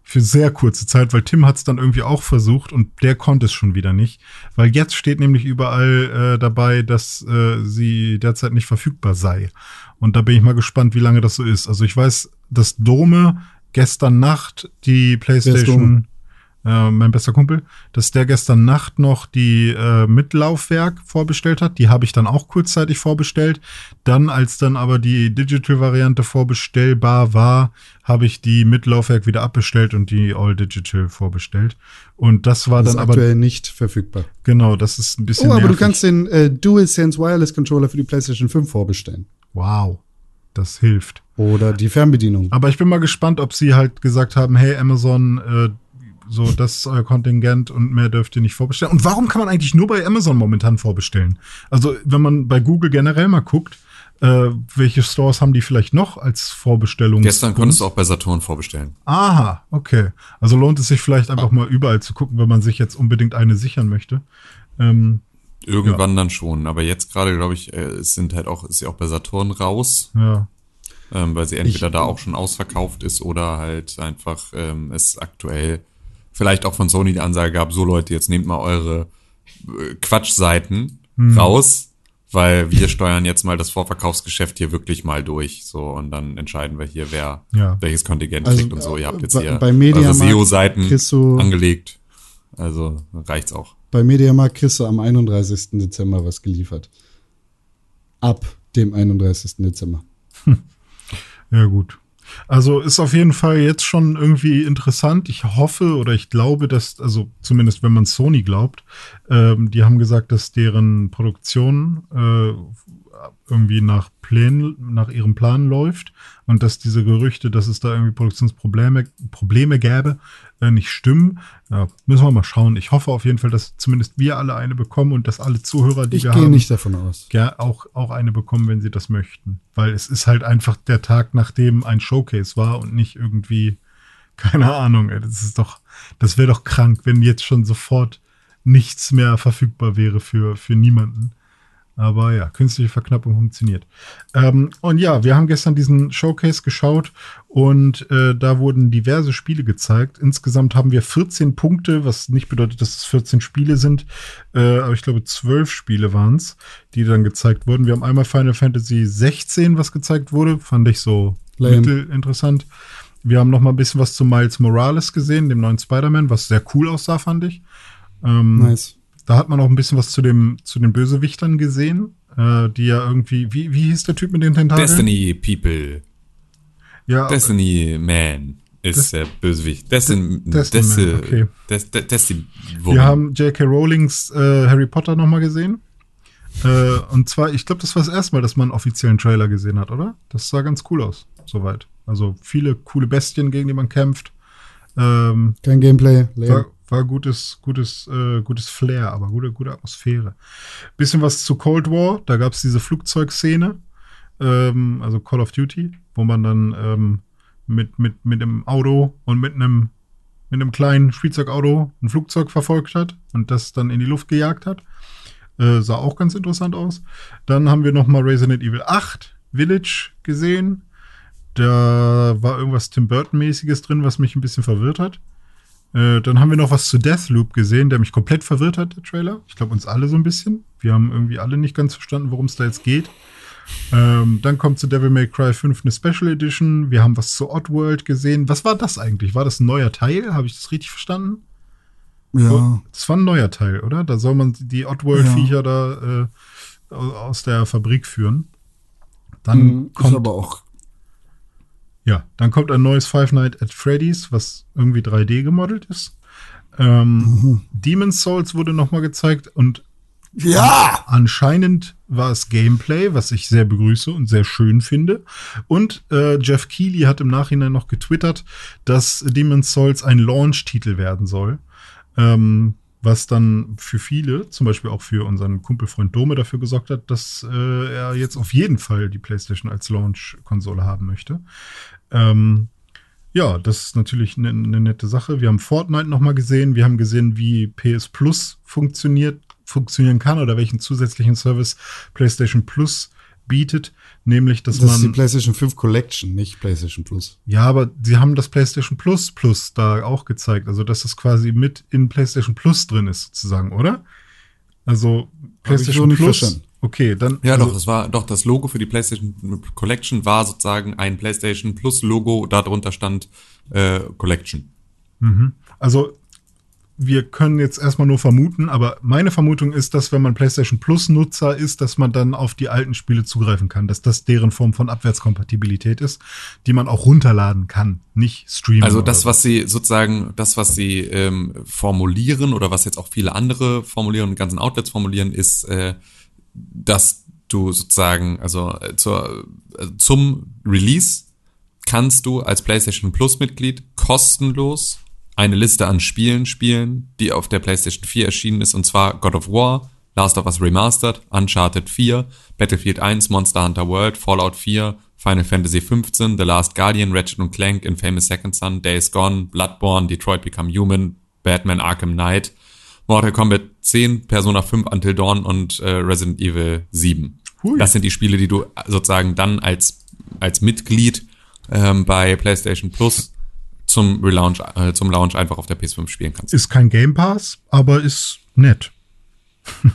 für sehr kurze Zeit, weil Tim hat es dann irgendwie auch versucht und der konnte es schon wieder nicht. Weil jetzt steht nämlich überall äh, dabei, dass äh, sie derzeit nicht verfügbar sei. Und da bin ich mal gespannt, wie lange das so ist. Also ich weiß, dass Dome gestern Nacht die PlayStation, äh, mein bester Kumpel, dass der gestern Nacht noch die äh, Mitlaufwerk vorbestellt hat. Die habe ich dann auch kurzzeitig vorbestellt. Dann, als dann aber die Digital-Variante vorbestellbar war, habe ich die Mitlaufwerk wieder abbestellt und die All-Digital vorbestellt. Und das war Das ist dann aber, aktuell nicht verfügbar. genau, das ist ein bisschen Oh, aber du nervig. kannst den äh, DualSense Wireless Controller für die PlayStation 5 vorbestellen. Wow, das hilft. Oder die Fernbedienung. Aber ich bin mal gespannt, ob sie halt gesagt haben, hey Amazon, äh, so das euer Kontingent und mehr dürft ihr nicht vorbestellen. Und warum kann man eigentlich nur bei Amazon momentan vorbestellen? Also wenn man bei Google generell mal guckt, äh, welche Stores haben die vielleicht noch als Vorbestellung? Gestern konntest du auch bei Saturn vorbestellen. Aha, okay. Also lohnt es sich vielleicht einfach mal überall zu gucken, wenn man sich jetzt unbedingt eine sichern möchte. Ähm, Irgendwann dann schon. Aber jetzt gerade, glaube ich, äh, sind halt auch, ist ja auch bei Saturn raus, ja. ähm, weil sie entweder da auch schon ausverkauft ist oder halt einfach ähm, es aktuell vielleicht auch von Sony die Ansage gab, so Leute, jetzt nehmt mal eure äh, Quatschseiten Hm. raus, weil wir steuern jetzt mal das Vorverkaufsgeschäft hier wirklich mal durch. So, und dann entscheiden wir hier, wer Ja. welches Kontingent Also, kriegt und so. Ihr habt jetzt bei- hier bei eure SEO-Seiten angelegt. Also reicht's auch. Bei Mediamarkt kriegst du am 31. Dezember was geliefert. Ab dem 31. Dezember. Ja, gut. Also ist auf jeden Fall jetzt schon irgendwie interessant. Ich hoffe oder ich glaube, dass, also zumindest wenn man Sony glaubt, ähm, die haben gesagt, dass deren Produktion äh, irgendwie nach Plänen, nach ihrem Plan läuft und dass diese Gerüchte, dass es da irgendwie Produktionsprobleme Probleme gäbe, äh, nicht stimmen. Ja, müssen wir mal schauen. Ich hoffe auf jeden Fall, dass zumindest wir alle eine bekommen und dass alle Zuhörer, die Ich wir gehe haben, nicht davon aus. ja, auch, auch eine bekommen, wenn sie das möchten. Weil es ist halt einfach der Tag, nachdem ein Showcase war und nicht irgendwie, keine Ahnung, ey, das ist doch, das wäre doch krank, wenn jetzt schon sofort nichts mehr verfügbar wäre für, für niemanden. Aber ja, künstliche Verknappung funktioniert. Ähm, und ja, wir haben gestern diesen Showcase geschaut und äh, da wurden diverse Spiele gezeigt. Insgesamt haben wir 14 Punkte, was nicht bedeutet, dass es 14 Spiele sind, äh, aber ich glaube 12 Spiele waren es, die dann gezeigt wurden. Wir haben einmal Final Fantasy 16, was gezeigt wurde, fand ich so Lame. mittelinteressant. Wir haben noch mal ein bisschen was zu Miles Morales gesehen, dem neuen Spider-Man, was sehr cool aussah, fand ich. Ähm, Nice. Da hat man auch ein bisschen was zu, dem, zu den Bösewichtern gesehen, äh, die ja irgendwie, wie, wie hieß der Typ mit den Tentakeln? Destiny People. Ja, Destiny Man Des- ist der Bösewicht. Destiny, De- Destiny Man, Destiny, okay. Des, Des, Destiny wir haben J.K. Rowlings äh, Harry Potter noch mal gesehen. Äh, und zwar, ich glaube, das war das erste Mal, dass man einen offiziellen Trailer gesehen hat, oder? Das sah ganz cool aus, soweit. Also viele coole Bestien, gegen die man kämpft. Ähm, Kein Gameplay. Lame. War, gutes, gutes, äh, gutes Flair, aber gute, gute Atmosphäre. Bisschen was zu Cold War, da gab es diese Flugzeugszene, ähm, also Call of Duty, wo man dann ähm, mit, mit, mit einem Auto und mit einem, mit einem kleinen Spielzeugauto ein Flugzeug verfolgt hat und das dann in die Luft gejagt hat. Äh, sah auch ganz interessant aus. Dann haben wir noch mal Resident Evil 8 Village gesehen. Da war irgendwas Tim Burton-mäßiges drin, was mich ein bisschen verwirrt hat. Äh, dann haben wir noch was zu Deathloop gesehen, der mich komplett verwirrt hat, der Trailer. Ich glaube, uns alle so ein bisschen. Wir haben irgendwie alle nicht ganz verstanden, worum es da jetzt geht. Ähm, dann kommt zu Devil May Cry 5 eine Special Edition. Wir haben was zu Oddworld gesehen. Was war das eigentlich? War das ein neuer Teil? Habe ich das richtig verstanden? Ja. Das war ein neuer Teil, oder? Da soll man die Oddworld-Viecher da äh, au- aus der Fabrik führen. Dann Mhm, ist kommt aber auch. Ja, dann kommt ein neues Five Nights at Freddy's, was irgendwie 3D gemodelt ist. Ähm, Demon's Souls wurde nochmal gezeigt und Ja! anscheinend war es Gameplay, was ich sehr begrüße und sehr schön finde. Und äh, Jeff Keighley hat im Nachhinein noch getwittert, dass Demon's Souls ein Launch-Titel werden soll. Ähm, was dann für viele, zum Beispiel auch für unseren Kumpelfreund Dome, dafür gesorgt hat, dass äh, er jetzt auf jeden Fall die PlayStation als Launch-Konsole haben möchte. Ähm, ja, das ist natürlich eine ne nette Sache. Wir haben Fortnite nochmal gesehen. Wir haben gesehen, wie PS Plus funktioniert, funktionieren kann oder welchen zusätzlichen Service PlayStation Plus bietet. Nämlich, dass Das ist die man. PlayStation 5 Collection, nicht PlayStation Plus. Ja, aber sie haben das PlayStation Plus Plus da auch gezeigt. Also, dass das quasi mit in PlayStation Plus drin ist, sozusagen, oder? Also, so PlayStation Plus. verstanden. Okay, dann. Ja, also, doch, das war, doch, das Logo für die PlayStation Collection war sozusagen ein PlayStation Plus Logo, darunter stand äh, Collection. Mhm. Also, wir können jetzt erstmal nur vermuten, aber meine Vermutung ist, dass wenn man PlayStation Plus Nutzer ist, dass man dann auf die alten Spiele zugreifen kann, dass das deren Form von Abwärtskompatibilität ist, die man auch runterladen kann, nicht streamen. Also das, so. was sie sozusagen, das, was sie ähm, formulieren oder was jetzt auch viele andere formulieren und ganzen Outlets formulieren, ist, äh, dass du sozusagen, also äh, zur, äh, zum Release kannst du als PlayStation Plus Mitglied kostenlos eine Liste an Spielen spielen, die auf der PlayStation 4 erschienen ist, und zwar God of War, Last of Us Remastered, Uncharted 4, Battlefield 1, Monster Hunter World, Fallout 4, Final Fantasy 15, The Last Guardian, Ratchet Clank, Infamous Second Son, Days Gone, Bloodborne, Detroit Become Human, Batman Arkham Knight, Mortal Kombat 10, Persona 5 Until Dawn und äh, Resident Evil 7. Hui. Das sind die Spiele, die du sozusagen dann als, als Mitglied ähm, bei PlayStation Plus zum Relaunch, äh, zum Launch einfach auf der PS5 spielen kannst. ist kein Game Pass, aber ist nett.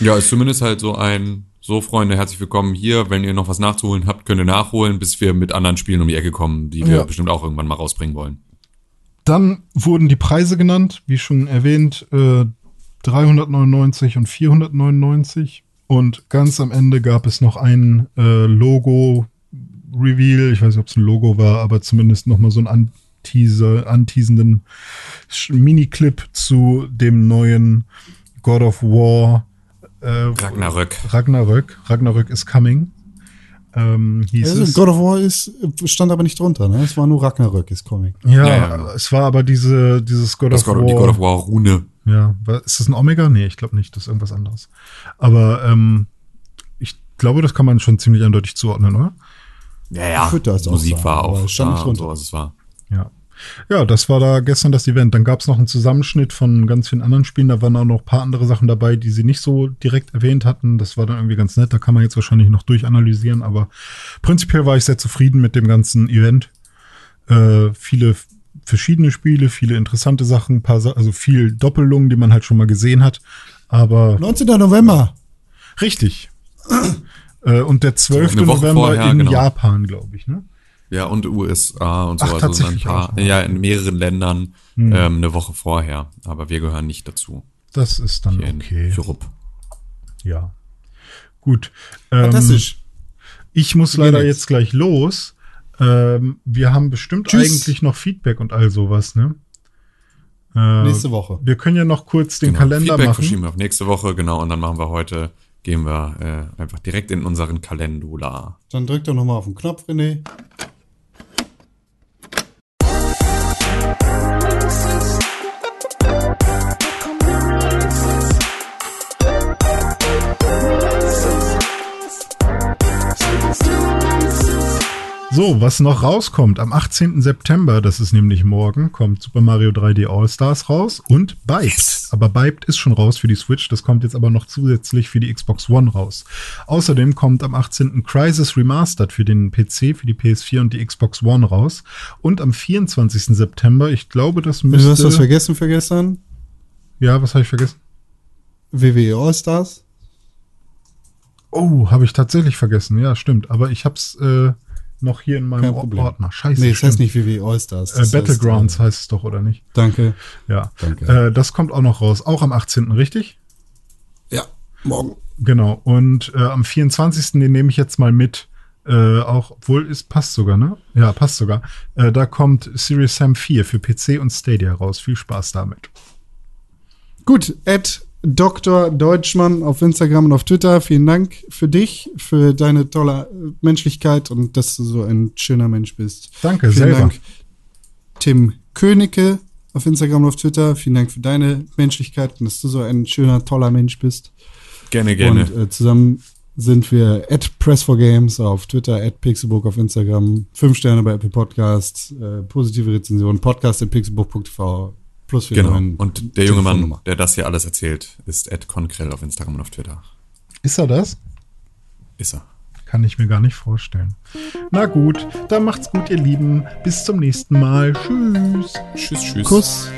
Ja, ist zumindest halt so ein, so Freunde, herzlich willkommen hier. Wenn ihr noch was nachzuholen habt, könnt ihr nachholen, bis wir mit anderen Spielen um die Ecke kommen, die wir Ja. bestimmt auch irgendwann mal rausbringen wollen. Dann wurden die Preise genannt, wie schon erwähnt, äh, 399 und 499. Und ganz am Ende gab es noch ein äh, Logo-Reveal. Ich weiß nicht, ob es ein Logo war, aber zumindest noch mal so einen Anteaser, anteasenden Miniclip zu dem neuen God of War äh, Ragnarök. Ragnarök. Ragnarök is coming. Ähm, hieß Also, es. God of War ist, stand aber nicht drunter, ne? Es war nur Ragnarök ist Comic. Ja, Ja, genau. es war aber diese, dieses God Das of God, War. die God of War Rune. Ja, ist das ein Omega? Nee, ich glaube nicht, das ist irgendwas anderes. Aber ähm, ich glaube, das kann man schon ziemlich eindeutig zuordnen, oder? Ja, ja. Ich würd das auch Musik sagen, war auch es stand da nicht drunter. so, was es war. Ja. Ja, das war da gestern das Event. Dann gab es noch einen Zusammenschnitt von ganz vielen anderen Spielen. Da waren auch noch ein paar andere Sachen dabei, die sie nicht so direkt erwähnt hatten. Das war dann irgendwie ganz nett. Da kann man jetzt wahrscheinlich noch durchanalysieren. Aber prinzipiell war ich sehr zufrieden mit dem ganzen Event. Äh, viele verschiedene Spiele, viele interessante Sachen, paar Sa also viel Doppelungen, die man halt schon mal gesehen hat. Aber 19. November. Richtig. äh, und der 12. eine Woche November vorher, in genau. Japan, glaube ich, ne? Ja, und USA und so. Ach, also ein paar, auch. Hm. ja, in mehreren Ländern ähm, eine Woche vorher. Aber wir gehören nicht dazu. Das ist dann Hier in okay. Europe. Ja. Gut. Ähm, Fantastisch. ich muss leider jetzt. jetzt gleich los. Ähm, wir haben bestimmt Tschüss. eigentlich noch Feedback und all sowas, ne? Äh, Nächste Woche. Wir können ja noch kurz den Genau. Kalender Feedback machen. verschieben wir auf nächste Woche, genau. Und dann machen wir heute, gehen wir äh, einfach direkt in unseren Kalendula. Dann drück doch nochmal auf den Knopf, René. So, was noch rauskommt, am 18. September, das ist nämlich morgen, kommt Super Mario 3D All-Stars raus und Biped. Aber Biped ist schon raus für die Switch, das kommt jetzt aber noch zusätzlich für die Xbox One raus. Außerdem kommt am 18. Crisis Remastered für den PC, für die PS4 und die Xbox One raus. Und am 24. September, ich glaube, das Du müsste... hast was vergessen für gestern? ja, was habe ich vergessen? WWE All-Stars? Oh, habe ich tatsächlich vergessen. Ja, stimmt. Aber ich hab's äh, noch hier in meinem. Ordner. Scheiße. Nee, es heißt stimmt. nicht WWE All-Stars. Äh, das Battlegrounds Heißt, heißt es doch, oder nicht? äh, danke. Ja. Danke. Äh, das kommt auch noch raus. Auch am 18. richtig? Ja, morgen. Genau. Und äh, am 24. den nehme ich jetzt mal mit. Äh, auch, obwohl es passt sogar, ne? Ja, passt sogar. Äh, da kommt Serious Sam 4 für PC und Stadia raus. Viel Spaß damit. Gut, Ed Dr. Deutschmann auf Instagram und auf Twitter. Vielen Dank für dich, für deine tolle Menschlichkeit und dass du so ein schöner Mensch bist. Danke, Vielen selber. Dank, Tim Königke auf Instagram und auf Twitter. Vielen Dank für deine Menschlichkeit und dass du so ein schöner, toller Mensch bist. Gerne, gerne. Und äh, zusammen sind wir at Press4Games auf Twitter, at Pixelbook auf Instagram, fünf Sterne bei Apple Podcasts, äh, positive Rezension, podcast at pixelbook.tv plus für genau. Und der junge Mann, der das hier alles erzählt, ist Ed Conkrell auf Instagram und auf Twitter. Ist er das? Ist er. Kann ich mir gar nicht vorstellen. Na gut, dann macht's gut, ihr Lieben. Bis zum nächsten Mal. Tschüss. Tschüss, tschüss. Kuss.